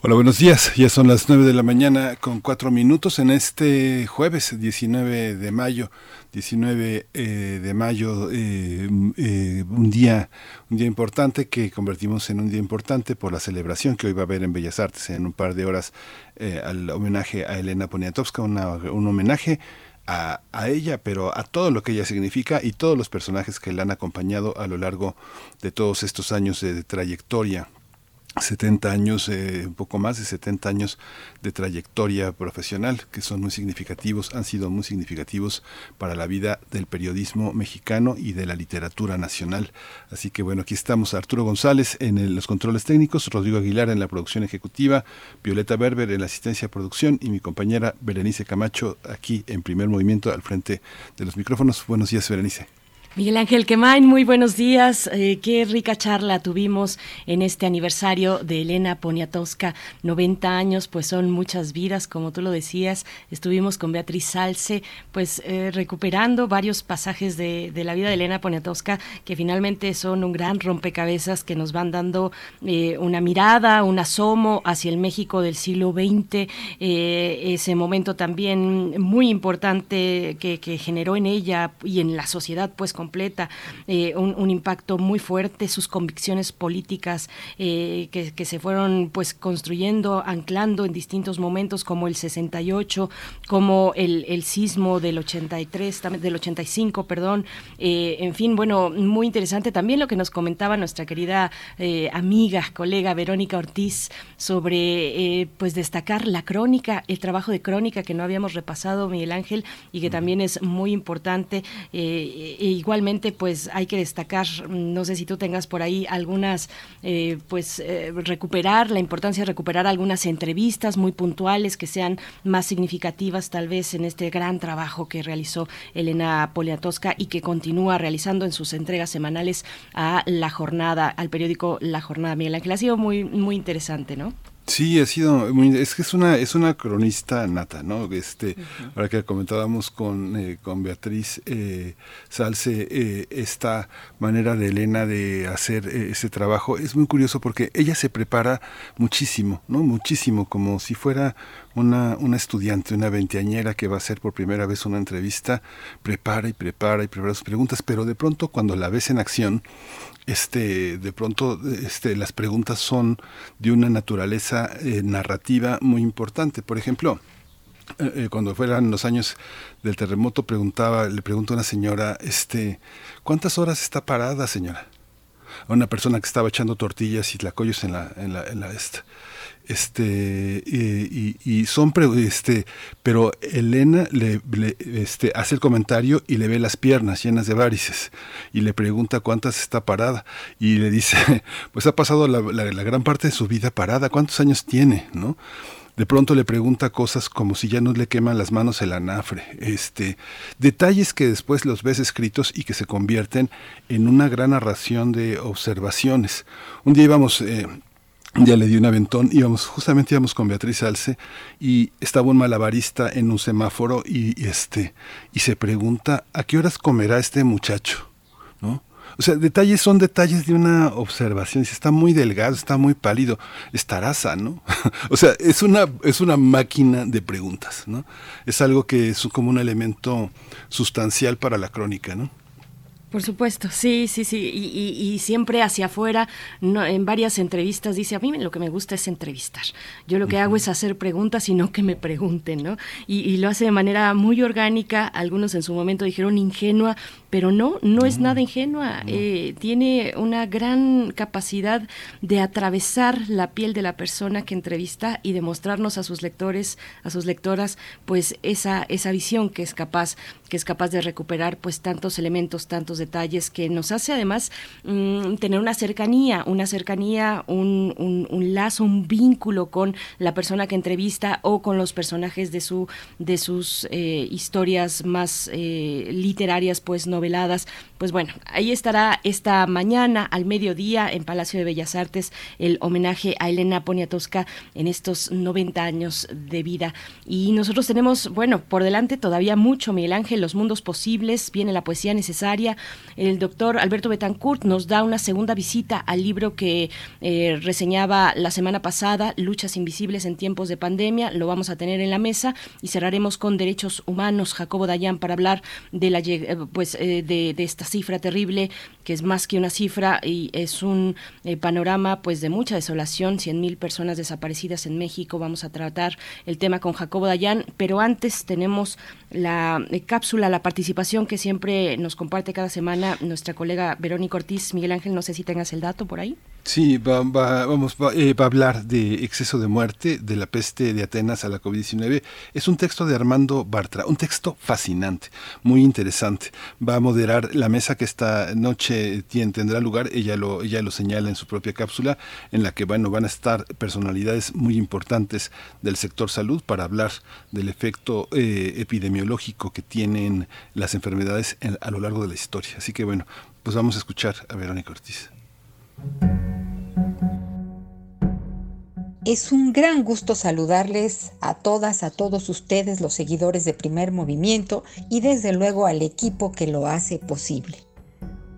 Hola, buenos días. Ya son las 9 de la mañana con 4 minutos en este jueves 19 de mayo. 19 eh, de mayo, eh, eh, un día un día importante que convertimos en un día importante por la celebración que hoy va a haber en Bellas Artes en un par de horas al homenaje a Elena Poniatowska, una, un homenaje a, ella, pero a todo lo que ella significa y todos los personajes que la han acompañado a lo largo de todos estos años de trayectoria 70 años, eh, un poco más de 70 años de trayectoria profesional que son muy significativos, han sido muy significativos para la vida del periodismo mexicano y de la literatura nacional. Así que bueno, aquí estamos Arturo González en los controles técnicos, Rodrigo Aguilar en la producción ejecutiva, Violeta Berber en la asistencia a producción y mi compañera Berenice Camacho aquí en primer movimiento al frente de los micrófonos. Buenos días, Berenice. Miguel Ángel Quemain, muy buenos días. Eh, qué rica charla tuvimos en este aniversario de Elena Poniatowska, 90 años, pues son muchas vidas, como tú lo decías. Estuvimos con Beatriz Salce, pues eh, recuperando varios pasajes de, la vida de Elena Poniatowska, que finalmente son un gran rompecabezas que nos van dando eh, una mirada, un asomo hacia el México del siglo XX, ese momento también muy importante que, que generó en ella y en la sociedad, pues completa, eh, un, impacto muy fuerte, sus convicciones políticas eh, que, se fueron pues construyendo, anclando en distintos momentos, como el 68, como el, el sismo del 83, del 85, perdón. Eh, en fin, bueno, muy interesante también lo que nos comentaba nuestra querida amiga, colega Verónica Ortiz sobre pues destacar la crónica, el trabajo de crónica que no habíamos repasado, Miguel Ángel, y que también es muy importante. Eh, igualmente, pues hay que destacar, no sé si tú tengas por ahí algunas, eh, pues eh, recuperar, la importancia de recuperar algunas entrevistas muy puntuales que sean más significativas tal vez en este gran trabajo que realizó Elena Poliatosca y que continúa realizando en sus entregas semanales a la jornada, al periódico La Jornada. Miguel Ángel, ha sido muy, muy interesante, ¿no? Sí, ha sido muy, es que es una es una cronista nata, ¿no? Este, ahora que comentábamos con, eh, con Beatriz eh, Salce eh, esta manera de Elena de hacer eh, ese trabajo es muy curioso porque ella se prepara muchísimo, ¿no? Muchísimo, como si fuera una, una estudiante, una veinteañera que va a hacer por primera vez una entrevista, prepara y prepara y prepara sus preguntas, pero de pronto cuando la ves en acción este, de pronto este, las preguntas son de una naturaleza eh, narrativa muy importante. Por ejemplo, eh, eh, cuando fueran los años del terremoto preguntaba, le pregunto a una señora, este, ¿cuántas horas está parada, señora? A una persona que estaba echando tortillas y tlacoyos en la, en la, esta este y, y, son este pero Elena le, este hace el comentario y le ve las piernas llenas de varices y le pregunta cuántas está parada y le dice pues ha pasado la, la, gran parte de su vida parada cuántos años tiene no de pronto le pregunta cosas como si ya no le queman las manos el anafre, este, detalles que después los ves escritos y que se convierten en una gran narración de observaciones. Un día íbamos eh, ya le di un aventón, íbamos, justamente íbamos con Beatriz Alce y estaba un malabarista en un semáforo y, este, y se pregunta a qué horas comerá este muchacho, ¿no? O sea, detalles son detalles de una observación. Si está muy delgado, está muy pálido, estará sano. o sea, es una, es una máquina de preguntas, ¿no? Es algo que es como un elemento sustancial para la crónica, ¿no? Por supuesto, sí, sí, sí, y, siempre hacia afuera, no, en varias entrevistas dice, a mí lo que me gusta es entrevistar, yo lo que hago es hacer preguntas y no que me pregunten, ¿no? Y, lo hace de manera muy orgánica, algunos en su momento dijeron ingenua, pero no, no es nada ingenua, eh, tiene una gran capacidad de atravesar la piel de la persona que entrevista y demostrarnos a sus lectores, a sus lectoras, pues esa, esa visión que es capaz, que es capaz de recuperar pues tantos elementos, tantos detalles que nos hace además mm, tener una cercanía, una cercanía, un, un, lazo, un vínculo con la persona que entrevista o con los personajes de su de sus eh, historias más eh, literarias, pues noveladas. Pues bueno, ahí estará esta mañana al mediodía en Palacio de Bellas Artes el homenaje a Elena Poniatowska en estos 90 años de vida. Y nosotros tenemos, bueno, por delante todavía mucho, Miguel Ángel, los mundos posibles, viene la poesía necesaria, el doctor Alberto Betancourt nos da una segunda visita al libro que eh, reseñaba la semana pasada, Luchas Invisibles en tiempos de pandemia. Lo vamos a tener en la mesa y cerraremos con Derechos Humanos, Jacobo Dayan, para hablar de, la, eh, pues, eh, de, esta cifra terrible, que es más que una cifra y es un panorama pues, de mucha desolación, 100.000 personas desaparecidas en México. Vamos a tratar el tema con Jacobo Dayan, pero antes tenemos la cápsula, la participación que siempre nos comparte cada semana nuestra colega Verónica Ortiz. Miguel Ángel, no sé si tengas el dato por ahí. Sí, va, vamos, eh, va, a hablar de exceso de muerte, de la peste de Atenas a la COVID-19. Es un texto de Armando Bartra, un texto fascinante, muy interesante. Va a moderar la mesa que esta noche tendrá lugar, ella lo, ella lo señala en su propia cápsula, en la que bueno, van a estar personalidades muy importantes del sector salud para hablar del efecto eh, epidemiológico que tienen las enfermedades a lo largo de la historia. Así que bueno, pues vamos a escuchar a Verónica Ortiz. Es un gran gusto saludarles a todas, a todos ustedes, los seguidores de Primer Movimiento y desde luego al equipo que lo hace posible.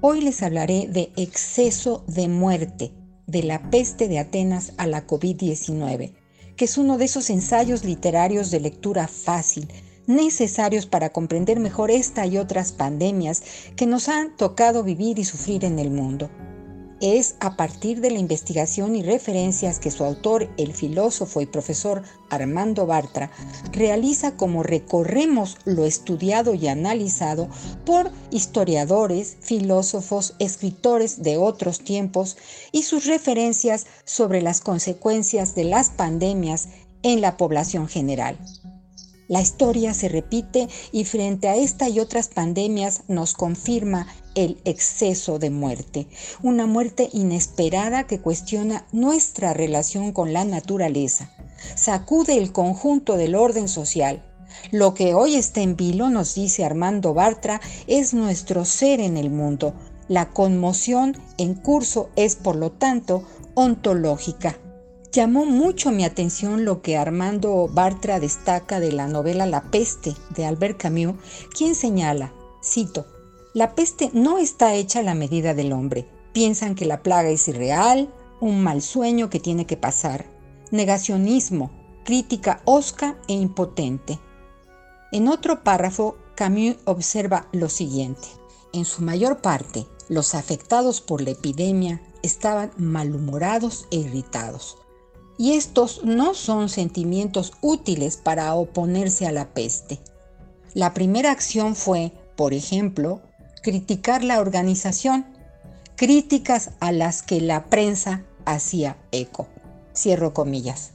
Hoy les hablaré de exceso de muerte, de la peste de Atenas a la COVID-19, que es uno de esos ensayos literarios de lectura fácil, necesarios para comprender mejor esta y otras pandemias que nos han tocado vivir y sufrir en el mundo es a partir de la investigación y referencias que su autor, el filósofo y profesor Armando Bartra, realiza como recorremos lo estudiado y analizado por historiadores, filósofos, escritores de otros tiempos y sus referencias sobre las consecuencias de las pandemias en la población general. La historia se repite y frente a esta y otras pandemias nos confirma el exceso de muerte, una muerte inesperada que cuestiona nuestra relación con la naturaleza, sacude el conjunto del orden social. Lo que hoy está en vilo, nos dice Armando Bartra, es nuestro ser en el mundo. La conmoción en curso es, por lo tanto, ontológica. Llamó mucho mi atención lo que Armando Bartra destaca de la novela La peste de Albert Camus, quien señala, cito, la peste no está hecha a la medida del hombre. Piensan que la plaga es irreal, un mal sueño que tiene que pasar. Negacionismo, crítica osca e impotente. En otro párrafo, Camus observa lo siguiente. En su mayor parte, los afectados por la epidemia estaban malhumorados e irritados y estos no son sentimientos útiles para oponerse a la peste. La primera acción fue, por ejemplo, criticar la organización, críticas a las que la prensa hacía eco. Cierro comillas.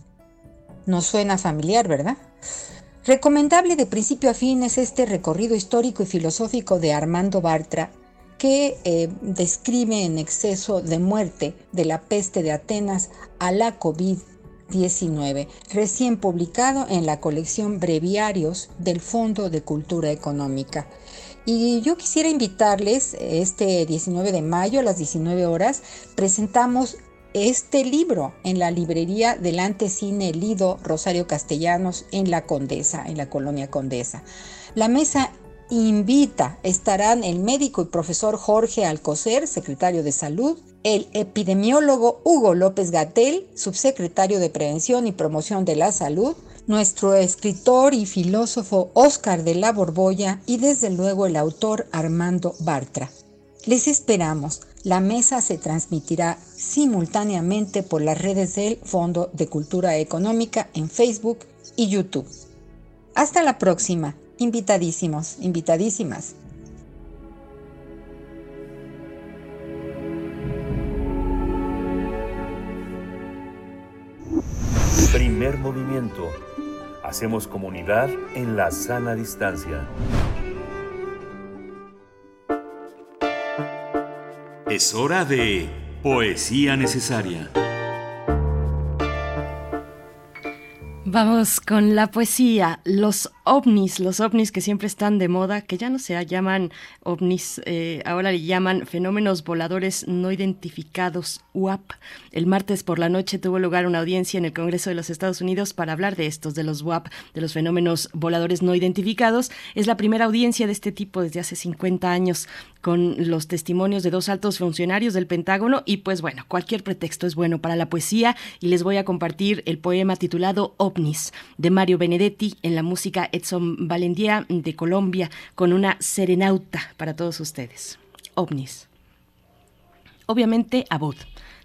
Nos suena familiar, ¿verdad? Recomendable de principio a fin es este recorrido histórico y filosófico de Armando Bartra, que eh, describe en exceso de muerte de la peste de Atenas a la COVID 19, recién publicado en la colección Breviarios del Fondo de Cultura Económica. Y yo quisiera invitarles, este 19 de mayo a las 19 horas, presentamos este libro en la librería Delante Cine Lido Rosario Castellanos en la Condesa, en la colonia Condesa. La mesa invita, estarán el médico y profesor Jorge Alcocer, secretario de Salud, el epidemiólogo Hugo López Gatel, subsecretario de Prevención y Promoción de la Salud, nuestro escritor y filósofo Óscar de la Borbolla y desde luego el autor Armando Bartra. Les esperamos. La mesa se transmitirá simultáneamente por las redes del Fondo de Cultura Económica en Facebook y YouTube. Hasta la próxima. Invitadísimos, invitadísimas. Primer movimiento. Hacemos comunidad en la sana distancia. Es hora de poesía necesaria. Vamos con la poesía, los ovnis, los ovnis que siempre están de moda, que ya no se llaman ovnis, eh, ahora le llaman fenómenos voladores no identificados, UAP. El martes por la noche tuvo lugar una audiencia en el Congreso de los Estados Unidos para hablar de estos, de los UAP, de los fenómenos voladores no identificados. Es la primera audiencia de este tipo desde hace 50 años con los testimonios de dos altos funcionarios del Pentágono y pues bueno, cualquier pretexto es bueno para la poesía y les voy a compartir el poema titulado OVNIS de Mario Benedetti en la música Edson Valendía de Colombia con una serenauta para todos ustedes. OVNIS. Obviamente, Abud.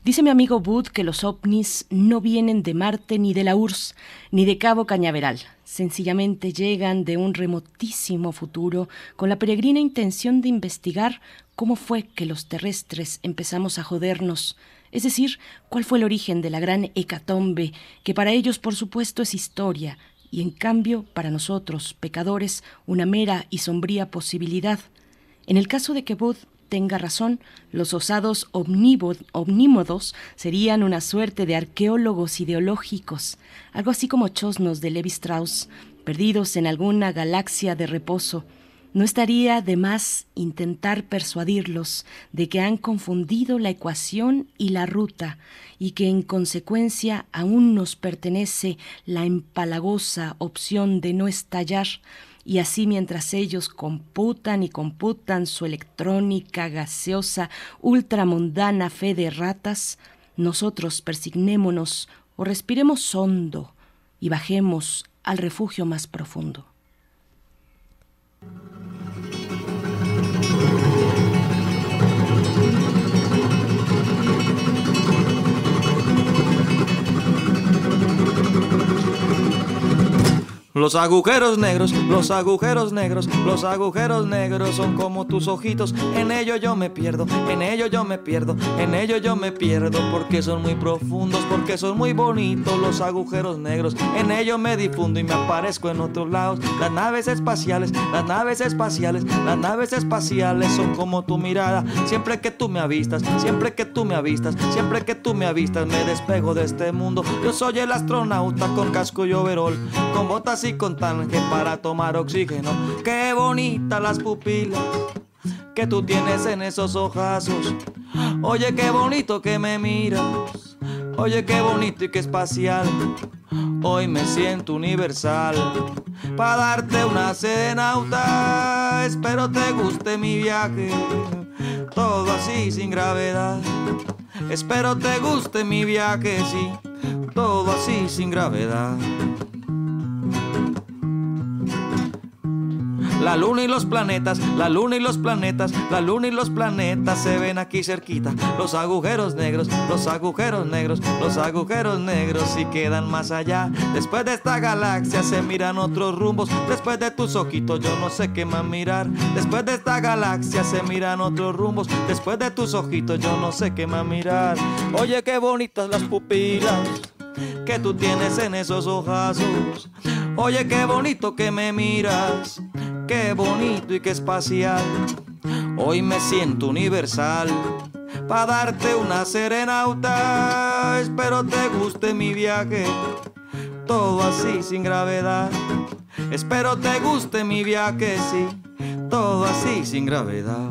Dice mi amigo Bud que los ovnis no vienen de Marte ni de la URSS, ni de Cabo Cañaveral. Sencillamente llegan de un remotísimo futuro con la peregrina intención de investigar cómo fue que los terrestres empezamos a jodernos, es decir, cuál fue el origen de la gran hecatombe, que para ellos por supuesto es historia, y en cambio para nosotros, pecadores, una mera y sombría posibilidad. En el caso de que Bud tenga razón, los osados omnímodos serían una suerte de arqueólogos ideológicos, algo así como chosnos de Levi Strauss, perdidos en alguna galaxia de reposo, no estaría de más intentar persuadirlos de que han confundido la ecuación y la ruta y que en consecuencia aún nos pertenece la empalagosa opción de no estallar y así mientras ellos computan y computan su electrónica gaseosa ultramundana fe de ratas, nosotros persignémonos o respiremos hondo y bajemos al refugio más profundo. Los agujeros negros, los agujeros negros, los agujeros negros son como tus ojitos. En ellos yo me pierdo, en ellos yo me pierdo, en ellos yo me pierdo porque son muy profundos, porque son muy bonitos los agujeros negros. En ellos me difundo y me aparezco en otros lados. Las naves espaciales, las naves espaciales, las naves espaciales son como tu mirada. Siempre que tú me avistas, siempre que tú me avistas, siempre que tú me avistas, me despego de este mundo. Yo soy el astronauta con casco y overol, con botas y con tanque para tomar oxígeno. Qué bonitas las pupilas que tú tienes en esos ojazos. Oye, qué bonito que me miras. Oye, qué bonito y qué espacial. Hoy me siento universal. Para darte una cenauta. Espero te guste mi viaje. Todo así sin gravedad. Espero te guste mi viaje, sí. Todo así sin gravedad. La luna y los planetas, la luna y los planetas, la luna y los planetas se ven aquí cerquita. Los agujeros negros, los agujeros negros, los agujeros negros y quedan más allá. Después de esta galaxia se miran otros rumbos. Después de tus ojitos yo no sé qué más mirar. Después de esta galaxia se miran otros rumbos. Después de tus ojitos yo no sé qué más mirar. Oye, qué bonitas las pupilas que tú tienes en esos ojazos. Oye, qué bonito que me miras, qué bonito y qué espacial. Hoy me siento universal para darte una serenauta. Espero te guste mi viaje, todo así sin gravedad. Espero te guste mi viaje, sí, todo así sin gravedad.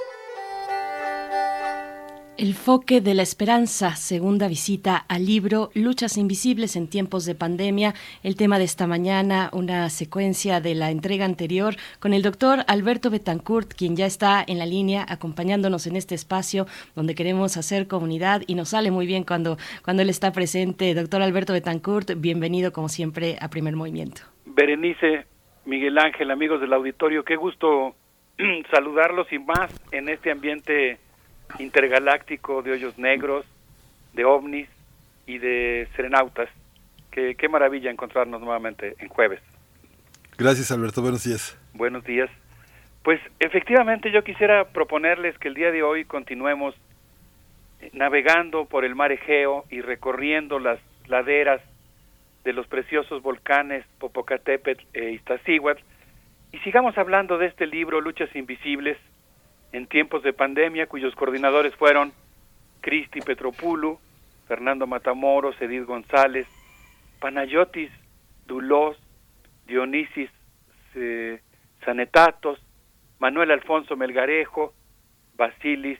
El foque de la esperanza, segunda visita al libro Luchas Invisibles en tiempos de pandemia. El tema de esta mañana, una secuencia de la entrega anterior con el doctor Alberto Betancourt, quien ya está en la línea acompañándonos en este espacio donde queremos hacer comunidad y nos sale muy bien cuando, cuando él está presente. Doctor Alberto Betancourt, bienvenido como siempre a Primer Movimiento. Berenice, Miguel Ángel, amigos del auditorio, qué gusto saludarlos y más en este ambiente intergaláctico de hoyos negros, de ovnis y de serenautas. Qué, qué maravilla encontrarnos nuevamente en jueves. Gracias Alberto, buenos días. Buenos días. Pues efectivamente yo quisiera proponerles que el día de hoy continuemos navegando por el mar Egeo y recorriendo las laderas de los preciosos volcanes Popocatépetl e Iztaccíhuatl y sigamos hablando de este libro Luchas Invisibles en tiempos de pandemia, cuyos coordinadores fueron Cristi Petropulu, Fernando Matamoros, Edith González, Panayotis Dulós, Dionisis eh, Sanetatos, Manuel Alfonso Melgarejo, Basilis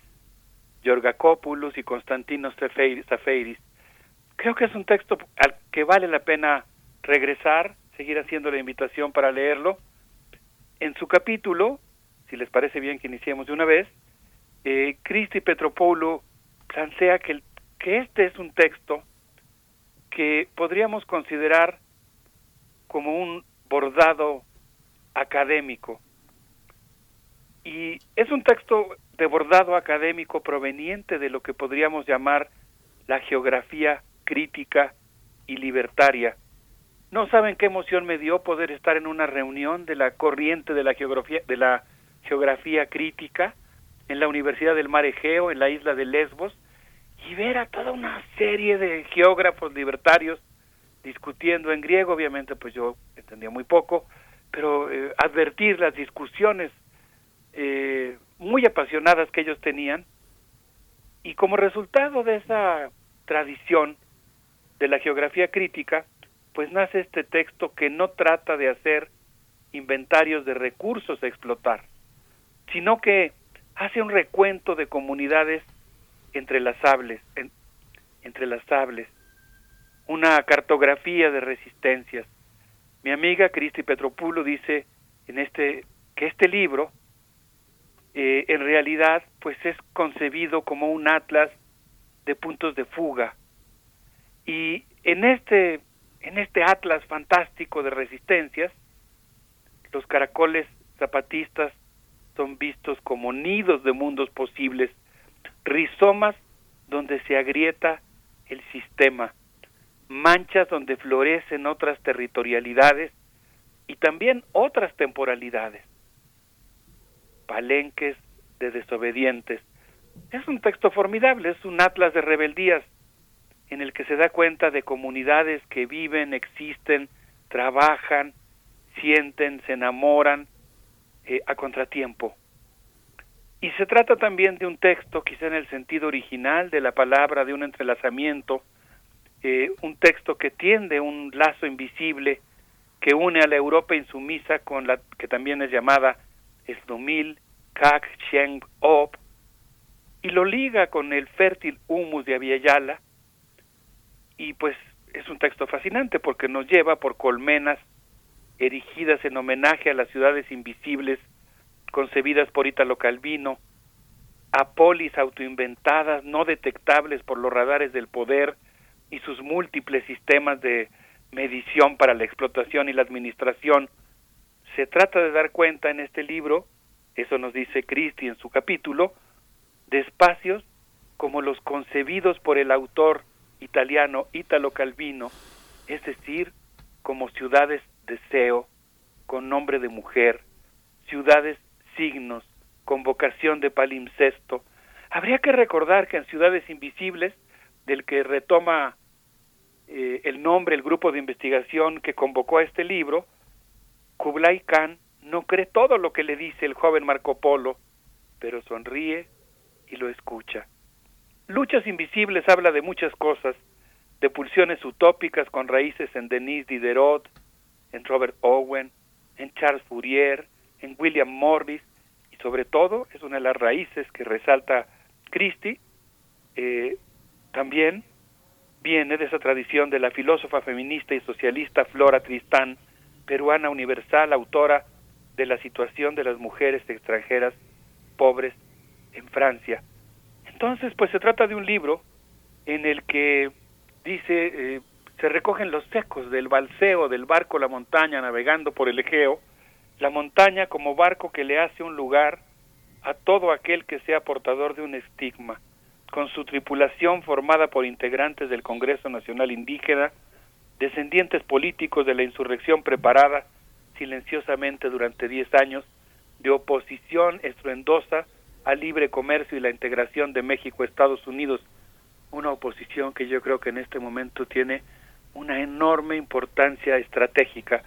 Yorgacopoulos y Constantino Zafeiris. Creo que es un texto al que vale la pena regresar, seguir haciendo la invitación para leerlo. En su capítulo, si les parece bien que iniciemos de una vez, eh, Cristi Petropoulo plantea que, que este es un texto que podríamos considerar como un bordado académico. Y es un texto de bordado académico proveniente de lo que podríamos llamar la geografía crítica y libertaria. No saben qué emoción me dio poder estar en una reunión de la corriente de la geografía de la geografía crítica en la Universidad del Mar Egeo, en la isla de Lesbos, y ver a toda una serie de geógrafos libertarios discutiendo en griego, obviamente pues yo entendía muy poco, pero eh, advertir las discusiones eh, muy apasionadas que ellos tenían, y como resultado de esa tradición de la geografía crítica, pues nace este texto que no trata de hacer inventarios de recursos a explotar, sino que hace un recuento de comunidades entrelazables, en, entrelazables, una cartografía de resistencias, Mi amiga Cristi Petropulo dice en este que este libro eh, en realidad pues es concebido como un atlas de puntos de fuga. Y en este en este atlas fantástico de resistencias los caracoles zapatistas son vistos como nidos de mundos posibles rizomas donde se agrieta el sistema manchas donde florecen otras territorialidades y también otras temporalidades palenques de desobedientes. Es un texto formidable, es un atlas de rebeldías en el que se da cuenta de comunidades que viven, existen, trabajan, sienten, se enamoran eh, a contratiempo. Y se trata también de un texto, quizá en el sentido original de la palabra, de un entrelazamiento, eh, un texto que tiende un lazo invisible que une a la Europa insumisa con la que también es llamada Esdomil, Kak, Cheng, Op, y lo liga con el fértil humus de Aviala, y pues es un texto fascinante porque nos lleva por colmenas erigidas en homenaje a las ciudades invisibles concebidas por Italo Calvino, a polis autoinventadas no detectables por los radares del poder y sus múltiples sistemas de medición para la explotación y la administración. Se trata de dar cuenta en este libro eso nos dice Cristi en su capítulo, de espacios como los concebidos por el autor italiano Italo Calvino, es decir, como ciudades deseo, con nombre de mujer, ciudades signos, con vocación de palimpsesto. Habría que recordar que en Ciudades Invisibles, del que retoma eh, el nombre el grupo de investigación que convocó a este libro, Kublai Khan no cree todo lo que le dice el joven Marco Polo, pero sonríe y lo escucha. Luchas Invisibles habla de muchas cosas, de pulsiones utópicas con raíces en Denis Diderot, en Robert Owen, en Charles Fourier, en William Morris, y sobre todo es una de las raíces que resalta Christie, eh, también viene de esa tradición de la filósofa feminista y socialista Flora Tristán, peruana universal, autora de la situación de las mujeres extranjeras pobres en Francia. Entonces, pues se trata de un libro en el que dice, eh, se recogen los ecos del balseo del barco La Montaña navegando por el Egeo, la montaña como barco que le hace un lugar a todo aquel que sea portador de un estigma, con su tripulación formada por integrantes del Congreso Nacional Indígena, descendientes políticos de la insurrección preparada silenciosamente durante 10 años de oposición estruendosa al libre comercio y la integración de México a Estados Unidos, una oposición que yo creo que en este momento tiene una enorme importancia estratégica.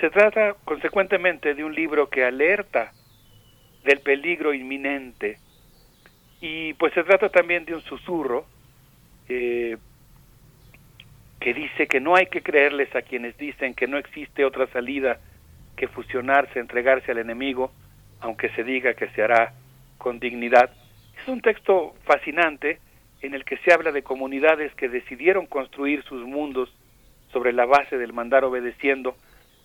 Se trata consecuentemente de un libro que alerta del peligro inminente y pues se trata también de un susurro eh, que dice que no hay que creerles a quienes dicen que no existe otra salida que fusionarse, entregarse al enemigo, aunque se diga que se hará con dignidad. Es un texto fascinante en el que se habla de comunidades que decidieron construir sus mundos sobre la base del mandar obedeciendo.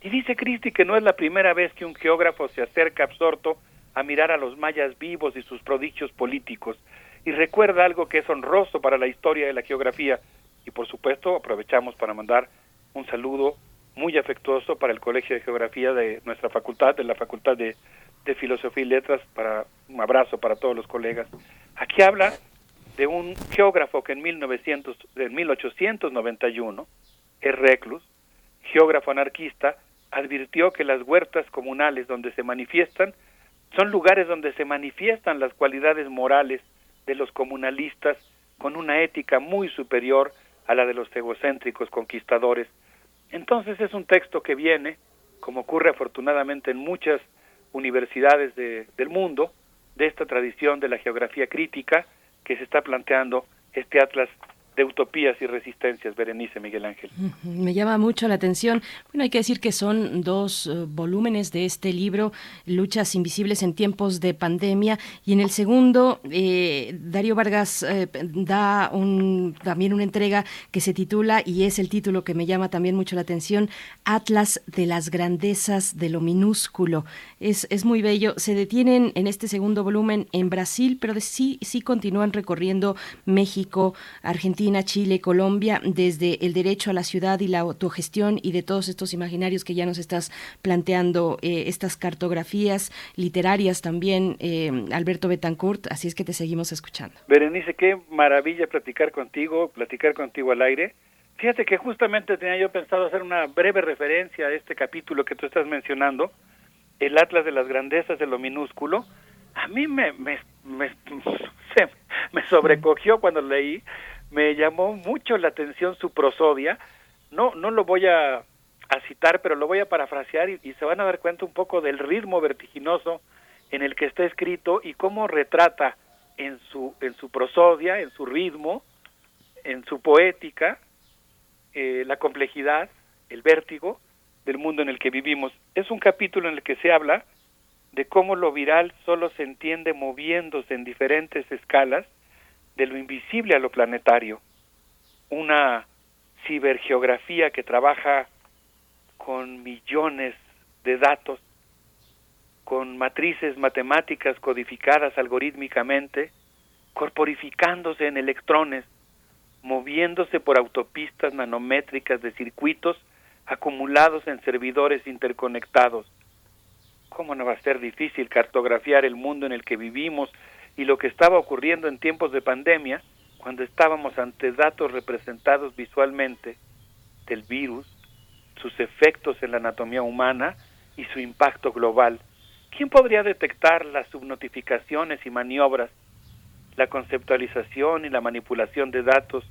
Y dice Cristi que no es la primera vez que un geógrafo se acerca absorto a mirar a los mayas vivos y sus prodigios políticos, y recuerda algo que es honroso para la historia de la geografía, y por supuesto aprovechamos para mandar un saludo muy afectuoso para el Colegio de Geografía de nuestra facultad, de la Facultad de, Filosofía y Letras, para un abrazo para todos los colegas. Aquí habla de un geógrafo que en, 1900, en 1891, es Reclus, geógrafo anarquista, advirtió que las huertas comunales donde se manifiestan son lugares donde se manifiestan las cualidades morales de los comunalistas con una ética muy superior a la de los egocéntricos conquistadores. Entonces es un texto que viene, como ocurre afortunadamente en muchas universidades del mundo, de esta tradición de la geografía crítica que se está planteando este atlas de utopías y resistencias, Berenice Miguel Ángel. Me llama mucho la atención. Bueno, hay que decir que son dos eh, volúmenes de este libro, Luchas Invisibles en tiempos de pandemia, y en el segundo, eh, Darío Vargas eh, da un, también una entrega que se titula, y es el título que me llama también mucho la atención, Atlas de las Grandezas de lo Minúsculo. Es, es muy bello. Se detienen en este segundo volumen en Brasil, pero sí, sí continúan recorriendo México, Argentina, Chile, Colombia, desde el derecho a la ciudad y la autogestión y de todos estos imaginarios que ya nos estás planteando, eh, estas cartografías literarias también, eh, Alberto Betancourt, así es que te seguimos escuchando. Berenice, qué maravilla platicar contigo, platicar contigo al aire. Fíjate que justamente tenía yo pensado hacer una breve referencia a este capítulo que tú estás mencionando, el Atlas de las Grandezas de lo Minúsculo. A mí me, me, me sobrecogió cuando leí me llamó mucho la atención su prosodia. No, no lo voy a, a citar, pero lo voy a parafrasear y, se van a dar cuenta un poco del ritmo vertiginoso en el que está escrito y cómo retrata en su, en su prosodia, en su ritmo, en su poética, eh, la complejidad, el vértigo del mundo en el que vivimos. Es un capítulo en el que se habla de cómo lo viral solo se entiende moviéndose en diferentes escalas de lo invisible a lo planetario, una cibergeografía que trabaja con millones de datos, con matrices matemáticas codificadas algorítmicamente, corporificándose en electrones, moviéndose por autopistas nanométricas de circuitos acumulados en servidores interconectados. ¿Cómo no va a ser difícil cartografiar el mundo en el que vivimos y lo que estaba ocurriendo en tiempos de pandemia, cuando estábamos ante datos representados visualmente del virus, sus efectos en la anatomía humana y su impacto global. ¿Quién podría detectar las subnotificaciones y maniobras, la conceptualización y la manipulación de datos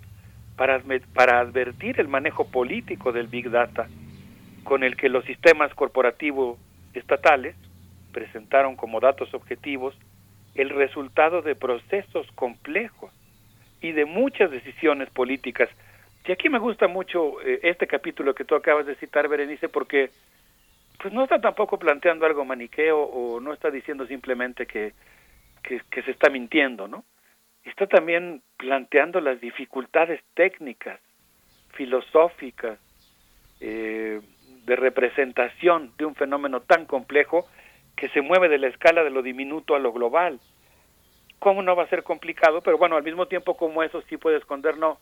para, para advertir el manejo político del Big Data, con el que los sistemas corporativos estatales presentaron como datos objetivos el resultado de procesos complejos y de muchas decisiones políticas. Y aquí me gusta mucho eh, este capítulo que tú acabas de citar, Berenice, porque pues no está tampoco planteando algo maniqueo o no está diciendo simplemente que, que, se está mintiendo, ¿no? Está también planteando las dificultades técnicas, filosóficas, eh, de representación de un fenómeno tan complejo que se mueve de la escala de lo diminuto a lo global. ¿Cómo no va a ser complicado? Pero bueno, al mismo tiempo como eso sí puede esconder, no,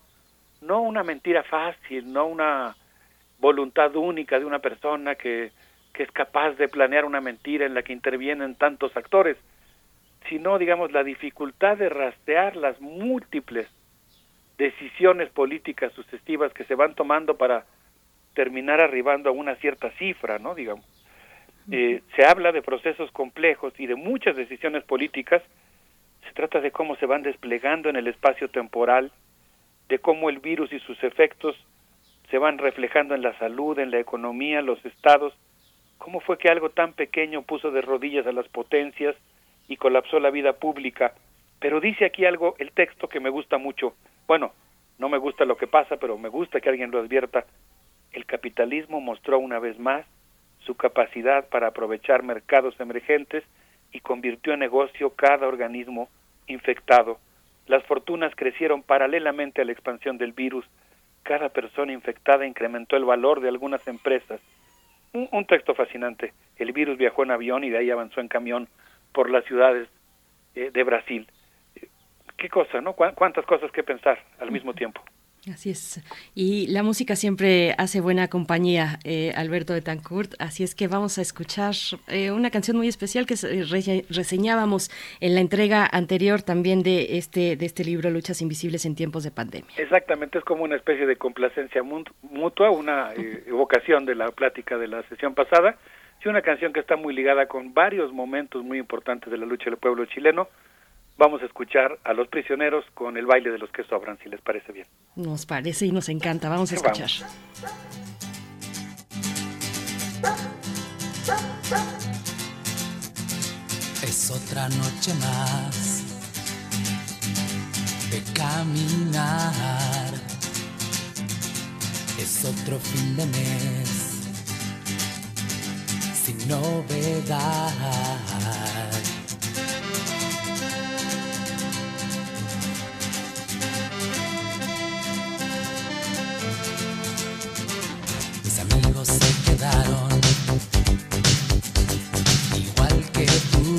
no una mentira fácil, no una voluntad única de una persona que, que es capaz de planear una mentira en la que intervienen tantos actores, sino, digamos, la dificultad de rastrear las múltiples decisiones políticas sucesivas que se van tomando para terminar arribando a una cierta cifra, ¿no? Digamos. Eh, se habla de procesos complejos y de muchas decisiones políticas. Se trata de cómo se van desplegando en el espacio temporal, de cómo el virus y sus efectos se van reflejando en la salud, en la economía, los estados. ¿Cómo fue que algo tan pequeño puso de rodillas a las potencias y colapsó la vida pública? Pero dice aquí algo, el texto que me gusta mucho. Bueno, no me gusta lo que pasa, pero me gusta que alguien lo advierta. El capitalismo mostró una vez más su capacidad para aprovechar mercados emergentes y convirtió en negocio cada organismo infectado. Las fortunas crecieron paralelamente a la expansión del virus. Cada persona infectada incrementó el valor de algunas empresas. Un, texto fascinante. El virus viajó en avión y de ahí avanzó en camión por las ciudades eh, de Brasil. Qué cosa, ¿no? ¿Cuántas cosas que pensar al mismo tiempo? Así es. Y la música siempre hace buena compañía, eh, Alberto de Tancourt. Así es que vamos a escuchar eh, una canción muy especial que reseñábamos en la entrega anterior también de este, de este libro, Luchas Invisibles en tiempos de pandemia. Exactamente, es como una especie de complacencia mutua, una eh, evocación de la plática de la sesión pasada. Sí, una canción que está muy ligada con varios momentos muy importantes de la lucha del pueblo chileno vamos a escuchar a los prisioneros con el baile de los que sobran, si les parece bien. Nos parece y nos encanta, vamos a escuchar. Es otra noche más de caminar. Es otro fin de mes sin novedad. Igual que tú.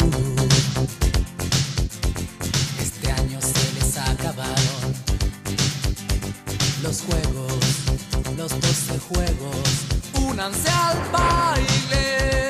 Este año se les acabaron los juegos, los 12 juegos. Únanse al baile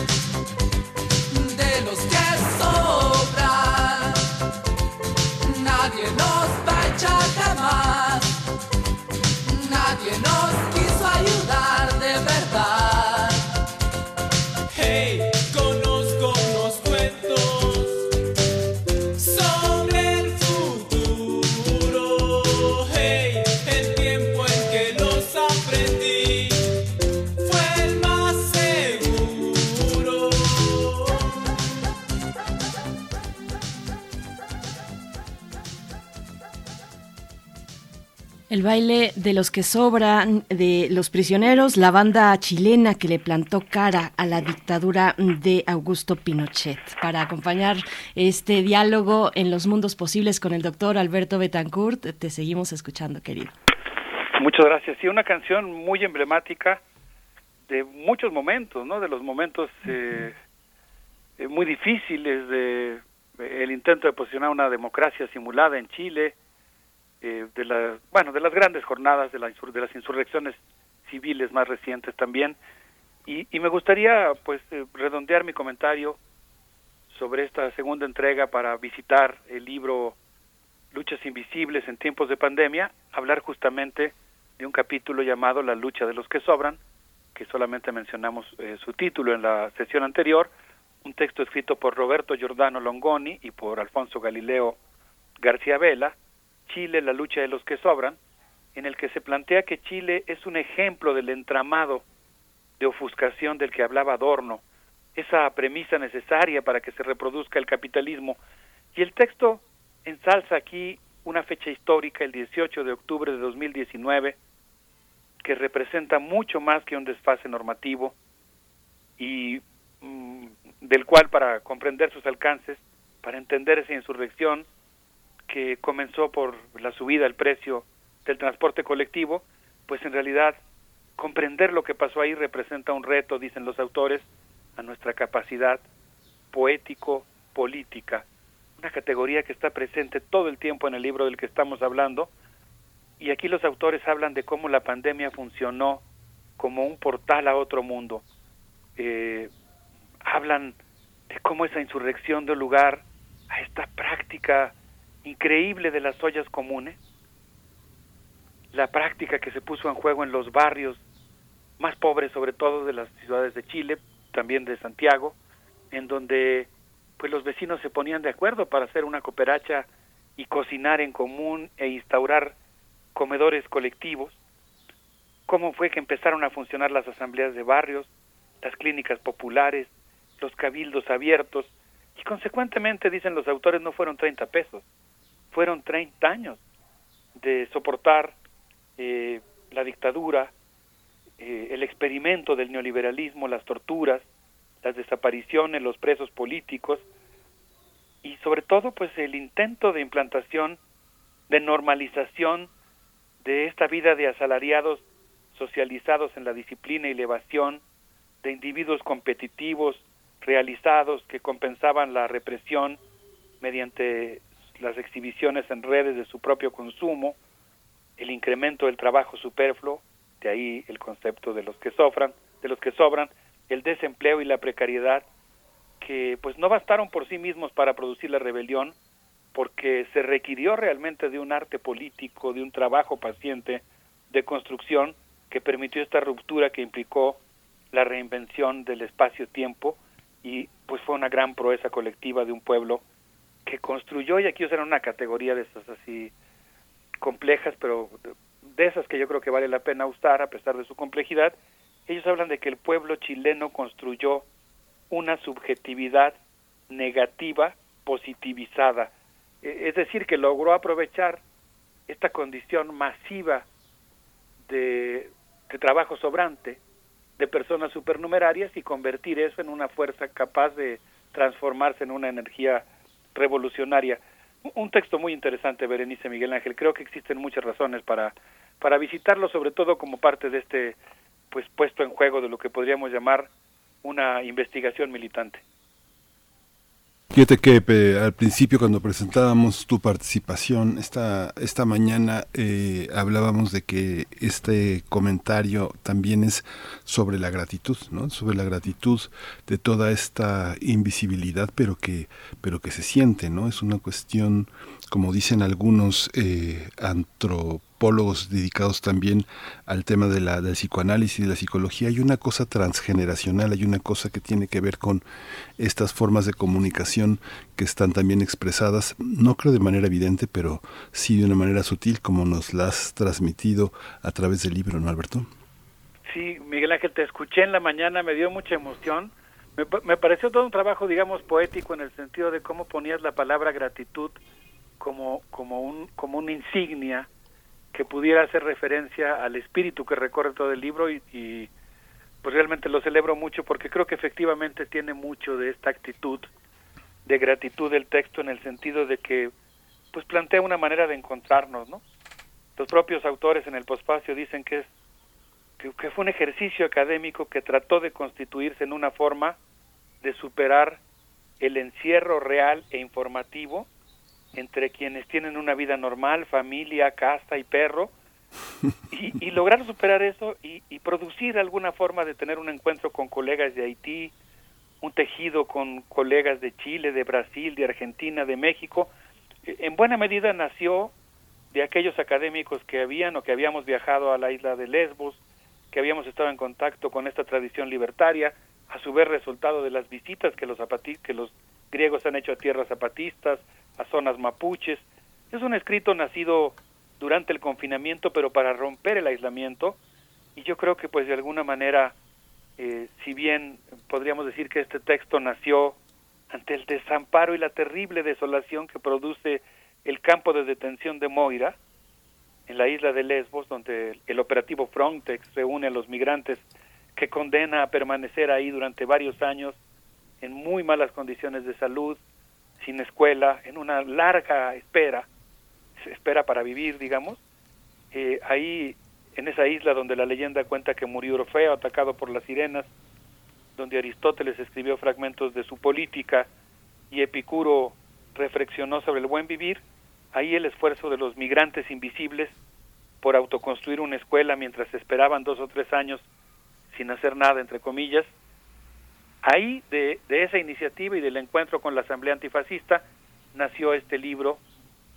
El baile de los que sobran, de los prisioneros, la banda chilena que le plantó cara a la dictadura de Augusto Pinochet. Para acompañar este diálogo en los mundos posibles con el doctor Alberto Betancourt, te seguimos escuchando, querido. Muchas gracias. Sí, una canción muy emblemática de muchos momentos, ¿no? De los momentos eh, eh, muy difíciles de el intento de posicionar una democracia simulada en Chile, eh, de la, bueno, de las grandes jornadas de, la de las insurrecciones civiles más recientes también. Y, y me gustaría, pues, eh, redondear mi comentario sobre esta segunda entrega para visitar el libro Luchas Invisibles en tiempos de pandemia, hablar justamente de un capítulo llamado La lucha de los que sobran, que solamente mencionamos eh, su título en la sesión anterior, un texto escrito por Roberto Giordano Longoni y por Alfonso Galileo García Vela, Chile, la lucha de los que sobran, en el que se plantea que Chile es un ejemplo del entramado de ofuscación del que hablaba Adorno, esa premisa necesaria para que se reproduzca el capitalismo. Y el texto ensalza aquí una fecha histórica, el 18 de octubre de 2019, que representa mucho más que un desfase normativo y mm, del cual para comprender sus alcances, para entender esa insurrección que comenzó por la subida del precio del transporte colectivo, pues en realidad comprender lo que pasó ahí representa un reto, dicen los autores, a nuestra capacidad poético-política, una categoría que está presente todo el tiempo en el libro del que estamos hablando, y aquí los autores hablan de cómo la pandemia funcionó como un portal a otro mundo. Eh, hablan de cómo esa insurrección dio lugar a esta práctica increíble de las ollas comunes, la práctica que se puso en juego en los barrios más pobres, sobre todo de las ciudades de Chile, también de Santiago, en donde pues los vecinos se ponían de acuerdo para hacer una cooperacha y cocinar en común e instaurar comedores colectivos, cómo fue que empezaron a funcionar las asambleas de barrios, las clínicas populares, los cabildos abiertos, y consecuentemente, dicen los autores, no fueron 30 pesos, fueron 30 años de soportar eh, la dictadura, eh, el experimento del neoliberalismo, las torturas, las desapariciones, los presos políticos y sobre todo pues el intento de implantación, de normalización de esta vida de asalariados socializados en la disciplina y la evasión, de individuos competitivos realizados que compensaban la represión mediante las exhibiciones en redes de su propio consumo, el incremento del trabajo superfluo, de ahí el concepto de los que sofran, de los que sobran, el desempleo y la precariedad que pues no bastaron por sí mismos para producir la rebelión, porque se requirió realmente de un arte político, de un trabajo paciente de construcción que permitió esta ruptura que implicó la reinvención del espacio-tiempo y pues fue una gran proeza colectiva de un pueblo que construyó, y aquí usan una categoría de estas así complejas, pero de esas que yo creo que vale la pena usar a pesar de su complejidad, ellos hablan de que el pueblo chileno construyó una subjetividad negativa positivizada, e, es decir, que logró aprovechar esta condición masiva de, de trabajo sobrante, de personas supernumerarias y convertir eso en una fuerza capaz de transformarse en una energía revolucionaria. Un texto muy interesante, Berenice Miguel Ángel. Creo que existen muchas razones para, para visitarlo, sobre todo como parte de este pues puesto en juego de lo que podríamos llamar una investigación militante. Fíjate que al principio cuando presentábamos tu participación esta, esta mañana eh, hablábamos de que este comentario también es sobre la gratitud, ¿no? sobre la gratitud de toda esta invisibilidad, pero que, pero que se siente, ¿no? Es una cuestión, como dicen algunos eh, antropólogos, dedicados también al tema de la, del psicoanálisis y de la psicología, hay una cosa transgeneracional, hay una cosa que tiene que ver con estas formas de comunicación que están también expresadas, no creo de manera evidente, pero sí de una manera sutil, como nos las has transmitido a través del libro, ¿no, Alberto? Sí, Miguel Ángel, te escuché en la mañana, me dio mucha emoción. Me, me pareció todo un trabajo, digamos, poético en el sentido de cómo ponías la palabra gratitud como, como, un, como una insignia que pudiera hacer referencia al espíritu que recorre todo el libro y, pues realmente lo celebro mucho porque creo que efectivamente tiene mucho de esta actitud de gratitud del texto en el sentido de que pues plantea una manera de encontrarnos, ¿no? Los propios autores en el pospacio dicen que es que, que fue un ejercicio académico que trató de constituirse en una forma de superar el encierro real e informativo entre quienes tienen una vida normal, familia, casa y perro, y, lograr superar eso y, producir alguna forma de tener un encuentro con colegas de Haití, un tejido con colegas de Chile, de Brasil, de Argentina, de México. E, en buena medida nació de aquellos académicos que habían o que habíamos viajado a la isla de Lesbos, que habíamos estado en contacto con esta tradición libertaria, a su vez resultado de las visitas que los, que los griegos han hecho a tierras zapatistas, a zonas mapuches. Es un escrito nacido durante el confinamiento, pero para romper el aislamiento. Y yo creo que, pues, de alguna manera, eh, si bien podríamos decir que este texto nació ante el desamparo y la terrible desolación que produce el campo de detención de Moira, en la isla de Lesbos, donde el operativo Frontex reúne a los migrantes que condena a permanecer ahí durante varios años en muy malas condiciones de salud, sin escuela, en una larga espera, espera para vivir, digamos, eh, ahí en esa isla donde la leyenda cuenta que murió Orfeo atacado por las sirenas, donde Aristóteles escribió fragmentos de su política y Epicuro reflexionó sobre el buen vivir, ahí el esfuerzo de los migrantes invisibles por autoconstruir una escuela mientras esperaban dos o tres años sin hacer nada, entre comillas, Ahí, de, esa iniciativa y del encuentro con la Asamblea Antifascista, nació este libro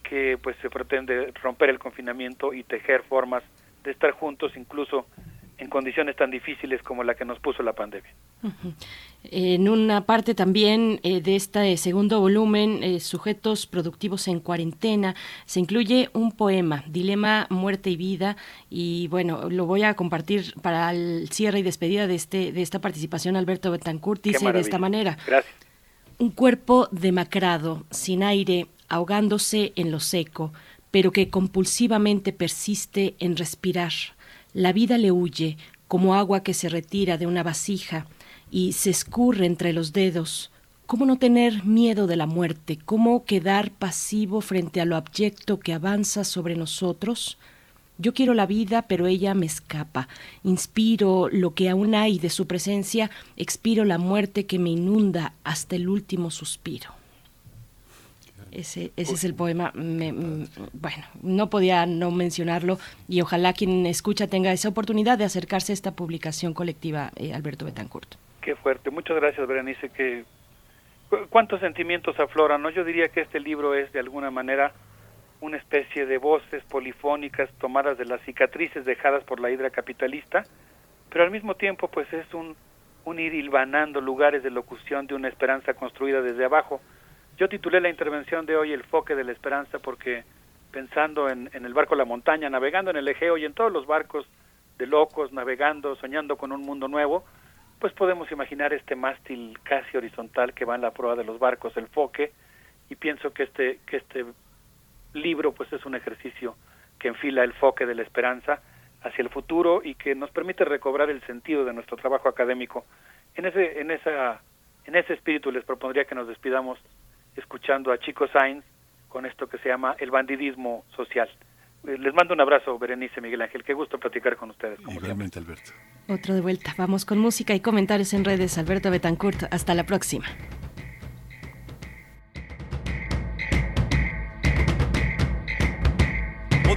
que pues se pretende romper el confinamiento y tejer formas de estar juntos incluso en condiciones tan difíciles como la que nos puso la pandemia. En una parte también eh, de este segundo volumen, eh, Sujetos Productivos en Cuarentena, se incluye un poema, Dilema, Muerte y Vida, y bueno, lo voy a compartir para el cierre y despedida de, este, de esta participación. Alberto Betancourt dice de esta manera. Gracias. Un cuerpo demacrado, sin aire, ahogándose en lo seco, pero que compulsivamente persiste en respirar la vida le huye como agua que se retira de una vasija y se escurre entre los dedos. ¿Cómo no tener miedo de la muerte? ¿Cómo quedar pasivo frente a lo abyecto que avanza sobre nosotros? Yo quiero la vida, pero ella me escapa. Inspiro lo que aún hay de su presencia, expiro la muerte que me inunda hasta el último suspiro. Ese, ese es el poema. bueno, no podía no mencionarlo y ojalá quien escucha tenga esa oportunidad de acercarse a esta publicación colectiva, eh, Alberto Betancourt. Qué fuerte. Muchas gracias, Berenice. Que, ¿Cuántos sentimientos afloran? ¿no? Yo diría que este libro es de alguna manera una especie de voces polifónicas tomadas de las cicatrices dejadas por la hidra capitalista, pero al mismo tiempo pues es un, un ir hilvanando lugares de locución de una esperanza construida desde abajo yo titulé la intervención de hoy El foque de la esperanza porque pensando en, el barco La Montaña, navegando en el Egeo y en todos los barcos de locos, navegando, soñando con un mundo nuevo, pues podemos imaginar este mástil casi horizontal que va en la proa de los barcos, el foque, y pienso que este, que este libro pues es un ejercicio que enfila el foque de la esperanza hacia el futuro y que nos permite recobrar el sentido de nuestro trabajo académico. En ese, en esa, en ese espíritu les propondría que nos despidamos escuchando a Chico Sainz con esto que se llama el bandidismo social. Eh, les mando un abrazo, Berenice Miguel Ángel. Qué gusto platicar con ustedes. Igualmente, Alberto. Otro de vuelta. Vamos con música y comentarios en redes. Alberto Betancourt. Hasta la próxima.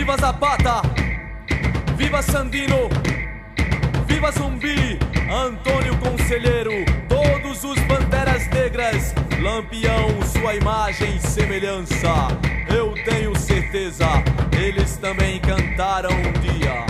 Viva Zapata! Viva Sandino! Viva Zumbi, Antônio Conselheiro, todos os banderas negras, Lampião, sua imagem e semelhança. Eu tenho certeza, eles também cantaram um dia.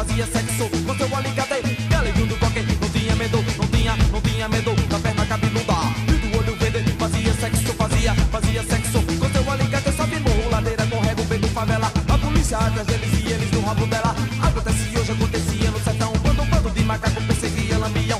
Fazia, sexo com seu alicate. Galeguinho do toque, não tinha medo, não tinha, não tinha medo da perna cabeluda. E do olho verde, fazia sexo, fazia, fazia sexo com seu alicate. Sobe morro, ladeira, corrego, vendo favela. A polícia atrás deles e eles no rabo dela. Acontece hoje, acontecia no sertão. Quando um bando de macaco perseguia lambião.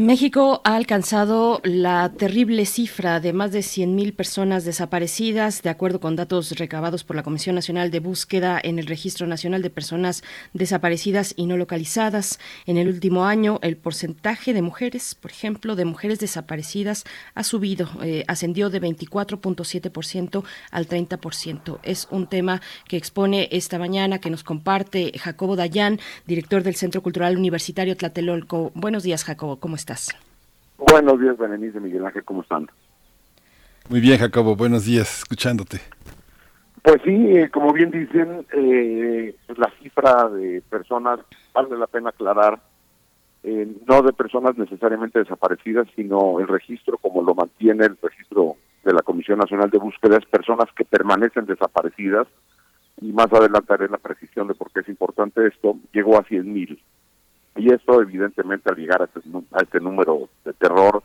México ha alcanzado la terrible cifra de más de 100.000 personas desaparecidas, de acuerdo con datos recabados por la Comisión Nacional de Búsqueda en el Registro Nacional de Personas Desaparecidas y No Localizadas. En el último año, el porcentaje de mujeres, por ejemplo, de mujeres desaparecidas ha subido, eh, ascendió de 24.7% al 30%. Es un tema que expone esta mañana, que nos comparte Jacobo Dayan, director del Centro Cultural Universitario Tlatelolco. Buenos días, Jacobo, ¿cómo estás? Buenos días, Berenice Miguel Ángel, ¿cómo están? Muy bien, Jacobo, buenos días, escuchándote. Pues sí, eh, como bien dicen, eh, la cifra de personas, vale la pena aclarar, eh, no de personas necesariamente desaparecidas, sino el registro como lo mantiene el registro de la Comisión Nacional de Búsqueda, es personas que permanecen desaparecidas, y más adelante haré la precisión de por qué es importante esto, llegó a 100 mil. Y esto, evidentemente, al llegar a este, a este número de terror,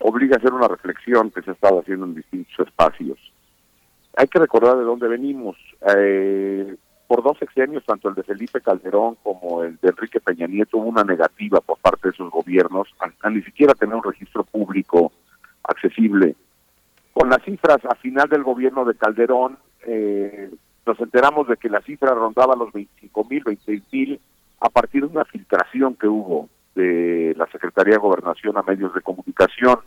obliga a hacer una reflexión que se ha estado haciendo en distintos espacios. Hay que recordar de dónde venimos. Eh, por dos sexenios, tanto el de Felipe Calderón como el de Enrique Peña Nieto, hubo una negativa por parte de esos gobiernos a, ni siquiera tener un registro público accesible. Con las cifras a final del gobierno de Calderón, eh, nos enteramos de que la cifra rondaba los 25 mil, 26 mil, a partir de una filtración que hubo de la Secretaría de Gobernación a medios de comunicación.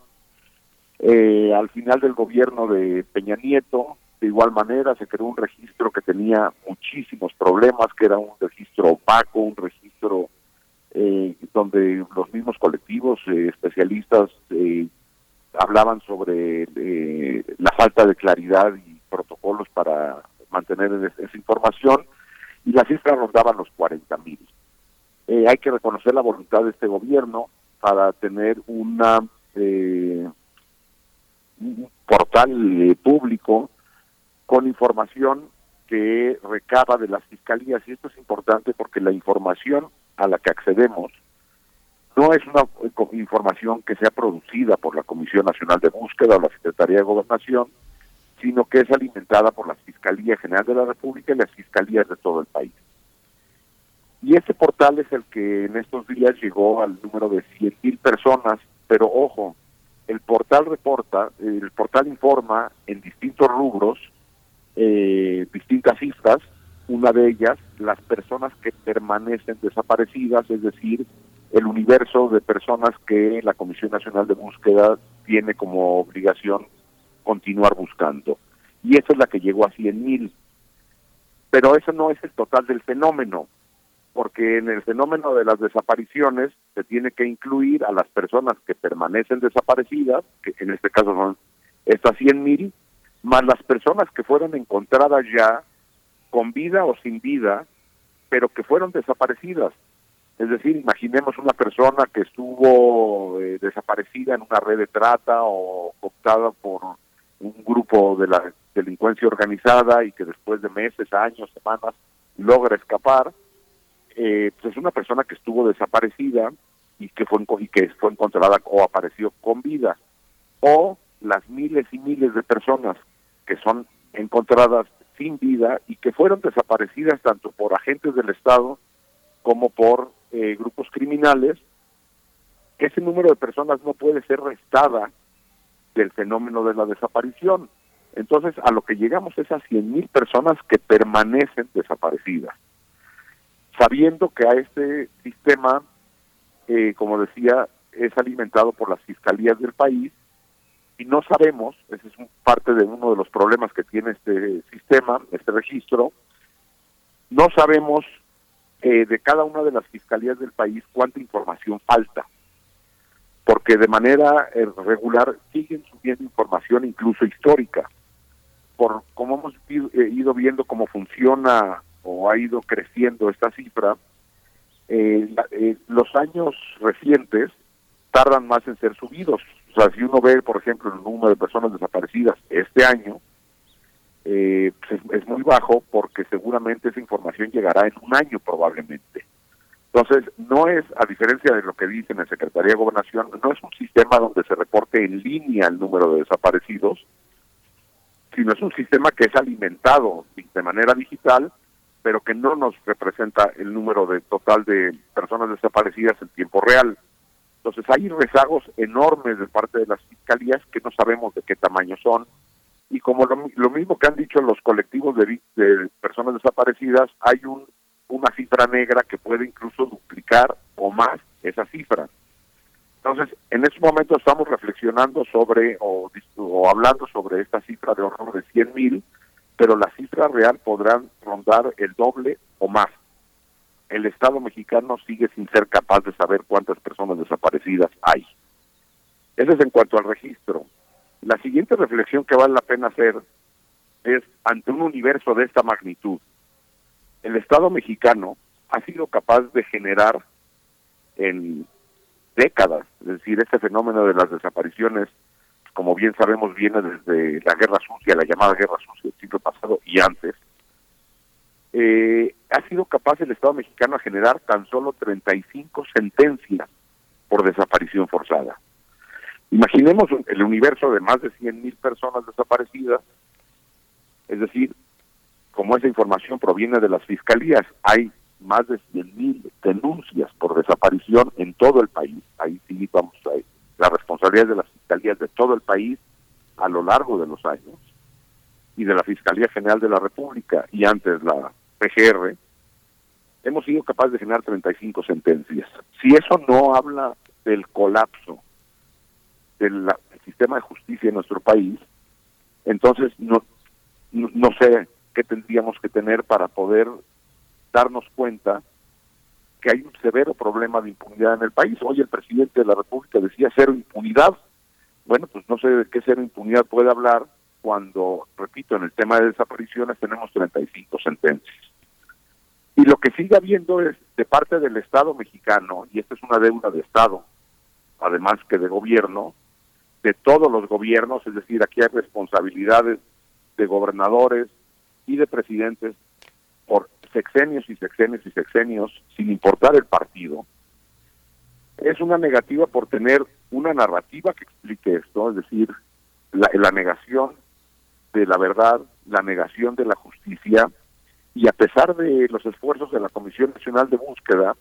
Eh, al final del gobierno de Peña Nieto, de igual manera, se creó un registro que tenía muchísimos problemas, que era un registro opaco, un registro eh, donde los mismos colectivos eh, especialistas hablaban sobre la falta de claridad y protocolos para mantener esa información, y la cifra rondaba los 40 mil. Eh, hay que reconocer la voluntad de este gobierno para tener una eh, un portal eh, público con información que recaba de las fiscalías y esto es importante porque la información a la que accedemos no es una información que sea producida por la Comisión Nacional de Búsqueda o la Secretaría de Gobernación, sino que es alimentada por la Fiscalía General de la República y las fiscalías de todo el país. Y ese portal es el que en estos días llegó al número de 100.000 personas, pero ojo, el portal reporta, el portal informa en distintos rubros, eh, distintas cifras, una de ellas, las personas que permanecen desaparecidas, es decir, el universo de personas que la Comisión Nacional de Búsqueda tiene como obligación continuar buscando. Y esa es la que llegó a 100.000. Pero eso no es el total del fenómeno porque en el fenómeno de las desapariciones se tiene que incluir a las personas que permanecen desaparecidas, que en este caso son estas 100 mil, más las personas que fueron encontradas ya con vida o sin vida, pero que fueron desaparecidas. Es decir, imaginemos una persona que estuvo eh, desaparecida en una red de trata o optada por un grupo de la delincuencia organizada y que después de meses, años, semanas logra escapar eh, pues es una persona que estuvo desaparecida y que fue y que fue encontrada o apareció con vida o las miles y miles de personas que son encontradas sin vida y que fueron desaparecidas tanto por agentes del Estado como por eh, grupos criminales, ese número de personas no puede ser restada del fenómeno de la desaparición. Entonces, a lo que llegamos es a 100.000 personas que permanecen desaparecidas sabiendo que a este sistema, eh, como decía, es alimentado por las fiscalías del país y no sabemos, ese es parte de uno de los problemas que tiene este sistema, este registro, no sabemos eh, de cada una de las fiscalías del país cuánta información falta, porque de manera eh, regular siguen subiendo información incluso histórica. Por como hemos ido viendo cómo funciona o ha ido creciendo esta cifra, eh, eh, los años recientes tardan más en ser subidos. O sea, si uno ve, por ejemplo, el número de personas desaparecidas este año, eh, pues es, muy bajo porque seguramente esa información llegará en un año probablemente. Entonces, no es, a diferencia de lo que dice en la Secretaría de Gobernación, no es un sistema donde se reporte en línea el número de desaparecidos, sino es un sistema que es alimentado de manera digital, pero que no nos representa el número de total de personas desaparecidas en tiempo real. Entonces hay rezagos enormes de parte de las fiscalías que no sabemos de qué tamaño son. Y como lo, mismo que han dicho los colectivos de, personas desaparecidas, hay un, una cifra negra que puede incluso duplicar o más esa cifra. Entonces, en este momento estamos reflexionando sobre o, o hablando sobre esta cifra de horror de 100 mil, pero la cifra real podrán rondar el doble o más. El Estado mexicano sigue sin ser capaz de saber cuántas personas desaparecidas hay. Eso es en cuanto al registro. La siguiente reflexión que vale la pena hacer es, ante un universo de esta magnitud, el Estado mexicano ha sido capaz de generar en décadas. Es decir, este fenómeno de las desapariciones, como bien sabemos, viene desde la Guerra Sucia, la llamada Guerra Sucia del siglo pasado y antes. Eh, ha sido capaz el Estado mexicano a generar tan solo 35 sentencias por desaparición forzada. Imaginemos el universo de más de 100.000 personas desaparecidas, es decir, como esa información proviene de las fiscalías, hay más de 100.000 denuncias por desaparición en todo el país. Ahí sí vamos a la responsabilidad de las fiscalías de todo el país a lo largo de los años y de la Fiscalía General de la República y antes la PGR, hemos sido capaces de generar 35 sentencias. Si eso no habla del colapso del sistema de justicia en nuestro país, entonces no, no sé qué tendríamos que tener para poder darnos cuenta que hay un severo problema de impunidad en el país. Hoy el presidente de la República decía cero impunidad. Bueno, pues no sé de qué cero impunidad puede hablar cuando, repito, en el tema de desapariciones tenemos 35 sentencias. Y lo que sigue habiendo es de parte del Estado mexicano, y esta es una deuda de Estado, además que de gobierno, de todos los gobiernos, es decir, aquí hay responsabilidades de gobernadores y de presidentes por sexenios y sexenios y sexenios, sin importar el partido, es una negativa por tener una narrativa que explique esto, es decir, la, negación de la verdad, la negación de la justicia, y a pesar de los esfuerzos de la Comisión Nacional de Búsqueda,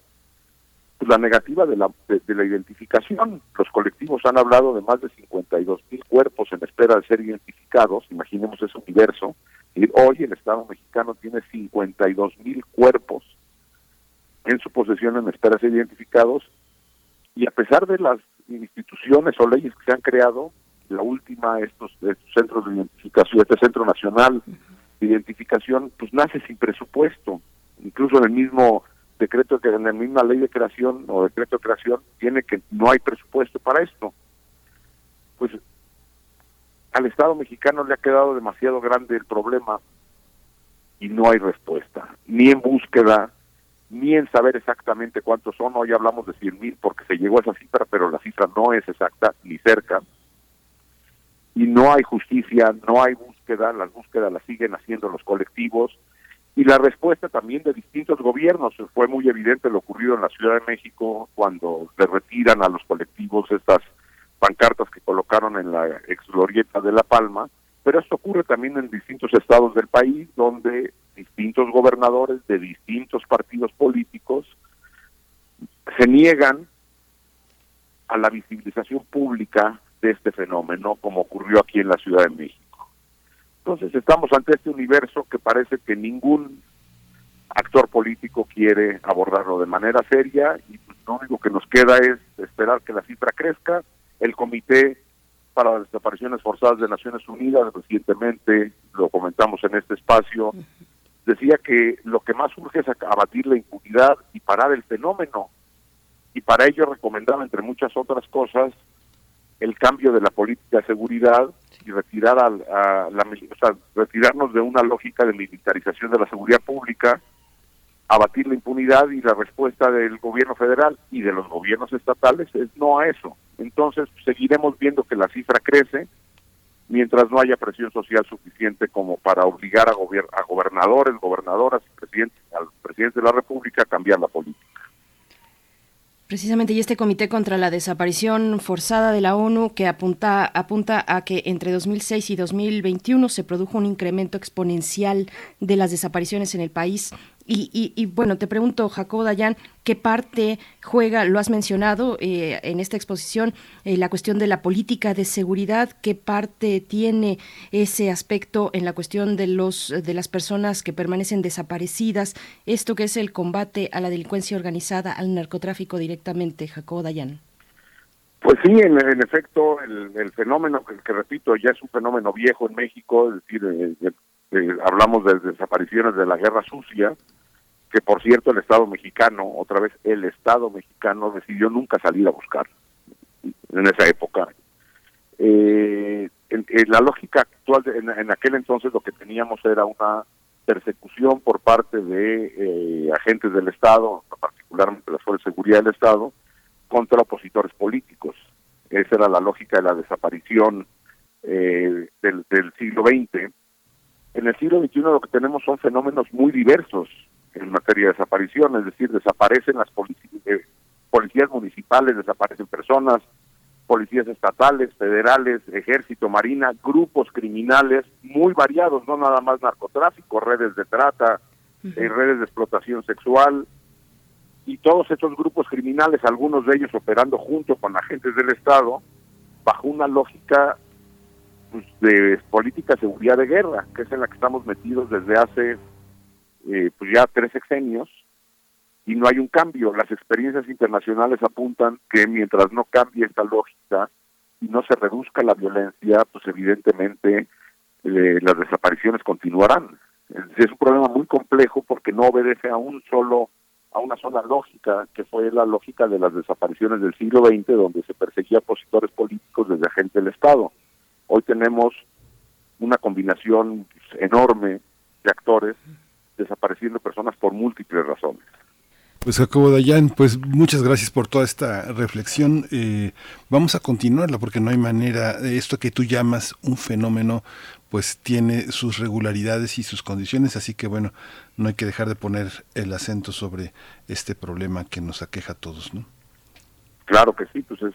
pues la negativa de la, de, la identificación. Los colectivos han hablado de más de 52 mil cuerpos en espera de ser identificados, imaginemos ese universo, y hoy el Estado mexicano tiene 52 mil cuerpos en su posesión en espera de ser identificados, y a pesar de las instituciones o leyes que se han creado, la última, estos, estos centros de identificación, este Centro Nacional de Identificación, pues nace sin presupuesto. Incluso en el mismo decreto, que en la misma ley de creación o decreto de creación, tiene que no hay presupuesto para esto. Pues al Estado mexicano le ha quedado demasiado grande el problema y no hay respuesta, ni en búsqueda, ni en saber exactamente cuántos son. Hoy hablamos de 100 mil porque se llegó a esa cifra, pero la cifra no es exacta ni cerca y no hay justicia, no hay búsqueda, las búsquedas las siguen haciendo los colectivos y la respuesta también de distintos gobiernos. Fue muy evidente lo ocurrido en la Ciudad de México cuando le retiran a los colectivos estas pancartas que colocaron en la ex glorieta de La Palma, pero esto ocurre también en distintos estados del país donde distintos gobernadores de distintos partidos políticos se niegan a la visibilización pública de este fenómeno, como ocurrió aquí en la Ciudad de México. Entonces estamos ante este universo que parece que ningún actor político quiere abordarlo de manera seria y pues, lo único que nos queda es esperar que la cifra crezca. El Comité para las Desapariciones Forzadas de Naciones Unidas, recientemente lo comentamos en este espacio, decía que lo que más urge es abatir la impunidad y parar el fenómeno. Y para ello recomendaba, entre muchas otras cosas, el cambio de la política de seguridad y retirar a, la, retirarnos de una lógica de militarización de la seguridad pública, abatir la impunidad y la respuesta del gobierno federal y de los gobiernos estatales es no a eso. Entonces seguiremos viendo que la cifra crece mientras no haya presión social suficiente como para obligar a, a gobernadores, gobernadoras y presidentes, al presidente de la República a cambiar la política. Precisamente, y este Comité contra la Desaparición Forzada de la ONU que apunta, apunta a que entre 2006 y 2021 se produjo un incremento exponencial de las desapariciones en el país y, bueno, te pregunto, Jacobo Dayan, ¿qué parte juega, lo has mencionado eh, en esta exposición, eh, la cuestión de la política de seguridad, qué parte tiene ese aspecto en la cuestión de, los, de las personas que permanecen desaparecidas, esto que es el combate a la delincuencia organizada, al narcotráfico directamente, Jacobo Dayan? Pues sí, en, efecto, el, fenómeno, que, repito, ya es un fenómeno viejo en México, es decir, eh, hablamos de desapariciones de la guerra sucia, que por cierto el Estado mexicano, otra vez el Estado mexicano decidió nunca salir a buscar en esa época. Eh, en, la lógica actual, en, aquel entonces lo que teníamos era una persecución por parte de eh, agentes del Estado, particularmente las fuerzas de seguridad del Estado, contra opositores políticos. Esa era la lógica de la desaparición eh, del, del siglo XX. En el siglo XXI lo que tenemos son fenómenos muy diversos en materia de desaparición, es decir, desaparecen las eh, policías municipales, desaparecen personas, policías estatales, federales, ejército, marina, grupos criminales muy variados, no nada más narcotráfico, redes de trata, eh, redes de explotación sexual, y todos estos grupos criminales, algunos de ellos operando junto con agentes del Estado, bajo una lógica pues, de política de seguridad de guerra, que es en la que estamos metidos desde hace eh, pues ya tres sexenios y no hay un cambio. Las experiencias internacionales apuntan que mientras no cambie esta lógica y no se reduzca la violencia, pues evidentemente eh, las desapariciones continuarán. Es un problema muy complejo porque no obedece a un solo a una sola lógica, que fue la lógica de las desapariciones del siglo XX, donde se perseguía opositores políticos desde agentes del Estado. Hoy tenemos una combinación enorme de actores desapareciendo personas por múltiples razones. Pues Jacobo Dayan, pues muchas gracias por toda esta reflexión. Eh, vamos a continuarla porque no hay manera, esto que tú llamas un fenómeno, pues tiene sus regularidades y sus condiciones, así que bueno, no hay que dejar de poner el acento sobre este problema que nos aqueja a todos, ¿no? Claro que sí, pues es,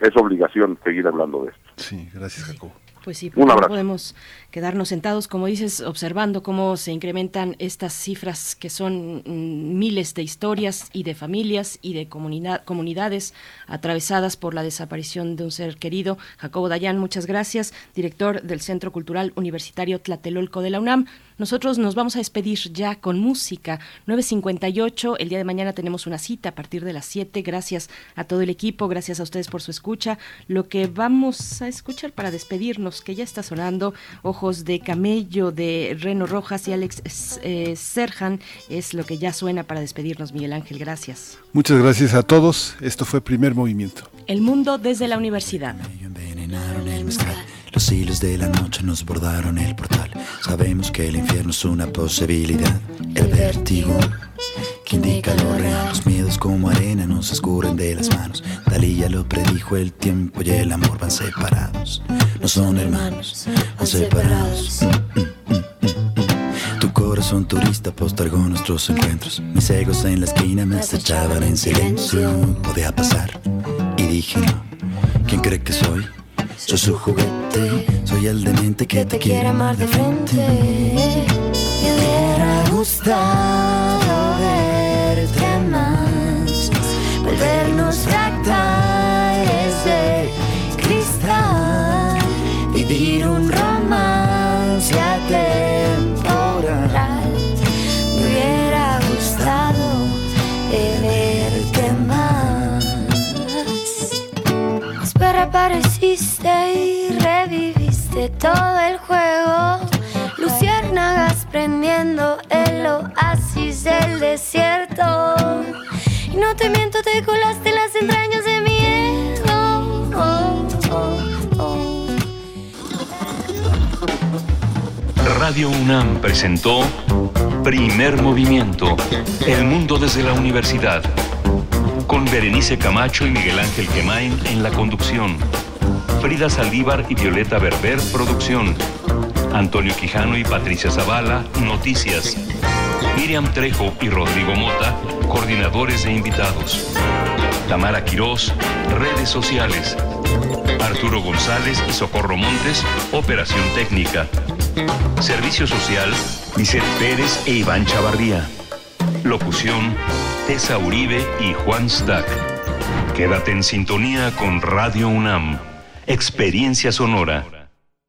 es obligación seguir hablando de esto. Sí, gracias Jacobo. Pues sí, no podemos quedarnos sentados, como dices, observando cómo se incrementan estas cifras que son mm, miles de historias y de familias y de comunidad, comunidades atravesadas por la desaparición de un ser querido. Jacobo Dayan, muchas gracias, director del Centro Cultural Universitario Tlatelolco de la UNAM. Nosotros nos vamos a despedir ya con música. 9.58, el día de mañana tenemos una cita a partir de las 7. Gracias a todo el equipo, gracias a ustedes por su escucha. Lo que vamos a escuchar para despedirnos, que ya está sonando, Ojos de Camello de Reno Rojas y Alex eh, Serjan, es lo que ya suena para despedirnos, Miguel Ángel. Gracias. Muchas gracias a todos. Esto fue Primer Movimiento. El mundo desde la universidad. Los hilos de la noche nos bordaron el portal. Sabemos que el infierno es una posibilidad. El vértigo que indica lo real. Los miedos como arena nos escurren de las manos. Talía lo predijo, el tiempo y el amor van separados. No son hermanos, van separados. Mm, mm, mm, tu corazón turista postergó nuestros encuentros. Mis egos en la esquina me acechaban en silencio. Podía pasar y dije no. ¿Quién cree que soy? Soy su juguete, soy el demente que te quiere amar de frente. Me hubiera gustado volvernos fractales de cristal, vivir un romance atemporal. Me hubiera gustado verte más. Espera, apareciste y reviviste todo el juego. Luciérnagas prendiendo el oasis del desierto. No te miento, te colaste las entrañas de oh, Radio UNAM presentó Primer Movimiento, El Mundo desde la Universidad, con Berenice Camacho y Miguel Ángel Quemain en la conducción. Frida Saldívar y Violeta Berber, producción. Antonio Quijano y Patricia Zavala, noticias. Miriam Trejo y Rodrigo Mota, coordinadores e invitados. Tamara Quirós, redes sociales. Arturo González y Socorro Montes, operación técnica. Servicio social, Vicente Pérez e Iván Chavarría. Locución, Tessa Uribe y Juan Stack. Quédate en sintonía con Radio UNAM. Experiencia sonora.